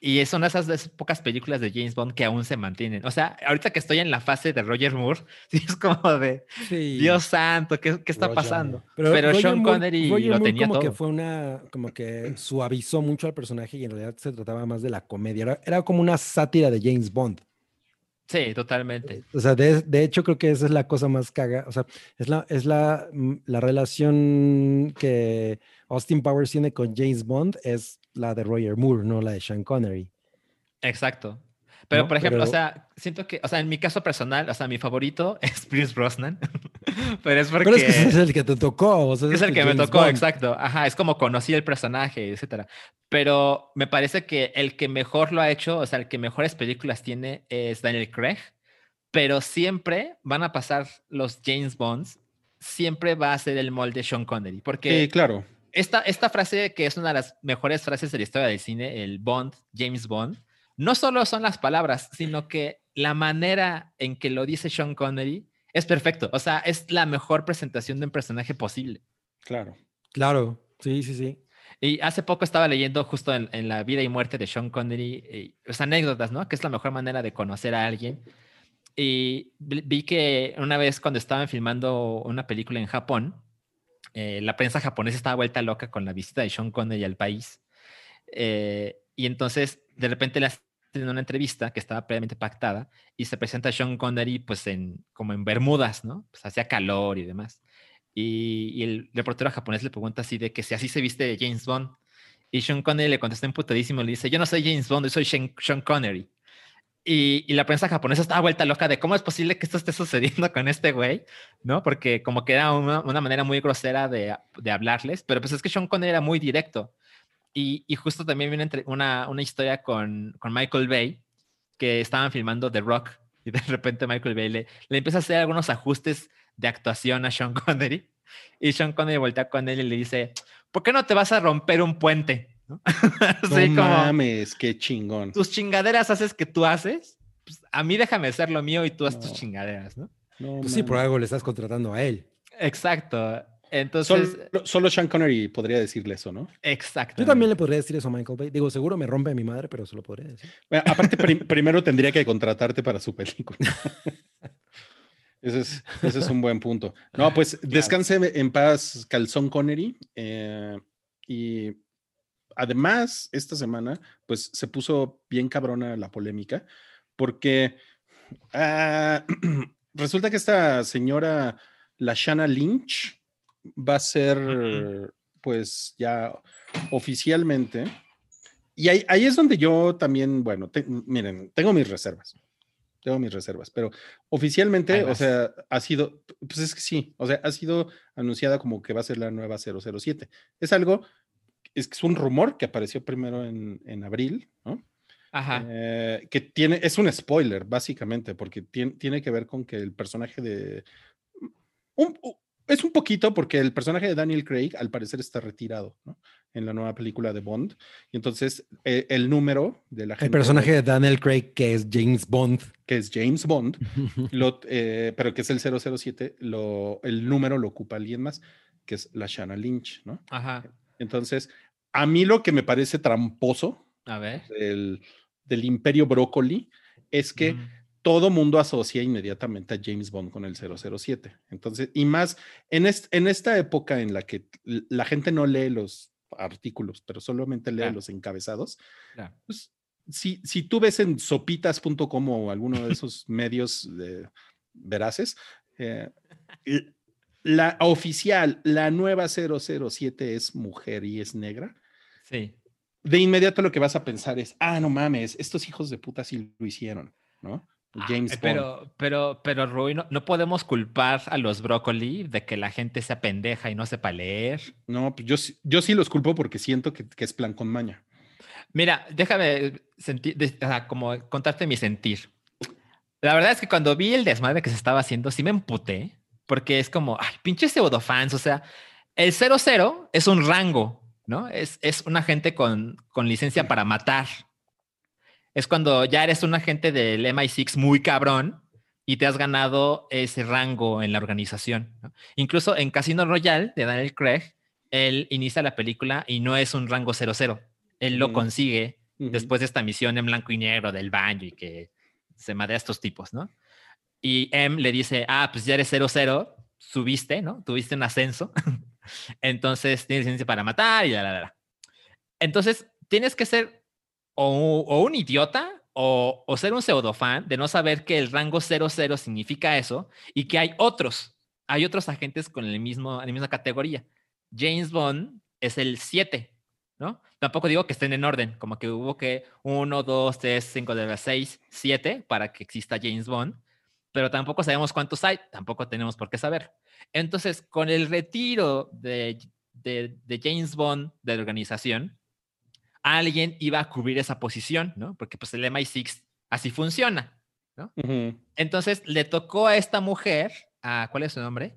Speaker 2: y son esas esas pocas películas de James Bond que aún se mantienen. O sea, ahorita que estoy en la fase de Roger Moore, es como de
Speaker 3: Sí.
Speaker 2: Dios santo, ¿qué, qué está
Speaker 3: Roger
Speaker 2: pasando? Pero,
Speaker 3: Roger
Speaker 2: Sean
Speaker 3: Moore-
Speaker 2: Connery
Speaker 3: Roger
Speaker 2: lo
Speaker 3: Moore
Speaker 2: tenía
Speaker 3: como
Speaker 2: todo.
Speaker 3: que fue una, como que suavizó mucho al personaje y en realidad se trataba más de la comedia. Era, era como una sátira de James Bond.
Speaker 2: Sí, totalmente.
Speaker 3: O sea, de, de hecho creo que esa es la cosa más caga. O sea, es la, es la, mm, la relación que Austin Powers tiene con James Bond es la de Roger Moore, no la de Sean Connery.
Speaker 2: Exacto. Pero,
Speaker 3: ¿no?
Speaker 2: por ejemplo,
Speaker 3: Pero-
Speaker 2: o sea, siento que, o sea, en mi caso personal, o sea, mi favorito es Pierce Brosnan. pero es porque...
Speaker 3: Pero es que es el que te tocó. o sea,
Speaker 2: Es
Speaker 3: ese
Speaker 2: el que me
Speaker 3: James
Speaker 2: tocó,
Speaker 3: Bond.
Speaker 2: exacto. Ajá, es como conocí el personaje, etcétera. Pero me parece que el que mejor lo ha hecho, o sea, el que mejores películas tiene es Daniel Craig. Pero siempre van a pasar los James Bonds, siempre va a ser el molde Sean Connery. Porque
Speaker 1: Sí, claro.
Speaker 2: esta, esta frase, que es una de las mejores frases de la historia del cine, el Bond, James Bond, no solo son las palabras, sino que la manera en que lo dice Sean Connery es perfecto. O sea, es la mejor presentación de un personaje posible.
Speaker 1: Claro.
Speaker 3: Claro, sí, sí, sí.
Speaker 2: Y hace poco estaba leyendo justo en, en la vida y muerte de Sean Connery, eh, pues, anécdotas, ¿no? Que es la mejor manera de conocer a alguien. Y vi vi que una vez cuando estaban filmando una película en Japón, eh, la prensa japonesa estaba vuelta loca con la visita de Sean Connery al país. Eh, y entonces, de repente le hacen una entrevista que estaba previamente pactada y se presenta Sean Connery pues en, como en Bermudas, ¿no? Pues hacía calor y demás. Y, y el reportero japonés le pregunta así de que si así se viste James Bond. Y Sean Connery le contesta emputadísimo, le dice, yo no soy James Bond, yo soy Sean, Connery. Y, y la prensa japonesa estaba vuelta loca de cómo es posible que esto esté sucediendo con este güey, ¿no? Porque como que era una, una manera muy grosera de, de hablarles, pero pues es que Sean Connery era muy directo. Y, y justo también viene entre una, una historia con, con Michael Bay, que estaban filmando The Rock, y de repente Michael Bay le, le empieza a hacer algunos ajustes de actuación a Sean Connery, y Sean Connery voltea con él y le dice, ¿por qué no te vas a romper un puente? ¿No?
Speaker 1: No
Speaker 2: Así como,
Speaker 1: mames, qué chingón.
Speaker 2: tus chingaderas haces que tú haces, pues, a mí déjame hacer lo mío y tú haz tus
Speaker 1: No.
Speaker 2: chingaderas, ¿no?
Speaker 1: No
Speaker 3: Pues sí, por algo le estás contratando a él.
Speaker 2: Exacto. Entonces,
Speaker 1: Solo, solo Sean Connery podría decirle eso, ¿no?
Speaker 2: exacto.
Speaker 3: Yo también le podría decir eso a Michael Bay. Digo, seguro me rompe a mi madre, pero se lo podría decir.
Speaker 1: Bueno, aparte, prim- primero tendría que contratarte para su película. ese, es, ese es un buen punto. No, pues descanse en paz Calzón Connery. eh, y además, esta semana, pues se puso bien cabrona la polémica, porque ah, resulta que esta señora, la Shanna Lynch, va a ser, pues ya oficialmente y ahí, ahí, es donde yo también, bueno, miren, tengo mis reservas. Tengo mis reservas, pero oficialmente, o sea, ha sido, pues es que sí, o sea, ha sido anunciada como que va a ser la nueva 007. Es algo, es que es un rumor que apareció primero en, en abril, ¿no?
Speaker 2: Ajá.
Speaker 1: Eh, que tiene, es un spoiler, básicamente, porque tiene, tiene que ver con que el personaje de. Un, es un poquito porque el personaje de Daniel Craig al parecer está retirado ¿no? en la nueva película de Bond. Y entonces eh, el número de la
Speaker 3: gente... El personaje de Daniel Craig que es James Bond.
Speaker 1: Que es James Bond, lo, eh, pero que es el 007, lo, el número lo ocupa alguien más, que es la Shanna Lynch, ¿no?
Speaker 2: Ajá.
Speaker 1: Entonces, a mí lo que me parece tramposo
Speaker 2: a ver.
Speaker 1: Del, del imperio brócoli es que todo mundo asocia inmediatamente a James Bond con el 007. Entonces, y más en, en esta época en la que la gente no lee los artículos, pero solamente lee los encabezados, pues, si, si tú ves en sopitas.com o alguno de esos medios veraces, eh, la oficial, la nueva 007 es mujer y es negra.
Speaker 2: Sí.
Speaker 1: De inmediato lo que vas a pensar es, ah, no mames, estos hijos de puta sí lo hicieron, ¿no?
Speaker 2: Ah, James pero, Pero, pero, Rui, no, podemos culpar a los brócoli de que la gente sea pendeja y no sepa leer.
Speaker 1: No, pues yo, yo sí los culpo porque siento que, es plan con maña.
Speaker 2: Mira, déjame sentir, como contarte mi sentir. La verdad es que cuando vi el desmadre que se estaba haciendo, sí me emputé, porque es como, ay, pinches pseudofans, o sea, el 00 es un rango, ¿no? Es, es un agente con, con licencia para matar es cuando ya eres un agente del MI6 muy cabrón y te has ganado ese rango en la organización. Incluso en Casino Royale de Daniel Craig, él inicia la película y no es un rango 00. Él lo consigue después de esta misión en blanco y negro del baño y que se madea a estos tipos, ¿no? Y M le dice, ah, pues ya eres 00, subiste, ¿no? Tuviste un ascenso. Entonces tienes licencia para matar y la, la, la. Entonces tienes que ser o, un idiota o, ser un pseudofan de no saber que el rango 00 significa eso y que hay otros, hay otros agentes con el mismo, la misma categoría. James Bond es el 7, ¿no? Tampoco digo que estén en orden, como que hubo que 1, 2, 3, 5, 6, 7 para que exista James Bond, pero tampoco sabemos cuántos hay, tampoco tenemos por qué saber. Entonces, con el retiro de, James Bond de la organización, alguien iba a cubrir esa posición, ¿no? Porque pues el MI6 así funciona, ¿no? Entonces le tocó a esta mujer, a, ¿cuál es su nombre?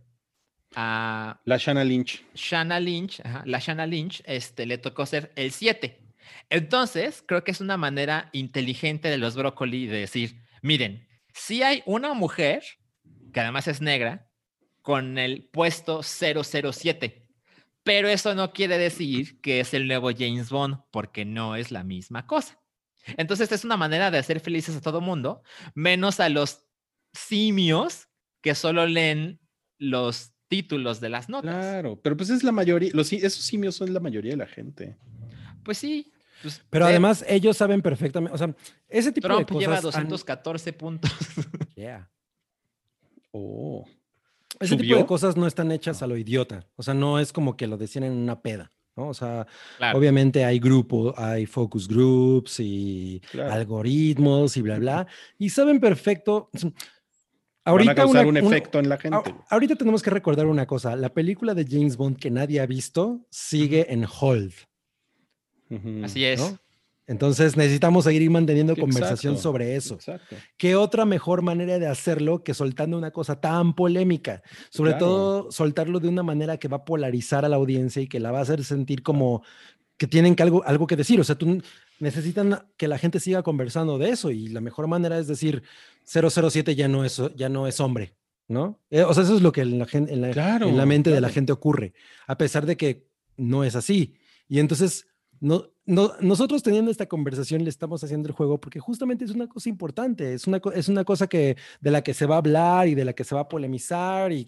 Speaker 2: A
Speaker 1: la Shanna Lynch.
Speaker 2: Shanna Lynch, la Shanna Lynch, este, le tocó ser el 7. Entonces, creo que es una manera inteligente de los brócoli de decir, miren, si hay una mujer, que además es negra, con el puesto 007, pero eso no quiere decir que es el nuevo James Bond, porque no es la misma cosa. Entonces es una manera de hacer felices a todo mundo, menos a los simios que solo leen los títulos de las notas.
Speaker 1: Claro, pero pues es la mayoría, los, esos simios son la mayoría de la gente.
Speaker 2: Pues sí. Pues,
Speaker 3: pero además ellos saben perfectamente, o sea, ese tipo de cosas
Speaker 2: lleva 214 puntos.
Speaker 3: Yeah.
Speaker 1: Oh.
Speaker 3: Ese tipo de cosas no están hechas a lo idiota. O sea, no es como que lo decían en una peda. ¿no? O sea, obviamente hay grupos, hay focus groups y algoritmos y bla, bla. Y saben perfecto.
Speaker 1: Ahorita Van a causar un efecto en la gente.
Speaker 3: ahorita tenemos que recordar una cosa. La película de James Bond que nadie ha visto sigue en hold.
Speaker 2: Así es.
Speaker 3: Entonces necesitamos seguir manteniendo conversación sobre eso. ¿Qué otra mejor manera de hacerlo que soltando una cosa tan polémica? Sobre todo soltarlo de una manera que va a polarizar a la audiencia y que la va a hacer sentir como que tienen que algo, algo que decir. O sea, tú necesitan que la gente siga conversando de eso y la mejor manera es decir 007 ya no es, ya no es hombre, ¿no? Eh, o sea, eso es lo que en la, en en la mente de la gente ocurre, a pesar de que no es así. Y entonces no, no, nosotros teniendo esta conversación le estamos haciendo el juego porque justamente es una cosa importante, es una, es una cosa que, de la que se va a hablar y de la que se va a polemizar y,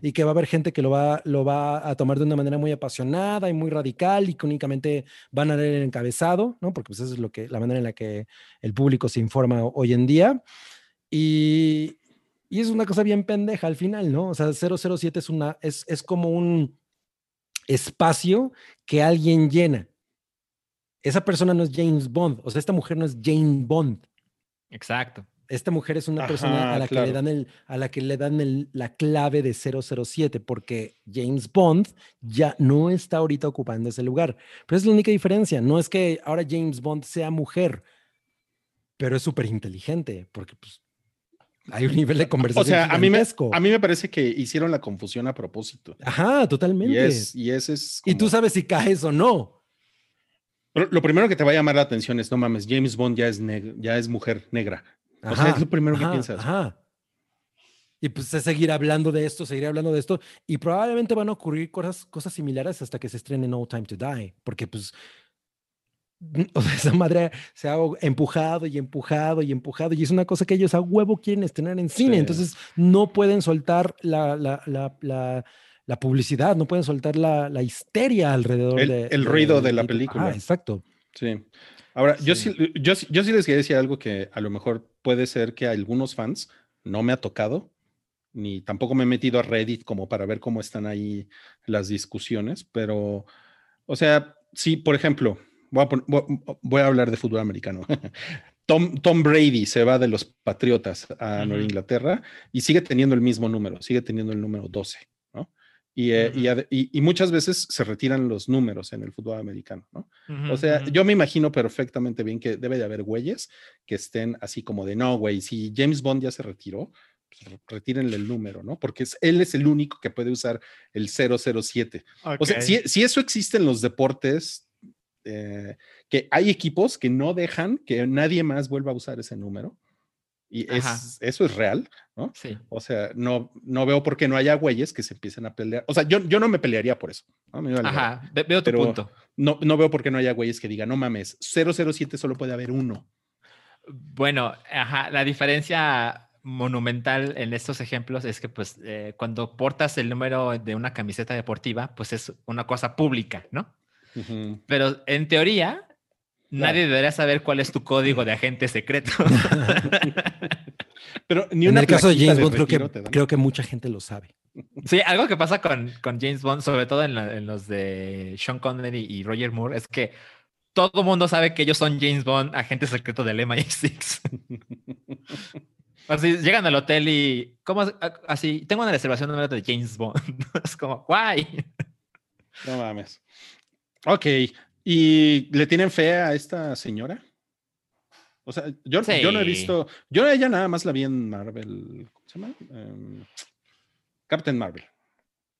Speaker 3: y, que va a haber gente que lo va, lo va a tomar de una manera muy apasionada y muy radical y que únicamente van a leer el encabezado, ¿no? Porque pues eso es lo que, la manera en la que el público se informa hoy en día. Y, y es una cosa bien pendeja al final, ¿no? O sea, 007 es, una, es, es como un espacio que alguien llena esa persona no es James Bond, o sea, esta mujer no es Jane Bond.
Speaker 2: Exacto.
Speaker 3: Esta mujer es una persona a la que le dan, el, a la, que le dan el- la clave de 007, porque James Bond ya no está ahorita ocupando ese lugar. Pero es la única diferencia. No es que ahora James Bond sea mujer, pero es súper inteligente, porque pues, hay un nivel de
Speaker 1: O
Speaker 3: conversación.
Speaker 1: sea, a mí, me, a mí me parece que hicieron la confusión a propósito.
Speaker 3: Ajá, totalmente.
Speaker 1: Y, es, y ese es.
Speaker 3: Y tú sabes si caes o no.
Speaker 1: Lo primero que te va a llamar la atención es: no mames, James Bond ya es, ya es mujer negra. O sea, es lo primero que
Speaker 3: ajá,
Speaker 1: piensas.
Speaker 3: Ajá. Y pues es seguir hablando de esto, seguir hablando de esto. Y probablemente van a ocurrir cosas, cosas similares hasta que se estrene No Time to Die. Porque pues, o sea, esa madre se ha empujado y empujado y empujado. Y es una cosa que ellos a huevo quieren estrenar en cine.
Speaker 1: Sí.
Speaker 3: Entonces no pueden soltar la, la, la, la- la publicidad, no pueden soltar la, la histeria alrededor
Speaker 1: El-
Speaker 3: de,
Speaker 1: el ruido de la
Speaker 3: Ajá,
Speaker 1: película.
Speaker 3: exacto.
Speaker 1: Sí. Ahora, Yo,
Speaker 3: Sí.
Speaker 1: yo, sí- yo sí les quería decir algo que a lo mejor puede ser que a algunos fans no me ha tocado, ni tampoco me he metido a Reddit como para ver cómo están ahí las discusiones, pero, o sea, sí, por ejemplo, voy a, voy, voy a hablar de fútbol americano. Tom, Tom Brady se va de los Patriotas a Nueva. Inglaterra y sigue teniendo el mismo número, sigue teniendo el número 12, ¿no? Y, eh, y ade- y- y muchas veces se retiran los números en el fútbol americano, ¿no? O sea, yo me imagino perfectamente bien que debe de haber güeyes que estén así como de, no, güey, si James Bond ya se retiró, pues re- retírenle el número, ¿no? Porque es- él es el único que puede usar el 007. O sea, si, si eso existe en los deportes, eh, que hay equipos que no dejan que nadie más vuelva a usar ese número. Y es, eso es real, ¿no?
Speaker 2: Sí.
Speaker 1: O sea, no, no veo por qué no haya güeyes que se empiecen a pelear. O sea, yo, yo no me pelearía por eso. ¿no? Me vale madre.
Speaker 2: Ajá, ve- veo tu
Speaker 1: Pero-
Speaker 2: punto.
Speaker 1: No, no veo por qué no haya güeyes que digan, no mames, 007 solo puede haber uno.
Speaker 2: Bueno, ajá, la diferencia monumental en estos ejemplos es que pues eh, cuando portas el número de una camiseta deportiva, pues es una cosa pública, ¿no? Pero en teoría, nadie debería saber cuál es tu código de agente secreto.
Speaker 1: Pero ni
Speaker 3: en
Speaker 1: una
Speaker 3: el caso de James Bond, creo que, creo que mucha gente lo sabe.
Speaker 2: sí, algo que pasa con, con James Bond, sobre todo en, la- en los de Sean Connery y Roger Moore, es que todo mundo sabe que ellos son James Bond, agente secreto del MI6. Así llegan al hotel y, ¿cómo? as- a- Así, tengo una reservación número de James Bond. es como, guay.
Speaker 1: No mames. Ok. ¿Y le tienen fe a esta señora? O sea, yo, yo no he visto. Yo a ella nada más la vi en Marvel. ¿Cómo se llama? Em, Captain Marvel.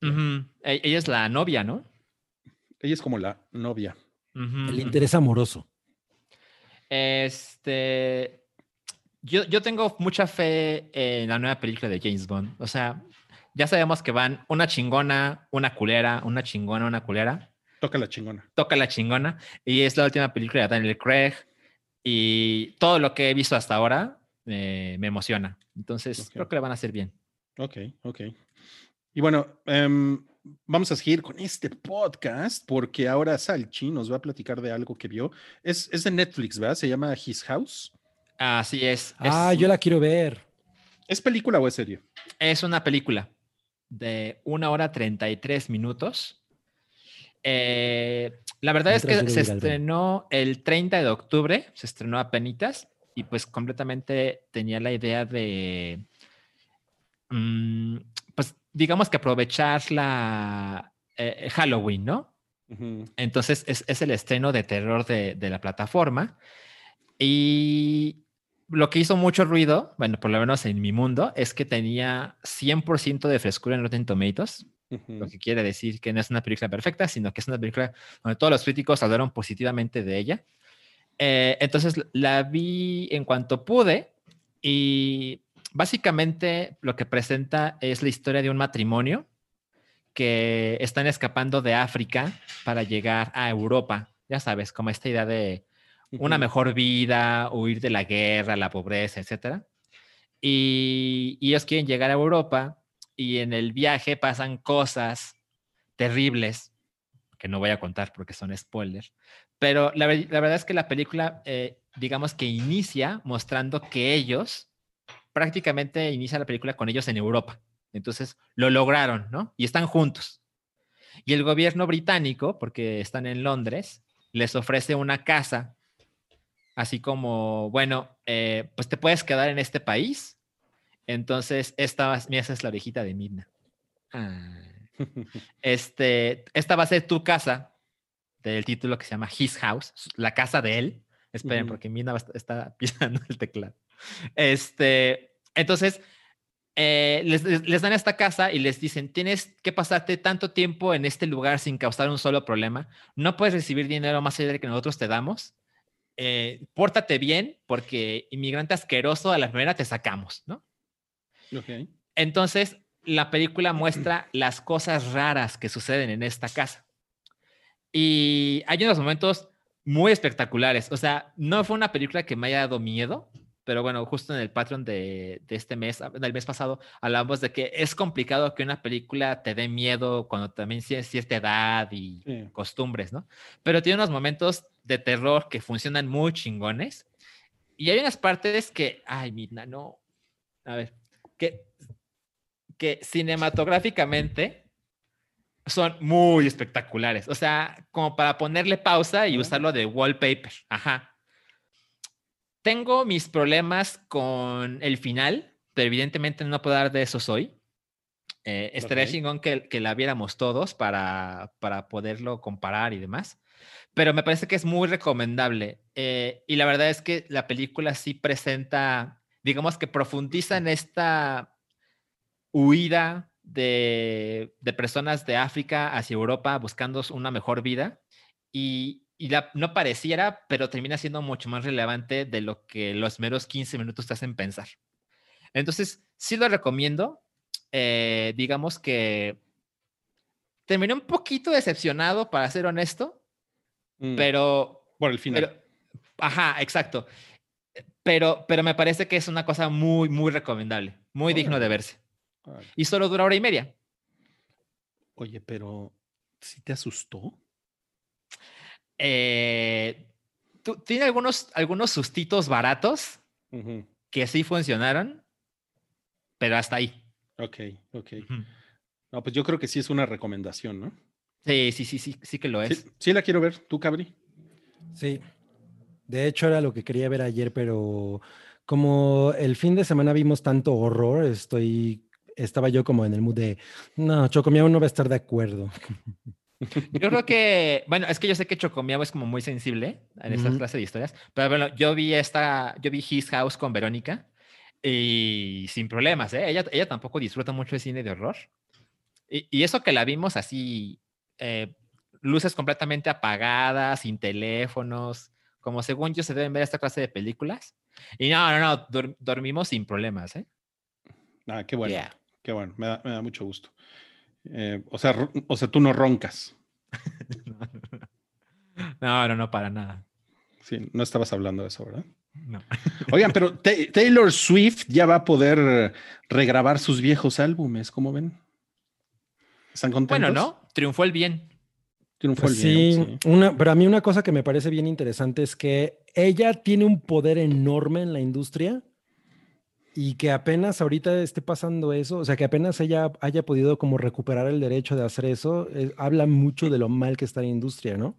Speaker 2: E- Ella es la novia, ¿no?
Speaker 1: Ella es como la novia.
Speaker 2: Ujú,
Speaker 3: El
Speaker 2: ujú.
Speaker 3: interés amoroso.
Speaker 2: Este. Yo, yo tengo mucha fe en la nueva película de James Bond. O sea, ya sabemos que van una chingona, una culera, una chingona, una culera.
Speaker 1: Toca la chingona.
Speaker 2: Toca la chingona. Y es la última película de Daniel Craig. Y todo lo que he visto hasta ahora eh, me emociona. Entonces, creo que le van a hacer bien.
Speaker 1: Ok, ok. Y bueno, em, vamos a seguir con este podcast porque ahora Salchi nos va a platicar de algo que vio. Es, es de Netflix, ¿verdad? Se llama His House.
Speaker 2: Así es.
Speaker 3: Ah,
Speaker 2: es,
Speaker 3: yo la quiero ver.
Speaker 1: ¿Es película o es serie?
Speaker 2: es una película de una hora 33 minutos. Eh, la verdad es que se estrenó el 30 de octubre, se estrenó a penitas y pues completamente tenía la idea de, mm, pues digamos que aprovechar la eh, Halloween, ¿no? Entonces es, es el estreno de terror de, de la plataforma. Y lo que hizo mucho ruido, bueno, por lo menos en mi mundo, es que tenía 100% de frescura en Rotten Tomatoes, Lo que quiere decir que no es una película perfecta, sino que es una película donde todos los críticos hablaron positivamente de ella. Eh, entonces la vi en cuanto pude y básicamente lo que presenta es la historia de un matrimonio que están escapando de África para llegar a Europa. Ya sabes, como esta idea de una mejor vida, huir de la guerra, la pobreza, etcétera. Y, y ellos quieren llegar a Europa y en el viaje pasan cosas terribles que no voy a contar porque son spoilers. Pero la, ver- la verdad es que la película, eh, digamos que inicia mostrando que ellos, prácticamente inicia la película con ellos en Europa. Entonces lo lograron, ¿no? Y están juntos. Y el gobierno británico, porque están en Londres, les ofrece una casa, así como, bueno, eh, pues te puedes quedar en este país. Entonces, esta, mira, esa es la orejita de Midna. Ah. Este, esta va a ser tu casa, del título que se llama His House, la casa de él. Esperen, porque Midna está pisando el teclado. Este, entonces, eh, les, dan esta casa y les dicen, tienes que pasarte tanto tiempo en este lugar sin causar un solo problema, no puedes recibir dinero más allá de que nosotros te damos, eh, pórtate bien porque inmigrante asqueroso a la primera te sacamos, ¿no? Entonces, la película muestra las cosas raras que suceden en esta casa. Y hay unos momentos muy espectaculares. O sea, no fue una película que me haya dado miedo, pero bueno, justo en el Patreon de, este mes, del mes pasado, hablamos de que es complicado que una película te dé miedo cuando también tienes cierta edad y costumbres, ¿no? Pero tiene unos momentos de terror que funcionan muy chingones. Y hay unas partes que, ay, Midna, no. A ver, que, que cinematográficamente son muy espectaculares. O sea, como para ponerle pausa y usarlo de wallpaper. Ajá. Tengo mis problemas con el final, pero evidentemente no puedo dar de eso hoy. Eh, estaría chingón que, que, la viéramos todos para, para poderlo comparar y demás. Pero me parece que es muy recomendable. Eh, y la verdad es que la película sí presenta, digamos que profundiza en esta huida de, de personas de África hacia Europa buscando una mejor vida. Y, y no pareciera, pero termina siendo mucho más relevante de lo que los meros 15 minutos te hacen pensar. Entonces, sí lo recomiendo. Eh, digamos que terminé un poquito decepcionado, para ser honesto, mm. pero...
Speaker 1: Por el final.
Speaker 2: ajá, exacto. Pero, pero me parece que es una cosa muy, muy recomendable, muy digno de verse. Y solo dura hora y media.
Speaker 1: Oye, pero ¿sí te asustó?
Speaker 2: Eh, tiene algunos, algunos sustitos baratos que sí funcionaron, pero hasta ahí.
Speaker 1: Ok, ok. No, pues yo creo que sí es una recomendación, ¿no?
Speaker 2: Sí, sí, sí, sí, sí que lo es.
Speaker 1: Sí, la quiero ver. ¿Tú, Cabri?
Speaker 3: Sí. De hecho, era lo que quería ver ayer, pero como el fin de semana vimos tanto horror, estoy, estaba yo como en el mood de, no, Chocomiao no va a estar de acuerdo.
Speaker 2: Yo creo que, bueno, es que yo sé que Chocomiao es como muy sensible en esta clase de historias, pero bueno, yo vi esta, yo vi His House con Verónica y sin problemas, ¿eh? Ella, ella tampoco disfruta mucho de cine de horror. Y, y eso que la vimos así, eh, luces completamente apagadas, sin teléfonos, como según yo se deben ver esta clase de películas. Y no, no, no, dormimos sin problemas, ¿eh?
Speaker 1: Ah, qué bueno. Qué bueno, me da, me da mucho gusto. Eh, o, sea, o sea, tú no roncas.
Speaker 2: no, no, no, para nada.
Speaker 1: Sí, no estabas hablando de eso, ¿verdad? No. Oigan, pero Taylor Swift ya va a poder regrabar sus viejos álbumes, ¿cómo ven? ¿Están contentos?
Speaker 2: Bueno, ¿no? Triunfó el bien.
Speaker 3: Triunfó pues bien. Sí, Una, pero a mí una cosa que me parece bien interesante es que ella tiene un poder enorme en la industria y que apenas ahorita esté pasando eso, o sea, que apenas ella haya podido como recuperar el derecho de hacer eso, eh, habla mucho de lo mal que está la industria, ¿no?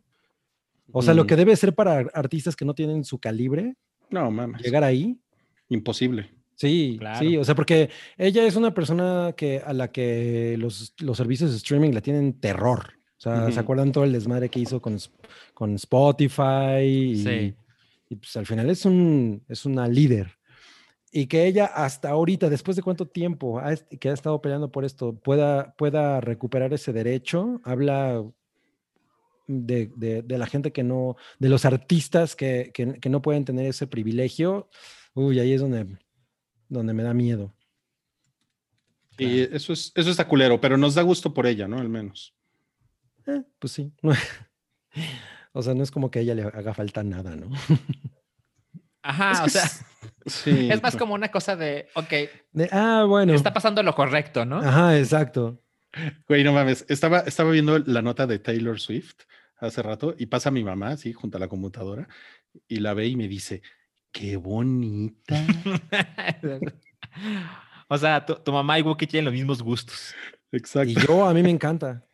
Speaker 3: O sea, lo que debe ser para artistas que no tienen su calibre.
Speaker 1: No, mames.
Speaker 3: Llegar ahí.
Speaker 1: Imposible.
Speaker 3: Sí, sí, o sea, porque ella es una persona que a la que los, los servicios de streaming la tienen terror. O sea, ¿se acuerdan todo el desmadre que hizo con, con Spotify? Y, sí. y pues al final es, un, es una líder y que ella hasta ahorita, después de cuánto tiempo que ha estado peleando por esto, pueda, pueda recuperar ese derecho, habla de, de, la gente que no, de los artistas que, que, no pueden tener ese privilegio, uy, ahí es donde, donde me da miedo.
Speaker 1: Y eso, es, eso está culero, pero nos da gusto por ella, ¿no? Al menos.
Speaker 3: Eh, pues sí. o sea, no es como que a ella le haga falta nada, ¿no?
Speaker 2: Ajá, o sea, es más como una cosa de, ok,
Speaker 3: ah, bueno.
Speaker 2: Está pasando lo correcto, ¿no?
Speaker 3: Ajá, exacto.
Speaker 1: Güey, no mames, estaba, estaba viendo la nota de Taylor Swift hace rato y pasa mi mamá, así, junto a la computadora, y la ve y me dice, qué bonita.
Speaker 2: o sea, tu, mamá y Wookie tienen los mismos gustos.
Speaker 3: Exacto. Y yo, a mí me encanta.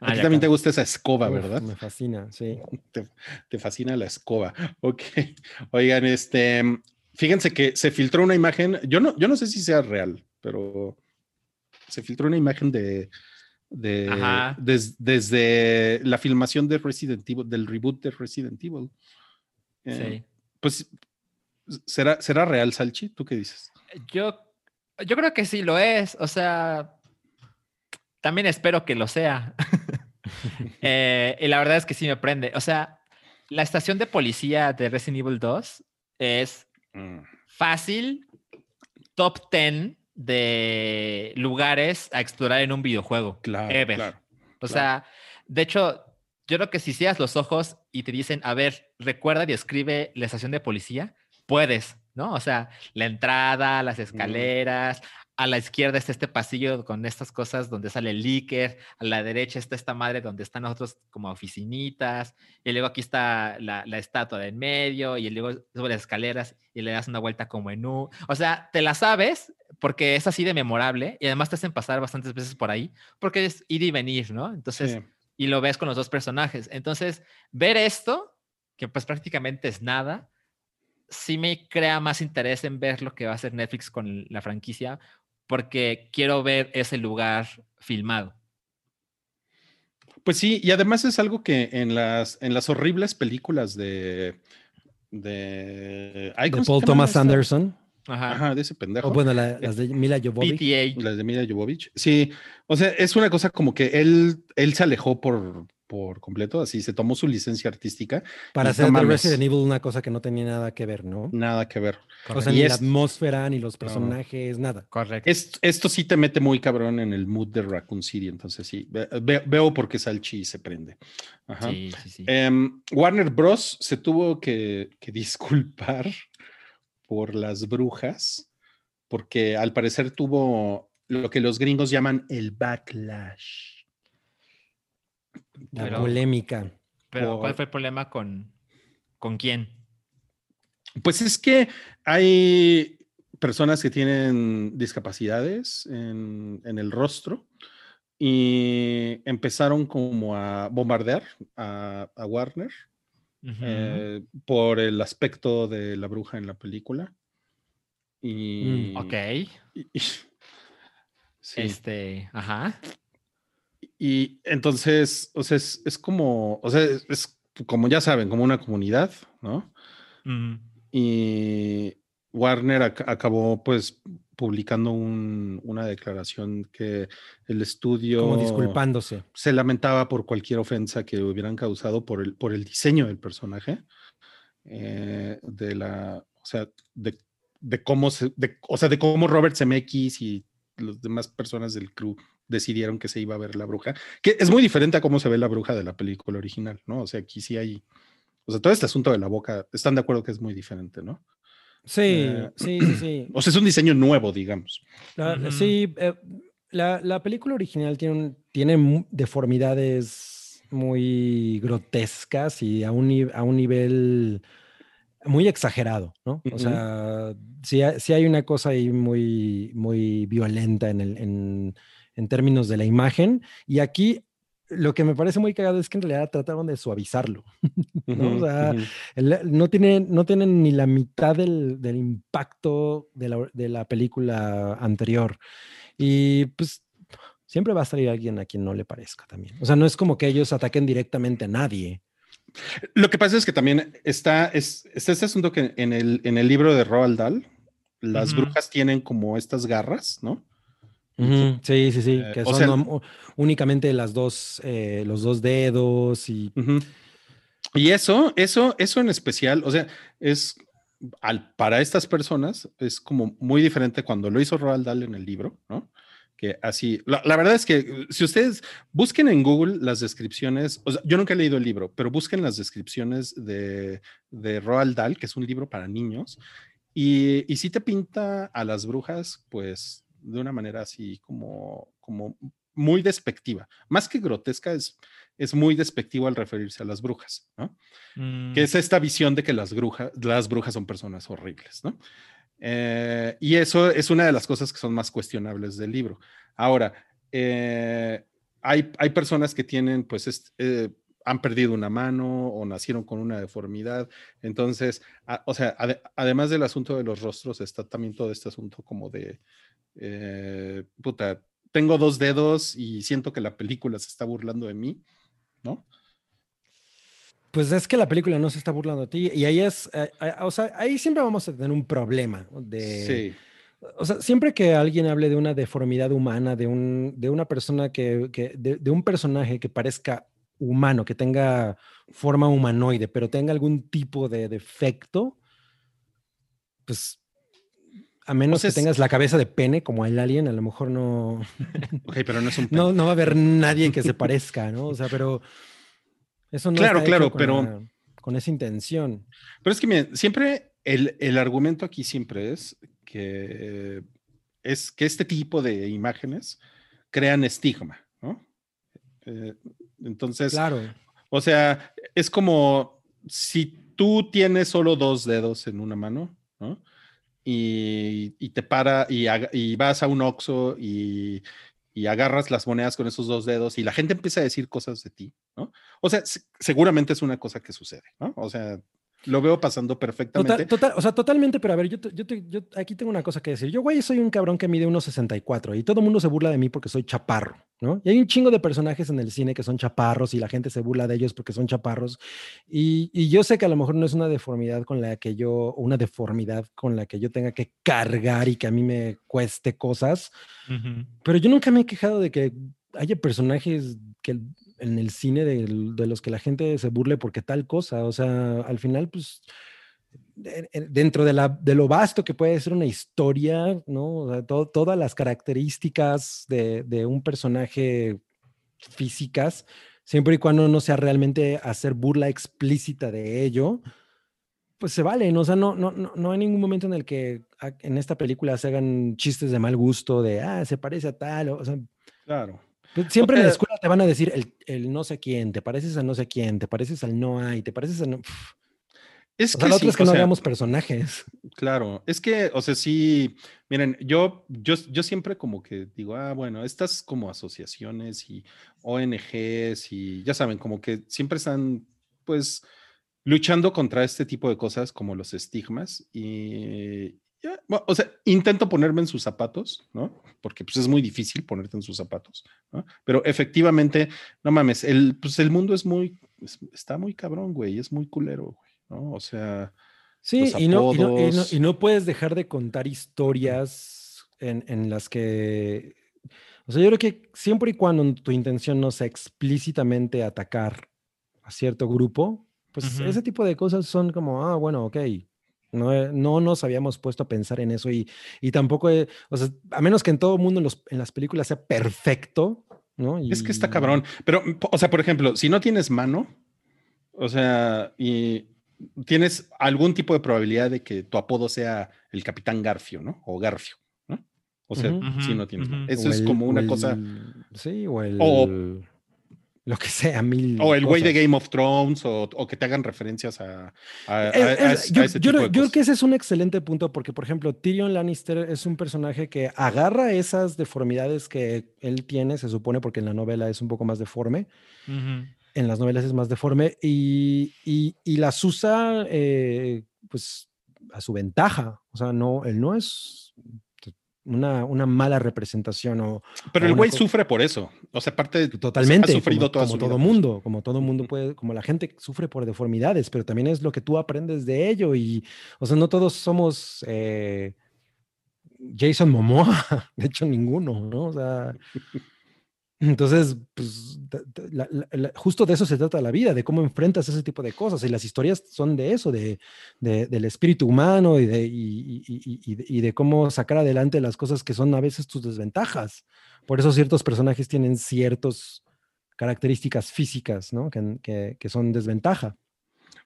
Speaker 1: A
Speaker 2: Ah,
Speaker 1: ti
Speaker 2: ya
Speaker 1: también te gusta esa escoba,
Speaker 3: Uf,
Speaker 1: ¿verdad?
Speaker 3: Me fascina, sí.
Speaker 1: Te, te fascina la escoba. Ok. Oigan, este, fíjense que se filtró una imagen, yo no, yo no sé si sea real, pero se filtró una imagen de, de des- desde la filmación de Resident Evil, del reboot de Resident Evil. Eh,
Speaker 2: Sí.
Speaker 1: Pues, ¿será, ¿será real, Salchi? ¿Tú qué dices?
Speaker 2: Yo, yo creo que sí lo es. O sea, también espero que lo sea. Eh, y la verdad es que sí me prende. O sea, la estación de policía de Resident Evil 2 es
Speaker 1: Mm,
Speaker 2: fácil top 10 de lugares a explorar en un videojuego.
Speaker 1: Claro,
Speaker 2: ever.
Speaker 1: claro.
Speaker 2: O sea, de hecho, yo creo que si cierras los ojos y te dicen, a ver, recuerda y escribe la estación de policía, puedes, ¿no? O sea, la entrada, las escaleras, a la izquierda está este pasillo con estas cosas donde sale el líquido, a la derecha está esta madre donde están nosotros como oficinitas, y luego aquí está la, la estatua de en medio, y luego sube las escaleras y le das una vuelta como en U. O sea, te la sabes porque es así de memorable y además te hacen pasar bastantes veces por ahí porque es ir y venir, ¿no? Entonces,
Speaker 1: Sí.
Speaker 2: y lo ves con los dos personajes. Entonces, ver esto, que pues prácticamente es nada, sí me crea más interés en ver lo que va a hacer Netflix con la franquicia, porque quiero ver ese lugar filmado.
Speaker 1: Pues sí, y además es algo que en las, en las horribles películas de. de,
Speaker 3: De
Speaker 1: ¿cómo se
Speaker 3: Paul Thomas? Anderson.
Speaker 2: Ajá.
Speaker 1: Ajá, de ese pendejo.
Speaker 3: O bueno, la- las de Mila Jovovich.
Speaker 2: PTA.
Speaker 1: Las de Mila Jovovich. Sí, o sea, es una cosa como que él, él se alejó por, por completo, así se tomó su licencia artística,
Speaker 3: Para hacer de. Resident Evil una cosa que no tenía nada que ver, ¿no?
Speaker 1: nada que ver.
Speaker 3: O sea,
Speaker 1: Y
Speaker 3: ni
Speaker 1: es-
Speaker 3: la atmósfera, ni los personajes, nada.
Speaker 2: Correcto.
Speaker 1: Es- esto sí te mete muy cabrón en el mood de Raccoon City, entonces sí, ve- ve- veo por qué Salchi se prende. Ajá.
Speaker 2: Sí, sí, sí.
Speaker 1: Em, Warner Bros. se tuvo que, que disculpar por las brujas, porque al parecer tuvo lo que los gringos llaman el backlash.
Speaker 3: La
Speaker 2: Pero-
Speaker 3: polémica.
Speaker 2: Pero, ¿cuál fue el problema con, con quién?
Speaker 1: Pues es que hay personas que tienen discapacidades en, en el rostro y empezaron como a bombardear a, a Warner eh, por el aspecto de la bruja en la película. Y,
Speaker 2: Mm, ok.
Speaker 1: y- y- sí.
Speaker 2: Este, ajá.
Speaker 1: Y entonces, o sea, es, es como, o sea, es, es como ya saben, como una comunidad, ¿no? Y Warner ac- acabó pues publicando un- una declaración que el estudio
Speaker 3: Como disculpándose.
Speaker 1: se lamentaba por cualquier ofensa que hubieran causado por el, por el diseño del personaje, eh, de la, o sea, de, de cómo se, de- o sea, de cómo Robert Zemeckis y las demás personas del crew decidieron que se iba a ver la bruja, que es muy diferente a cómo se ve la bruja de la película original, ¿no? O sea, aquí sí hay, o sea, todo este asunto de la boca, están de acuerdo que es muy diferente, ¿no?
Speaker 3: Sí,
Speaker 1: Eh,
Speaker 3: sí, sí, sí.
Speaker 1: O sea, es un diseño nuevo, digamos.
Speaker 3: La-. Sí, eh, la, la película original tiene, un- tiene deformidades muy grotescas y a un, a un nivel muy exagerado, ¿no? O sea, sí, sí hay una cosa ahí muy, muy violenta en, el, en, en términos de la imagen. Y aquí lo que me parece muy cagado es que en realidad trataron de suavizarlo. ¿no? O. El- no, tiene, no tienen ni la mitad del, del impacto de la, de la película anterior. Y pues siempre va a salir alguien a quien no le parezca también. O sea, no es como que ellos ataquen directamente a nadie.
Speaker 1: Lo que pasa es que también está, es, está este asunto que en el, en el libro de Roald Dahl, las brujas tienen como estas garras, ¿no?
Speaker 3: Ujú, Sí, sí, sí.
Speaker 1: Eh,
Speaker 3: que son
Speaker 1: sea-
Speaker 3: únicamente las dos, eh, los dos dedos y
Speaker 1: Ujú. Y eso, eso, eso en especial, o sea, es al, para estas personas es como muy diferente cuando lo hizo Roald Dahl en el libro, ¿no? Que así, la, la verdad es que eh, si ustedes busquen en Google las descripciones, o sea, yo nunca he leído el libro, pero busquen las descripciones de, de Roald Dahl, que es un libro para niños, y, y sí te pinta a las brujas, pues, de una manera así como, como muy despectiva. Más que grotesca, es, es muy despectivo al referirse a las brujas, ¿no?
Speaker 2: Mm,
Speaker 1: que es esta visión de que las, brujas las brujas son personas horribles, ¿no? Eh, y eso es una de las cosas que son más cuestionables del libro. Ahora, eh, hay, hay personas que tienen, pues, eh, han perdido una mano o nacieron con una deformidad. Entonces, a- o sea, ade- además del asunto de los rostros, está también todo este asunto como de, eh, puta, tengo dos dedos y siento que la película se está burlando de mí, ¿no?
Speaker 3: Pues es que la película no se está burlando de ti y ahí es, eh, eh, o sea, ahí siempre vamos a tener un problema de,
Speaker 1: Sí,
Speaker 3: o sea, siempre que alguien hable de una deformidad humana, de un, de una persona que, que- de, de un personaje que parezca humano, que tenga forma humanoide, pero tenga algún tipo de defecto, pues a menos que tengas la cabeza de pene como el alien, a lo mejor no,
Speaker 1: ok, pero no es un
Speaker 3: no,
Speaker 1: pene.
Speaker 3: no va a haber nadie que se parezca, ¿no? O sea, pero eso no
Speaker 1: Claro,
Speaker 3: está
Speaker 1: claro,
Speaker 3: hecho con
Speaker 1: pero-
Speaker 3: con esa intención.
Speaker 1: Pero es que miren, siempre el, el argumento aquí siempre es que es que este tipo de imágenes crean estigma, ¿no? Eh, entonces,
Speaker 3: Claro.
Speaker 1: o sea, es como si tú tienes solo dos dedos en una mano, ¿no? Y, te para y, vas a un Oxxo y, y agarras las monedas con esos dos dedos y la gente empieza a decir cosas de ti, ¿no? O sea, se- seguramente es una cosa que sucede, ¿no? O sea, lo veo pasando perfectamente.
Speaker 3: Total, total, o sea, totalmente, pero a ver, yo, yo, yo aquí tengo una cosa que decir. Yo, güey, soy un cabrón que mide 1,64 y todo el mundo se burla de mí porque soy chaparro, ¿no? Y hay un chingo de personajes en el cine que son chaparros y la gente se burla de ellos porque son chaparros. Y, y yo sé que a lo mejor no es una deformidad con la que yo, una deformidad con la que yo tenga que cargar y que a mí me cueste cosas,
Speaker 2: Ujú.
Speaker 3: pero yo nunca me he quejado de que haya personajes que en el cine de, de los que la gente se burle porque tal cosa. O sea, al final, pues, de- de- dentro de, la, de lo vasto que puede ser una historia, ¿no? O sea, to- todas las características de, de un personaje físicas, siempre y cuando no sea realmente hacer burla explícita de ello, pues se valen. O sea, no, no, no, hay ningún momento en el que en esta película se hagan chistes de mal gusto, de, ah, se parece a tal, o sea,
Speaker 1: Claro.
Speaker 3: Pues, Siempre en la
Speaker 1: sea-
Speaker 3: escuela te van a decir el, el no sé quién, te pareces a no sé quién, te pareces al no hay, te pareces a no. Pf,
Speaker 1: Es
Speaker 3: O sea, la otra
Speaker 1: sí,
Speaker 3: es que no
Speaker 1: sea,
Speaker 3: hagamos personajes.
Speaker 1: Claro, es que, o sea, sí, miren, yo, yo, yo siempre como que digo, ah, bueno, estas como asociaciones y ONGs y ya saben, como que siempre están, pues, luchando contra este tipo de cosas como los estigmas y, bueno, o sea, intento ponerme en sus zapatos, ¿no? Porque pues es muy difícil ponerte en sus zapatos, ¿no? Pero efectivamente, no mames, el, pues el mundo es muy, es- está muy cabrón, güey, es muy culero, güey, ¿no? O sea...
Speaker 3: Sí, y no, y, no, y no-
Speaker 1: apodos.
Speaker 3: y no puedes dejar de contar historias en, en las que. O sea, yo creo que siempre y cuando tu intención no sea explícitamente atacar a cierto grupo, pues ese tipo de cosas son como, ah, bueno, ok. No, eh, no nos habíamos puesto a pensar en eso y, y tampoco, eh, o sea, a menos que en todo mundo en, los- en las películas sea perfecto, ¿no?
Speaker 1: Es que está cabrón. Pero, po- o sea, por ejemplo, si no tienes mano, o sea, y tienes algún tipo de probabilidad de que tu apodo sea el Capitán Garfio, ¿no? O Garfio, ¿no? O sea, si no tienes mano. Eso es como una
Speaker 3: el-
Speaker 1: cosa.
Speaker 3: Sí, o el.
Speaker 1: O-
Speaker 3: lo que sea, mil.
Speaker 1: O el güey de. Game of Thrones, o, o que te hagan referencias a, a- a-
Speaker 3: Es-
Speaker 1: a-
Speaker 3: es-
Speaker 1: a
Speaker 3: yo,
Speaker 1: ese
Speaker 3: yo
Speaker 1: tipo
Speaker 3: creo-
Speaker 1: de
Speaker 3: yo creo
Speaker 1: cosas.
Speaker 3: que ese es un excelente punto porque, por ejemplo, Tyrion Lannister es un personaje que agarra esas deformidades que él tiene, se supone, porque en la novela es un poco más deforme,
Speaker 2: Ujú.
Speaker 3: en las novelas es más deforme, y, y- y las usa eh, pues a su ventaja. O sea, no, él no es una, una mala representación o
Speaker 1: Pero
Speaker 3: o
Speaker 1: el güey sufre por eso. O sea, aparte,
Speaker 3: Totalmente,
Speaker 1: ha sufrido
Speaker 3: como,
Speaker 1: toda
Speaker 3: como
Speaker 1: su
Speaker 3: todo
Speaker 1: vida
Speaker 3: mundo, como todo mundo puede, como la gente sufre por deformidades, pero también es lo que tú aprendes de ello y, o sea, no todos somos eh, Jason Momoa, de hecho ninguno, ¿no? O sea, entonces, pues, justo de eso se trata la vida, de cómo enfrentas ese tipo de cosas y las historias son de eso, de, de- del espíritu humano y de, y- cómo sacar adelante las cosas que son a veces tus desventajas. Por eso ciertos personajes tienen ciertas características físicas, ¿no? Que son desventaja.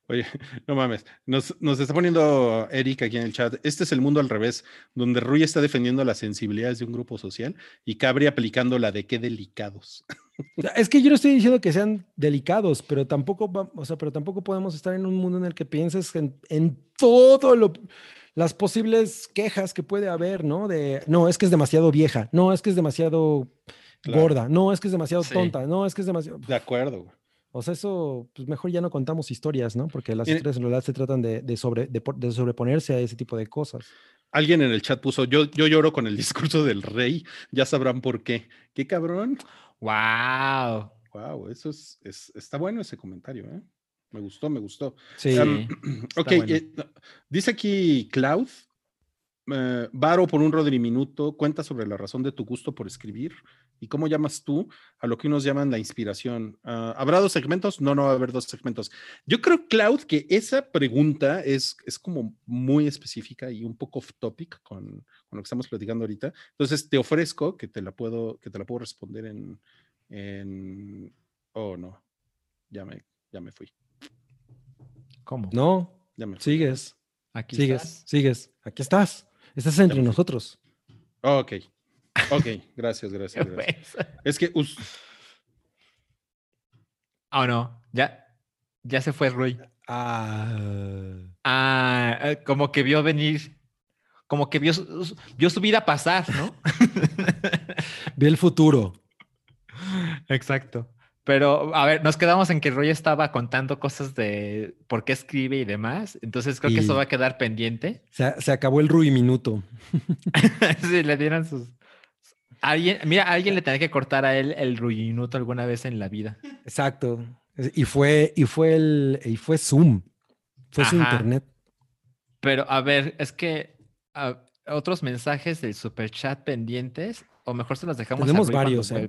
Speaker 1: Oye, no mames, nos, nos está poniendo Eric aquí en el chat. Este es el mundo al revés, donde Rui está defendiendo las sensibilidades de un grupo social y Cabri aplicando la de qué delicados.
Speaker 3: Es que yo no estoy diciendo que sean delicados, pero tampoco, va- o sea, pero tampoco podemos estar en un mundo en el que pienses en, en todo lo, las posibles quejas que puede haber, ¿no? De, no, es que es demasiado vieja, no, es que es demasiado
Speaker 1: Claro.
Speaker 3: gorda. No, es que es demasiado
Speaker 2: Sí.
Speaker 3: tonta. No, es que es demasiado.
Speaker 1: De acuerdo, güey.
Speaker 3: O sea, eso, pues mejor ya no contamos historias, ¿no? Porque las historias en realidad se tratan de, de sobre, de, por- de sobreponerse a ese tipo de cosas.
Speaker 1: Alguien en el chat puso, yo, yo lloro con el discurso del rey, ya sabrán por qué. ¿Qué cabrón?
Speaker 2: ¡Wow!
Speaker 1: Wow, eso es, es- está bueno ese comentario, ¿eh? Me gustó, me gustó.
Speaker 3: Sí.
Speaker 2: Está
Speaker 1: ok,
Speaker 2: bueno.
Speaker 1: eh, dice aquí Cloud, eh, Varo por un Rodri Minuto, cuenta sobre la razón de tu gusto por escribir y cómo llamas tú a lo que unos llaman la inspiración. Ah, ¿Habrá dos segmentos? No, no va a haber dos segmentos. Yo creo, Cloud, que esa pregunta es, es como muy específica y un poco off topic con, con lo que estamos platicando ahorita. Entonces, te ofrezco que te la puedo, que te la puedo responder en, en... Oh, no, ya me, ya me fui.
Speaker 2: ¿Cómo?
Speaker 3: No,
Speaker 1: Ya me fui.
Speaker 3: sigues,
Speaker 2: Aquí
Speaker 3: sigues,
Speaker 2: estás.
Speaker 3: sigues. Aquí estás. Estás entre nosotros.
Speaker 1: Oh, ok. Ok, gracias, gracias, gracias.
Speaker 2: Pues,
Speaker 1: Es que us-
Speaker 2: Oh, no. Ya, ya se fue Rui.
Speaker 3: Ah.
Speaker 2: Ah, eh, como que vio venir. Como que vio, vio su vida pasar, ¿no?
Speaker 3: Ve el futuro.
Speaker 2: Exacto. Pero, a ver, nos quedamos en que Roy estaba contando cosas de por qué escribe y demás. Entonces creo que eso va a quedar pendiente.
Speaker 3: Se, se acabó el Rui Minuto.
Speaker 2: si le dieran sus. Alguien, mira, alguien le tenía que cortar a él el ruinuto alguna vez en la vida.
Speaker 3: Exacto. Y fue, y fue el, y fue Zoom. Fue su internet.
Speaker 2: Pero, a ver, es que otros mensajes del super chat pendientes, o mejor se los dejamos
Speaker 3: Tenemos varios, ¿eh?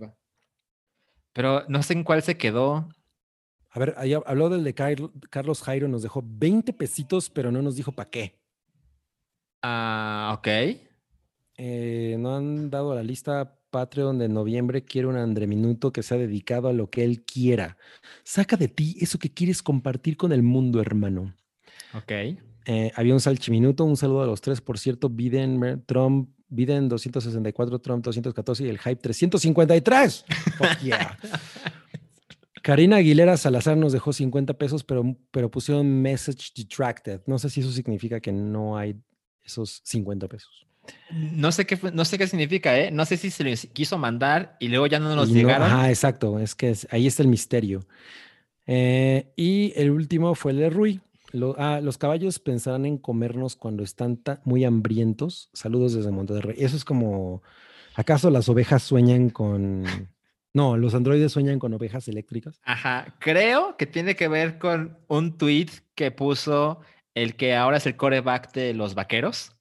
Speaker 2: Pero no sé en cuál se quedó.
Speaker 3: A ver, ahí habló del de Carl- Carlos Jairo, nos dejó 20 pesitos, pero no nos dijo para qué.
Speaker 2: Ah, ok.
Speaker 3: Eh, no han dado la lista Patreon de noviembre. Quiere un Andre Minuto que sea dedicado a lo que él quiera. Saca de ti eso que quieres compartir con el mundo, hermano.
Speaker 2: Ok.
Speaker 3: Eh, había un salchiminuto, un saludo a los tres, por cierto, Biden, Trump, Biden 264, Trump 214 y el hype 353. Fuck yeah. Karina Aguilera Salazar nos dejó 50 pesos, pero, pero pusieron message detracted. No sé si eso significa que no hay esos 50 pesos.
Speaker 2: No sé qué, fue- no sé qué significa, ¿eh? No sé si se les quiso mandar y luego ya no nos
Speaker 3: Y no-
Speaker 2: llegaron.
Speaker 3: exacto. Es que es- ahí está el misterio. Eh, y el último fue el de Rui. Lo- ah, los caballos pensarán en comernos cuando están muy hambrientos. Saludos desde Monterrey. Eso es como, ¿acaso las ovejas sueñan con... No, los androides sueñan con ovejas eléctricas.
Speaker 2: Ajá. Creo que tiene que ver con un tweet que puso el que ahora es el coreback de los vaqueros.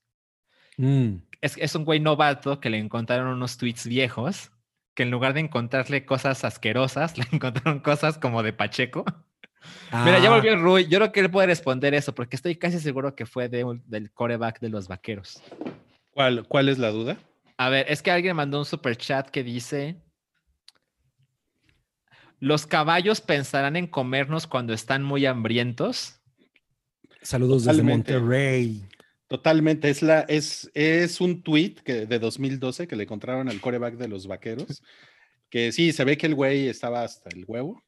Speaker 3: Mm,
Speaker 2: Es, es un güey novato que le encontraron unos tweets viejos, que en lugar de encontrarle cosas asquerosas, le encontraron cosas como de Pacheco. Mira, ya
Speaker 3: Ah,
Speaker 2: volvió Rui. Yo creo que él puede responder eso, porque estoy casi seguro que fue de un- del coreback de los vaqueros.
Speaker 1: ¿cuál, ¿cuál es la duda?
Speaker 2: A ver, es que alguien mandó un super chat que dice: Los caballos pensarán en comernos cuando están muy hambrientos.
Speaker 3: Saludos desde. Monterrey.
Speaker 1: Totalmente, es, la, es, es un tweet que, de 2012 que le encontraron al coreback de los vaqueros, que sí, se ve que el güey estaba hasta el huevo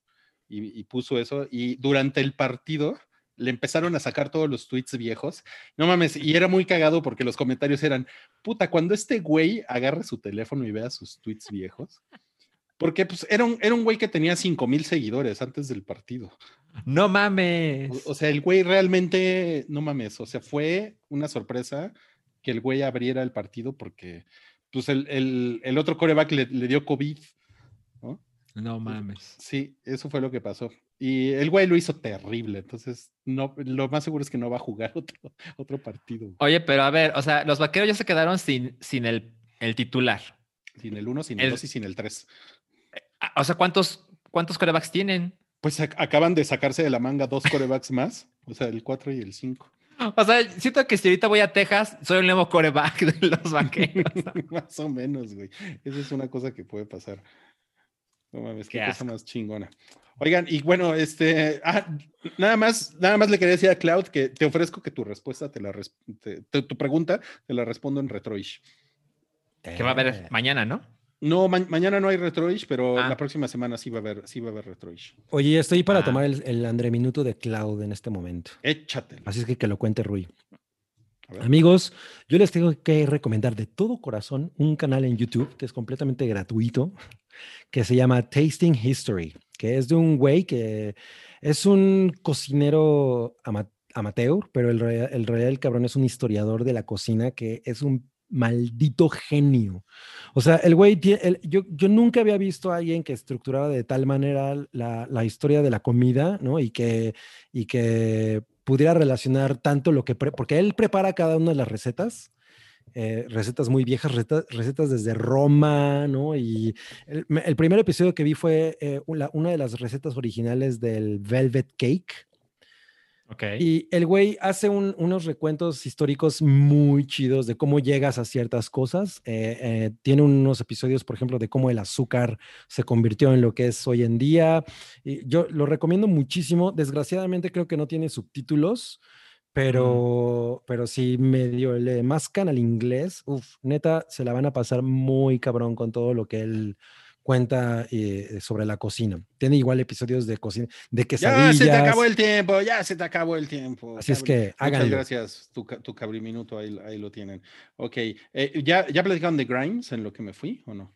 Speaker 1: y, puso eso, y durante el partido le empezaron a sacar todos los tweets viejos, no mames, y era muy cagado porque los comentarios eran, puta, cuando este güey agarre su teléfono y vea sus tweets viejos, porque pues era un, era un güey que tenía 5 mil seguidores antes del partido.
Speaker 2: No mames.
Speaker 1: O, o sea, el güey realmente, no mames, o sea, fue una sorpresa que el güey abriera el partido porque pues el, el- el otro coreback le, le dio COVID, ¿no?
Speaker 2: No mames.
Speaker 1: Sí, eso fue lo que pasó. Y el güey lo hizo terrible, entonces no, lo más seguro es que no va a jugar otro, otro partido.
Speaker 2: Oye, pero a ver, o sea, los vaqueros ya se quedaron sin, sin el, el titular.
Speaker 1: Sin el 1, sin el
Speaker 2: El-
Speaker 1: 2 y sin el 3.
Speaker 2: Ah, O sea, ¿cuántos, cuántos corebacks tienen?
Speaker 1: Pues ac- acaban de sacarse de la manga dos corebacks más, o sea, el 4 y el 5.
Speaker 2: O sea, siento que si ahorita voy a Texas, soy el nuevo coreback de los vaqueros.
Speaker 1: más o menos, güey. Esa es una cosa que puede pasar. No mames, qué,
Speaker 2: Qué
Speaker 1: cosa más chingona. Oigan, y bueno, este, ah, nada más, nada más le quería decir a Cloud que te ofrezco que tu respuesta te la te- tu pregunta te la respondo en Retroish.
Speaker 2: que va a haber
Speaker 3: Eh,
Speaker 2: mañana, ¿no?
Speaker 1: No, ma- mañana no hay Retroish, pero
Speaker 2: Ah.
Speaker 1: la próxima semana sí va a haber, sí va a haber Retroish.
Speaker 3: Oye, estoy para
Speaker 2: Ah.
Speaker 3: tomar el, el Andre Minuto de Cloud en este momento.
Speaker 1: Échatelo.
Speaker 3: Así es que que lo cuente Rui. Amigos, yo les tengo que recomendar de todo corazón un canal en YouTube que es completamente gratuito. que se llama Tasting History, que es de un güey que es un cocinero amateur, pero el, el real cabrón es un historiador de la cocina que es un maldito genio. O sea, el güey, yo, yo nunca había visto a alguien que estructuraba de tal manera la, la historia de la comida, ¿no? Y que, y que pudiera relacionar tanto lo que, porque él prepara cada una de las recetas, eh, recetas muy viejas, recetas, desde Roma, ¿no? Y el, primer episodio que vi fue eh, una, de las recetas originales del Velvet Cake, y el güey hace unos recuentos históricos muy chidos de cómo llegas a ciertas cosas. Eh, eh, tiene unos episodios, por ejemplo, de cómo el azúcar se convirtió en lo que es hoy en día. Y yo lo recomiendo muchísimo. Desgraciadamente creo que no tiene subtítulos, pero, pero si medio le mascan al inglés, uff, neta, se la van a pasar muy cabrón con todo lo que él cuenta eh, sobre la cocina. Tiene igual episodios de cocina, de quesadillas.
Speaker 1: Ya se te acabó el tiempo, ya se te acabó el tiempo.
Speaker 3: Así es que háganlo.
Speaker 1: Muchas gracias, tu, tu cabriminuto, ahí, ahí lo tienen. Ok, eh, ¿ya, ¿ya platicaron de Grimes en lo que me fui o no?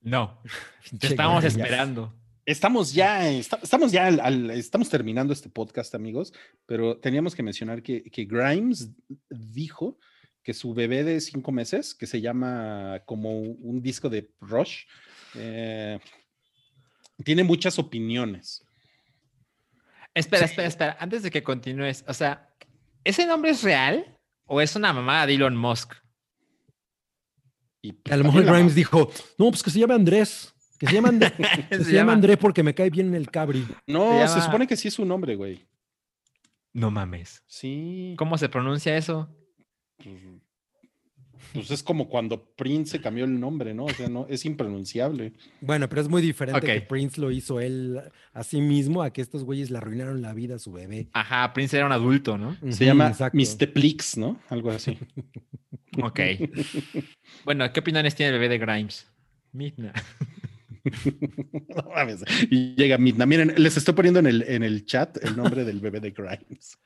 Speaker 2: No, te estábamos esperando.
Speaker 1: Estamos ya, estamos ya, estamos terminando este podcast, amigos, pero teníamos que mencionar que, que Grimes dijo que su bebé de cinco meses, que se llama como un disco de Rush, eh, tiene muchas opiniones.
Speaker 2: Espera, espera, espera. Antes de que continúes, o sea, ¿ese nombre es real o es una mamada de Elon Musk?
Speaker 3: Y a lo mejor Grimes dijo, no, pues que se llame Andrés. Que se llama, Andrés, se, llama Andrés porque me cae bien el cabri.
Speaker 1: No, se, supone que sí es su nombre, güey.
Speaker 2: No mames.
Speaker 1: Sí.
Speaker 2: ¿Cómo se pronuncia eso?
Speaker 1: Pues, es como cuando Prince se cambió el nombre, ¿no? O sea, no, es impronunciable.
Speaker 3: Bueno, pero es muy diferente que Prince lo hizo él a sí mismo, a que estos güeyes le arruinaron la vida a su bebé.
Speaker 2: Ajá, Prince era un adulto, ¿no?
Speaker 1: Se llama Mr. Plix, ¿no? Algo así.
Speaker 2: ok. bueno, ¿qué opiniones tiene el bebé de Grimes? Midna.
Speaker 1: y llega Midna. Miren, les estoy poniendo en el, en el chat el nombre del bebé de Grimes.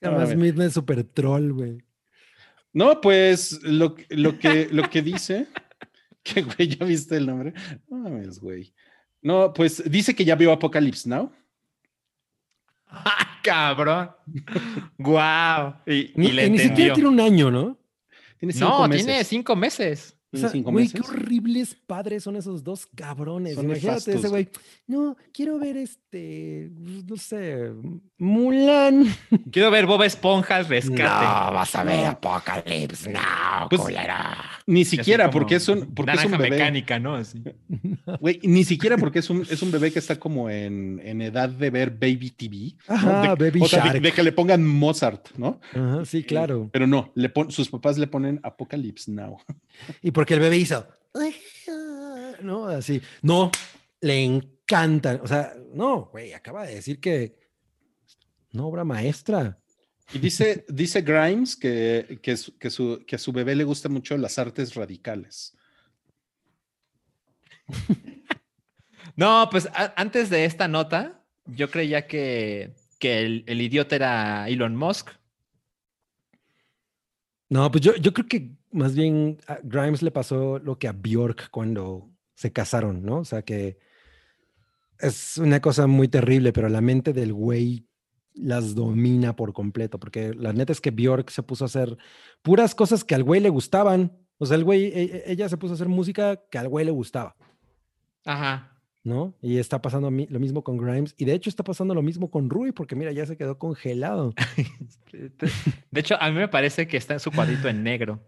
Speaker 3: Además, Midna es súper troll, güey.
Speaker 1: No, pues lo, lo, que, lo que dice, que güey, ya viste el nombre. No mames, güey. No, pues dice que ya vio Apocalypse Now.
Speaker 2: ¡Ah, cabrón! ¡Guau! Y,
Speaker 3: ni, ni siquiera tiene un año, ¿no?
Speaker 2: Tiene cinco no, tiene cinco meses.
Speaker 3: O sea, güey, qué horribles padres son esos dos cabrones. Imagínate ese güey. No, quiero ver este, no sé, Mulan.
Speaker 2: Quiero ver Bob Esponja al rescate.
Speaker 3: No, vas a ver Apocalypse, no, pues,
Speaker 1: Ni siquiera porque es un, porque es un bebé.
Speaker 2: mecánica, ¿no? Así.
Speaker 1: Güey, ni siquiera porque es un, es un bebé que está como en, en edad de ver Baby TV.
Speaker 3: Ajá, Baby
Speaker 1: o sea, de, que le pongan Mozart, ¿no?
Speaker 3: Ajá, sí, claro.
Speaker 1: pero no, le sus papás le ponen Apocalypse Now.
Speaker 3: Y porque el bebé hizo, no, así, no, le encantan, o sea, no, güey, acaba de decir que no obra maestra.
Speaker 1: Y dice, dice Grimes que, que, que, su, que a su bebé le gustan mucho las artes radicales.
Speaker 2: No, pues antes de esta nota, yo creía que, que el, el, idiota era Elon Musk.
Speaker 3: No, pues yo, yo creo que más bien a Grimes le pasó lo que a Bjork cuando se casaron, ¿no? O sea que es una cosa muy terrible, pero la mente del güey las domina por completo, porque la neta es que Bjork se puso a hacer puras cosas que al güey le gustaban. O sea, el güey, e, e, ella se puso a hacer música que al güey le gustaba.
Speaker 2: Ajá.
Speaker 3: ¿no? Y está pasando lo mismo con Grimes. Y de hecho está pasando lo mismo con Rui, porque mira, ya se quedó congelado.
Speaker 2: De hecho, a mí me parece que está en su cuadrito en negro.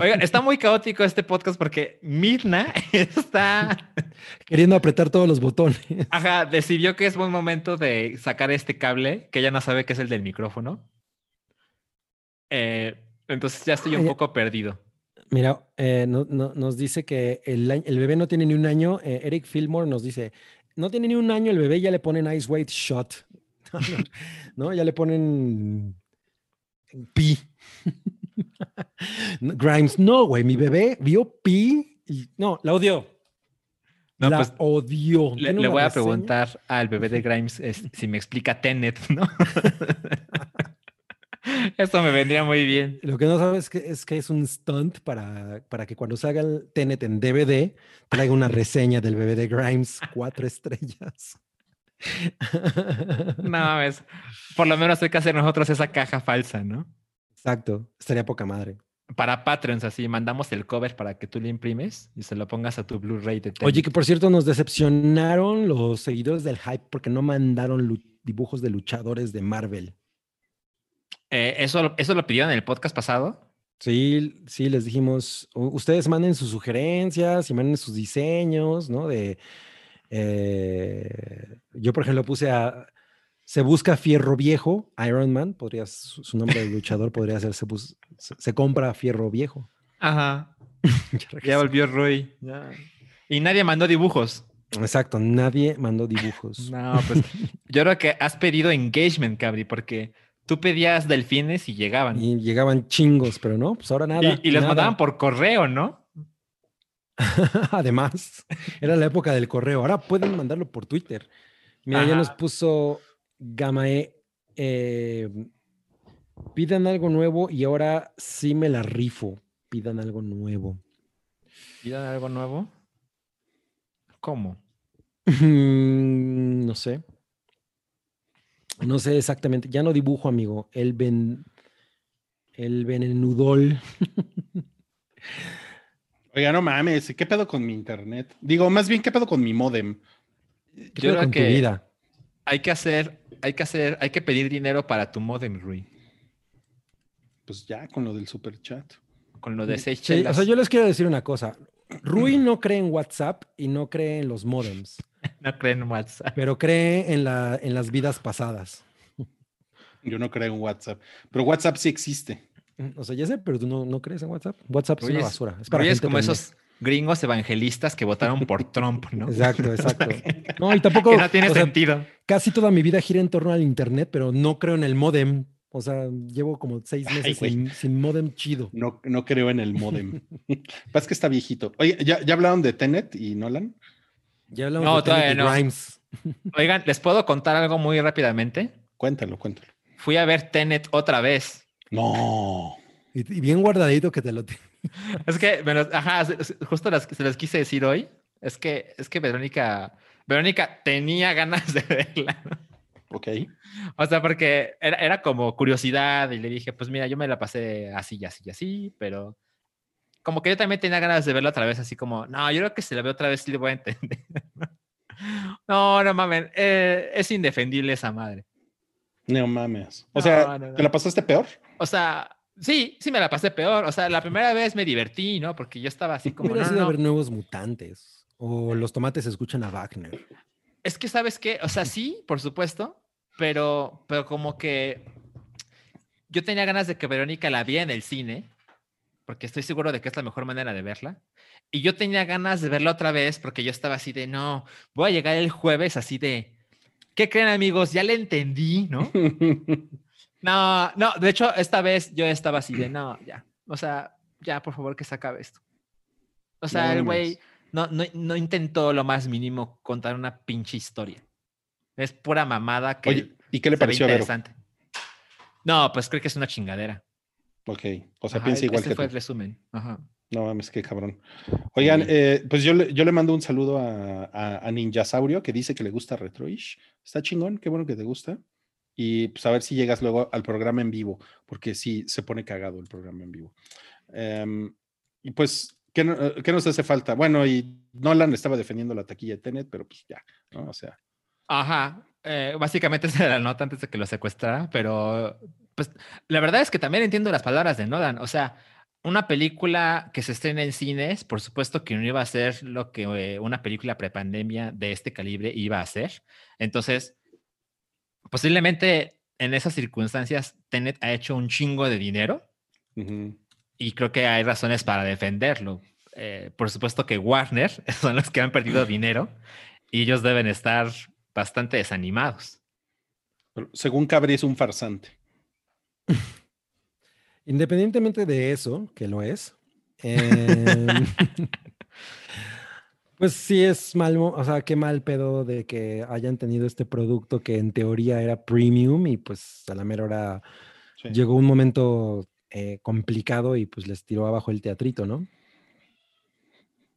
Speaker 2: Oigan, está muy caótico este podcast porque Mirna está
Speaker 3: queriendo apretar todos los botones.
Speaker 2: Ajá, decidió que es buen momento de sacar este cable, que ella no sabe que es el del micrófono. Eh, entonces ya estoy un poco perdido.
Speaker 3: Mira, eh, nos dice que el, bebé no tiene ni un año. Eh, Eric Fillmore nos dice, no tiene ni un año el bebé, ya le ponen Ice White Shot. ¿No? Ya le ponen pi. Grimes, no, güey, mi bebé vio pi y no, la odió. No, la pues, odió.
Speaker 2: Le, voy a preguntar al bebé de Grimes si me explica Tenet, ¿no? Esto me vendría muy bien.
Speaker 3: Lo que no sabes es que es, que es un stunt para, para que cuando salga el Tenet en DVD traiga una reseña del bebé de Grimes, cuatro estrellas.
Speaker 2: No mames. Por lo menos hay que hacer nosotros esa caja falsa, ¿no?
Speaker 3: Exacto, estaría poca madre.
Speaker 2: Para Patreons, así mandamos el cover para que tú le imprimes y se lo pongas a tu Blu-ray de
Speaker 3: Oye, que por cierto nos decepcionaron los seguidores del hype porque no mandaron dibujos de luchadores de Marvel.
Speaker 2: Eh, eso, eso lo pidieron en el podcast pasado.
Speaker 3: Sí, sí, les dijimos, "U- ustedes manden sus sugerencias y manden sus diseños, ¿no? De, eh, yo, por ejemplo, puse a, se busca Fierro Viejo, Iron Man, podría, su, nombre de luchador podría ser, se, bus- se, se compra Fierro Viejo.
Speaker 2: Ajá.
Speaker 3: Ya
Speaker 2: volvió Rui. Y nadie mandó dibujos.
Speaker 3: Exacto, nadie mandó dibujos.
Speaker 2: No, pues yo creo que has pedido engagement, Cabri, porque tú pedías delfines y llegaban. Y,
Speaker 3: Y llegaban chingos, pero no, pues ahora nada.
Speaker 2: y los
Speaker 3: nada.
Speaker 2: mandaban por correo, ¿no?
Speaker 3: Además, era la época del correo. Ahora pueden mandarlo por Twitter. Mira, ya nos puso Gamae. eh, pidan algo nuevo y ahora sí me la rifo. Pidan algo nuevo.
Speaker 2: ¿Pidan algo nuevo? ¿Cómo?
Speaker 3: no sé. No sé exactamente. Ya no dibujo, amigo. El ven. El venenudol.
Speaker 1: Oiga, no mames, ¿qué pedo con mi internet? Digo, más bien, ¿qué pedo con mi modem?
Speaker 3: ¿Qué
Speaker 2: Yo
Speaker 3: pedo
Speaker 2: creo
Speaker 3: con
Speaker 2: que-
Speaker 3: tu vida?
Speaker 2: Hay que hacer, hay que hacer, hay que pedir dinero para tu modem, Rui.
Speaker 1: Pues ya, con lo del super chat.
Speaker 2: Con lo de seis
Speaker 3: Sí, o sea, yo les quiero decir una cosa. Rui no cree en WhatsApp y no cree en los modems,
Speaker 2: No creen en WhatsApp.
Speaker 3: pero cree en, la, en las vidas pasadas.
Speaker 1: Yo no creo en WhatsApp, pero WhatsApp sí existe.
Speaker 3: O sea, ya sé, pero tú no, no crees en WhatsApp. WhatsApp es una
Speaker 2: es-
Speaker 3: basura. Es para
Speaker 2: Rui es
Speaker 3: gente
Speaker 2: como
Speaker 3: pendeja.
Speaker 2: esos gringos evangelistas que votaron por Trump, ¿no?
Speaker 3: Exacto, exacto. No, y tampoco.
Speaker 2: que no tiene
Speaker 3: sea,
Speaker 2: sentido.
Speaker 3: casi toda mi vida gira en torno al internet, pero no creo en el modem. O sea, llevo como seis meses sin, sin modem chido.
Speaker 1: No, no creo en el modem. Pasa que está viejito. Oye, ¿ya, ¿ya hablaron de Tenet y Nolan?
Speaker 3: Ya hablamos
Speaker 2: No,
Speaker 3: de Tenet
Speaker 2: todavía
Speaker 3: y
Speaker 2: no.
Speaker 3: Grimes.
Speaker 2: Oigan, ¿les puedo contar algo muy rápidamente?
Speaker 1: Cuéntalo, cuéntalo.
Speaker 2: Fui a ver Tenet otra vez.
Speaker 1: No.
Speaker 3: Y, y bien guardadito que te lo ti-
Speaker 2: Es que, los- ajá, justo las, se les quise decir hoy. Es que, es que Verónica, Verónica tenía ganas de verla.
Speaker 1: Ok.
Speaker 2: O sea, porque era, era como curiosidad y le dije, pues mira, yo me la pasé así y así y así, pero como que yo también tenía ganas de verla otra vez, así como, no, yo creo que si la veo otra vez sí le voy a entender. no, no mames, eh, es indefendible esa madre.
Speaker 1: No mames. O
Speaker 2: No,
Speaker 1: sea,
Speaker 2: no, no.
Speaker 1: ¿te la pasaste peor?
Speaker 2: O sea, sí, sí me la pasé peor. O sea, la primera vez me divertí, ¿no? Porque yo estaba así como, no, no, no.
Speaker 3: ver nuevos mutantes. O los tomates escuchan a Wagner.
Speaker 2: Es que, ¿sabes qué? O sea, sí, por supuesto, pero, pero como que yo tenía ganas de que Verónica la viera en el cine, porque estoy seguro de que es la mejor manera de verla. Y yo tenía ganas de verla otra vez porque yo estaba así de, no, voy a llegar el jueves así de, ¿qué creen amigos? Ya le entendí, ¿no? No, no, de hecho, esta vez yo estaba así de, no, ya, o sea, ya, por favor, que se acabe esto. O sea,
Speaker 1: No
Speaker 2: el güey no, no, no intentó lo más mínimo contar una pinche historia. Es pura mamada que
Speaker 1: Oye, ¿y qué le pareció a
Speaker 2: interesante. No, pues creo que es una chingadera.
Speaker 1: Ok. O sea,
Speaker 2: Ajá,
Speaker 1: piensa igual
Speaker 2: ese
Speaker 1: que
Speaker 2: fue
Speaker 1: tú.
Speaker 2: el resumen. Ajá.
Speaker 1: No mames, qué cabrón. Oigan, eh, pues yo le, yo le mando un saludo a, a, a Ninjasaurio que dice que le gusta Retroish. Está chingón, qué bueno que te gusta. Y pues a ver si llegas luego al programa en vivo, porque sí se pone cagado el programa en vivo. Em, y pues, ¿qué, eh, qué nos hace falta? Bueno, y Nolan estaba defendiendo la taquilla de Tenet, pero pues ya, ¿no? O sea,
Speaker 2: Ajá. eh, básicamente se la nota antes de que lo secuestrara, pero pues la verdad es que también entiendo las palabras de Nolan. O sea, una película que se estrena en cines, por supuesto que no iba a ser lo que eh, una película prepandemia de este calibre iba a ser. Entonces, posiblemente en esas circunstancias, Tenet ha hecho un chingo de dinero y creo que hay razones para defenderlo. Eh, por supuesto que Warner son los que han perdido dinero y ellos deben estar bastante desanimados.
Speaker 1: Pero según Cabri es un farsante.
Speaker 3: Independientemente de eso, que lo es, em, pues sí es mal, o sea, qué mal pedo de que hayan tenido este producto que en teoría era premium y pues a la mera hora
Speaker 1: Sí.
Speaker 3: llegó un momento eh, complicado y pues les tiró abajo el teatrito, ¿no?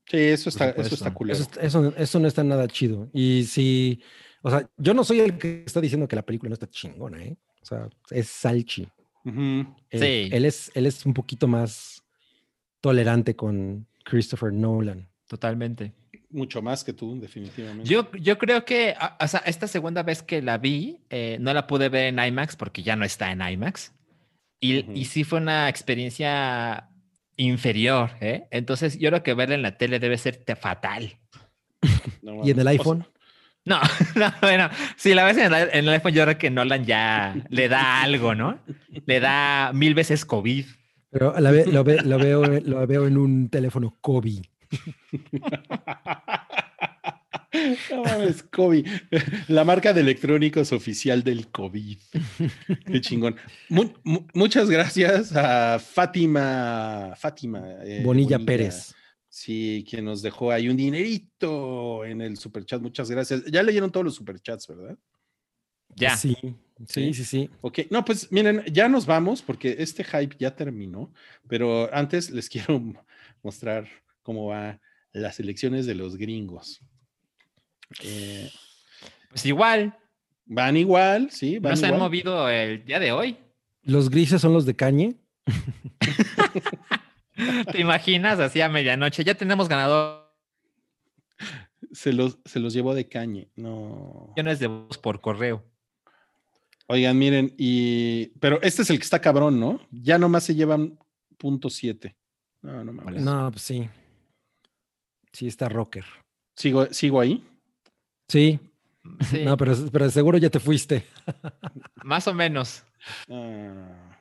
Speaker 1: Sí, eso está, eso está culero.
Speaker 3: Eso, eso, eso no está nada chido. Y si, o sea, yo no soy el que está diciendo que la película no está chingona, ¿eh? O sea, es Salchi. Él,
Speaker 2: Sí.
Speaker 3: él es, él es un poquito más tolerante con Christopher Nolan.
Speaker 2: Totalmente.
Speaker 1: Mucho más que tú, definitivamente.
Speaker 2: Yo, yo creo que, o sea, esta segunda vez que la vi, eh, no la pude ver en IMAX porque ya no está en IMAX. Y,
Speaker 1: Ujú.
Speaker 2: y sí fue una experiencia inferior, ¿eh? Entonces, yo creo que verla en la tele debe ser fatal.
Speaker 1: No
Speaker 3: Y en el
Speaker 1: mames. O sea,
Speaker 3: iPhone,
Speaker 2: No, no, bueno, si la ves en el, en el iPhone, yo creo que Nolan ya le da algo, ¿no? Le da mil veces COVID.
Speaker 3: pero la ve- lo, ve- lo veo, lo veo en un teléfono Kobe.
Speaker 1: No mames, COVID. La marca de electrónicos oficial del COVID. Qué chingón. Mu- mu- muchas gracias a Fátima. Fátima. eh,
Speaker 3: Bonilla Pérez.
Speaker 1: Sí, quien nos dejó ahí un dinerito en el superchat. Muchas gracias. Ya leyeron todos los superchats, ¿verdad?
Speaker 2: Ya.
Speaker 3: Sí, sí, sí, sí.
Speaker 1: Ok, no, pues miren, ya nos vamos porque este hype ya terminó, pero antes les quiero mostrar cómo va las elecciones de los gringos. Eh,
Speaker 2: Pues igual,
Speaker 1: van igual, sí, van
Speaker 2: no se han movido el día de hoy.
Speaker 3: Los grises son los de Cañe.
Speaker 2: ¿Te imaginas? Así a medianoche. Ya tenemos ganador.
Speaker 1: Se los, se los llevó de cañe. No.
Speaker 2: millones de votos por correo.
Speaker 1: Oigan, miren, y. Pero este es el que está cabrón, ¿no? Ya nomás se llevan punto siete. No, no mames.
Speaker 3: No, pues sí. Sí, está rocker.
Speaker 1: ¿Sigo, ¿Sigo ahí?
Speaker 3: Sí,
Speaker 2: Sí,
Speaker 3: no, pero, pero seguro ya te fuiste.
Speaker 2: más o menos.
Speaker 1: Ah.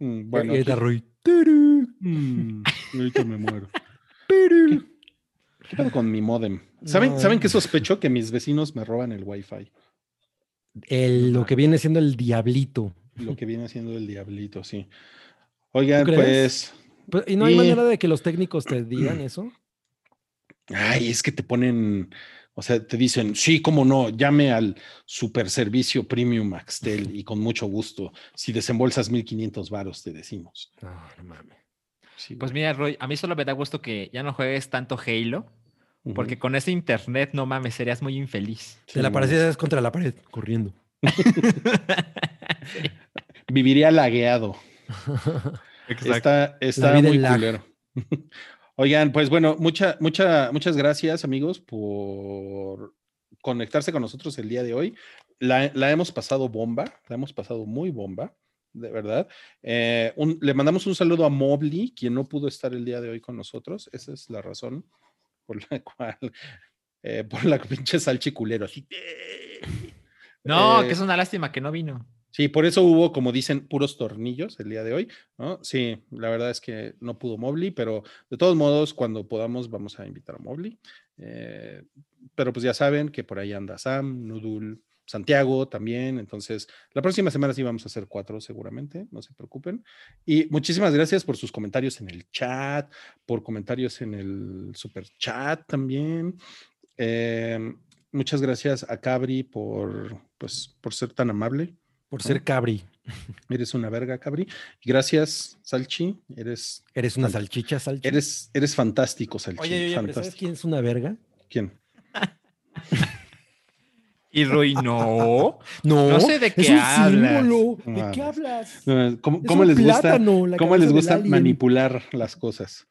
Speaker 1: Mm,
Speaker 3: Bueno,
Speaker 1: aquí- Mm, ahorita me muero. ¿Qué pedo con mi modem? ¿Saben,
Speaker 3: No.
Speaker 1: ¿Saben qué sospecho? Que mis vecinos me roban el wifi.
Speaker 3: El, lo que viene siendo el diablito.
Speaker 1: Lo que viene haciendo el diablito, sí. Oigan,
Speaker 3: ¿Tú
Speaker 1: pues.
Speaker 3: Pero, ¿Y no hay
Speaker 1: Y-
Speaker 3: manera de que los técnicos te digan eso?
Speaker 1: Ay, es que te ponen. O sea, te dicen, sí, cómo no, llame al super servicio premium Axtel y con mucho gusto. Si desembolsas 1500 varos, te decimos.
Speaker 3: No, no mames.
Speaker 1: Sí,
Speaker 2: Pues mira, Roy, a mí solo me da gusto que ya no juegues tanto Halo, porque con ese internet, no mames, serías muy infeliz.
Speaker 1: Sí,
Speaker 3: Te la parecías contra la pared, corriendo.
Speaker 1: Viviría lagueado. Está, está
Speaker 3: vida
Speaker 1: muy culero. Oigan, pues bueno, mucha, mucha, muchas gracias, amigos, por conectarse con nosotros el día de hoy. La, la hemos pasado bomba, la hemos pasado muy bomba, de verdad. Eh, un- le mandamos un saludo a Mobley, quien no pudo estar el día de hoy con nosotros. Esa es la razón por la cual, eh, por la pinche salchiculero, así.
Speaker 2: No,
Speaker 1: Eh,
Speaker 2: que es una lástima que no vino.
Speaker 1: Sí, por eso hubo, como dicen, puros tornillos el día de hoy, ¿no? Sí, la verdad es que no pudo Mobley, pero de todos modos, cuando podamos, vamos a invitar a Mobley. Eh, pero pues ya saben que por ahí anda Sam, Nudul, Santiago también. Entonces, la próxima semana sí vamos a hacer cuatro seguramente, no se preocupen. Y muchísimas gracias por sus comentarios en el chat, por comentarios en el super chat también. Eh, muchas gracias a Cabri por, pues, por ser tan amable.
Speaker 3: Por ser cabri.
Speaker 1: Eres una verga, Cabri. Gracias, Salchi. Eres,
Speaker 3: Eres una salchicha, salchicha.
Speaker 1: eres, eres fantástico, Salchi.
Speaker 3: Oye, oye, pero ¿sabes quién es una verga?
Speaker 1: ¿Quién?
Speaker 2: Y Roy, no.
Speaker 3: No,
Speaker 2: No sé de
Speaker 3: es
Speaker 2: qué
Speaker 3: un
Speaker 2: hablas.
Speaker 3: símbolo. ¿De qué hablas?
Speaker 1: No, ¿Cómo,
Speaker 3: Es
Speaker 1: cómo
Speaker 3: un
Speaker 1: les gusta,
Speaker 3: plátano, la
Speaker 1: cómo les gusta manipular las cosas?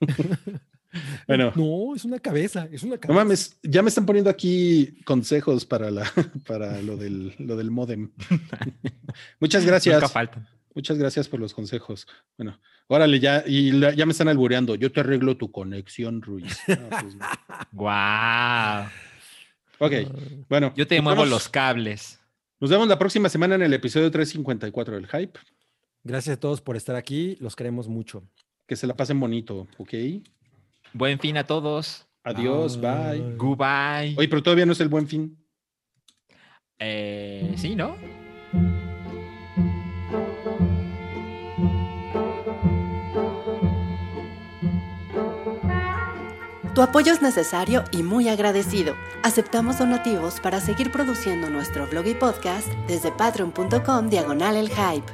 Speaker 1: bueno,
Speaker 3: No, es una cabeza, es una cabeza.
Speaker 1: no mames, ya me están poniendo aquí consejos para, la, para lo, del, lo del modem. Muchas gracias.
Speaker 2: Nunca faltan.
Speaker 1: Muchas gracias por los consejos. Bueno, órale, ya, y la- ya me están albureando. Yo te arreglo tu conexión, Ruiz. Ah, pues, no.
Speaker 2: Guau.
Speaker 1: ok, bueno.
Speaker 2: Yo te muevo los cables.
Speaker 1: Nos vemos la próxima semana en el episodio 354 del Hype.
Speaker 3: Gracias a todos por estar aquí, los queremos mucho.
Speaker 1: Que se la pasen bonito, ¿ok?
Speaker 2: Buen fin a todos.
Speaker 1: Adiós,
Speaker 3: Bye.
Speaker 1: bye.
Speaker 2: Goodbye.
Speaker 1: Oye, pero todavía no es el buen fin.
Speaker 2: Eh, sí, ¿no?
Speaker 4: Tu apoyo es necesario y muy agradecido. Aceptamos donativos para seguir produciendo nuestro blog y podcast desde patreon.com diagonal el hype.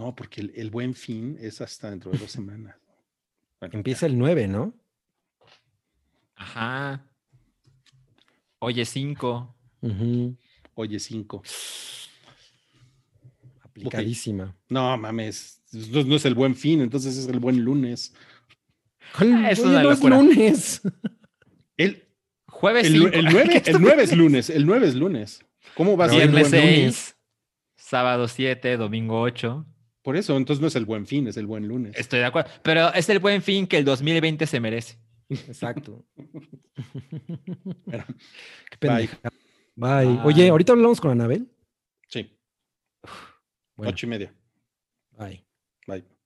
Speaker 1: No, porque el, el buen fin es hasta dentro de dos semanas. Bueno,
Speaker 3: Empieza el 9, ¿no?
Speaker 2: Ajá. Oye, 5.
Speaker 3: Ujú,
Speaker 1: Oye, cinco.
Speaker 3: Aplicadísima.
Speaker 1: No mames, no, no es el buen fin, entonces es el buen lunes.
Speaker 3: ¿Cuál-
Speaker 2: Ah, es
Speaker 3: oye,
Speaker 2: una
Speaker 3: no
Speaker 2: locura.
Speaker 3: lunes.
Speaker 1: El,
Speaker 2: Jueves
Speaker 1: el,
Speaker 2: 5.
Speaker 1: el 9, el 9 es lunes, el 9 es lunes. ¿Cómo va a ser el
Speaker 2: Viernes
Speaker 1: buen
Speaker 2: 6. Sábado 7, domingo 8.
Speaker 1: Por eso, entonces no es el buen fin, es el buen lunes.
Speaker 2: Estoy de acuerdo. Pero es el buen fin que el 2020 se merece.
Speaker 3: Exacto. Qué pendeja. Bye.
Speaker 2: Bye.
Speaker 3: Oye, ahorita hablamos con Anabel.
Speaker 1: sí,
Speaker 3: Bueno,
Speaker 1: ocho y media.
Speaker 3: bye.
Speaker 1: Bye.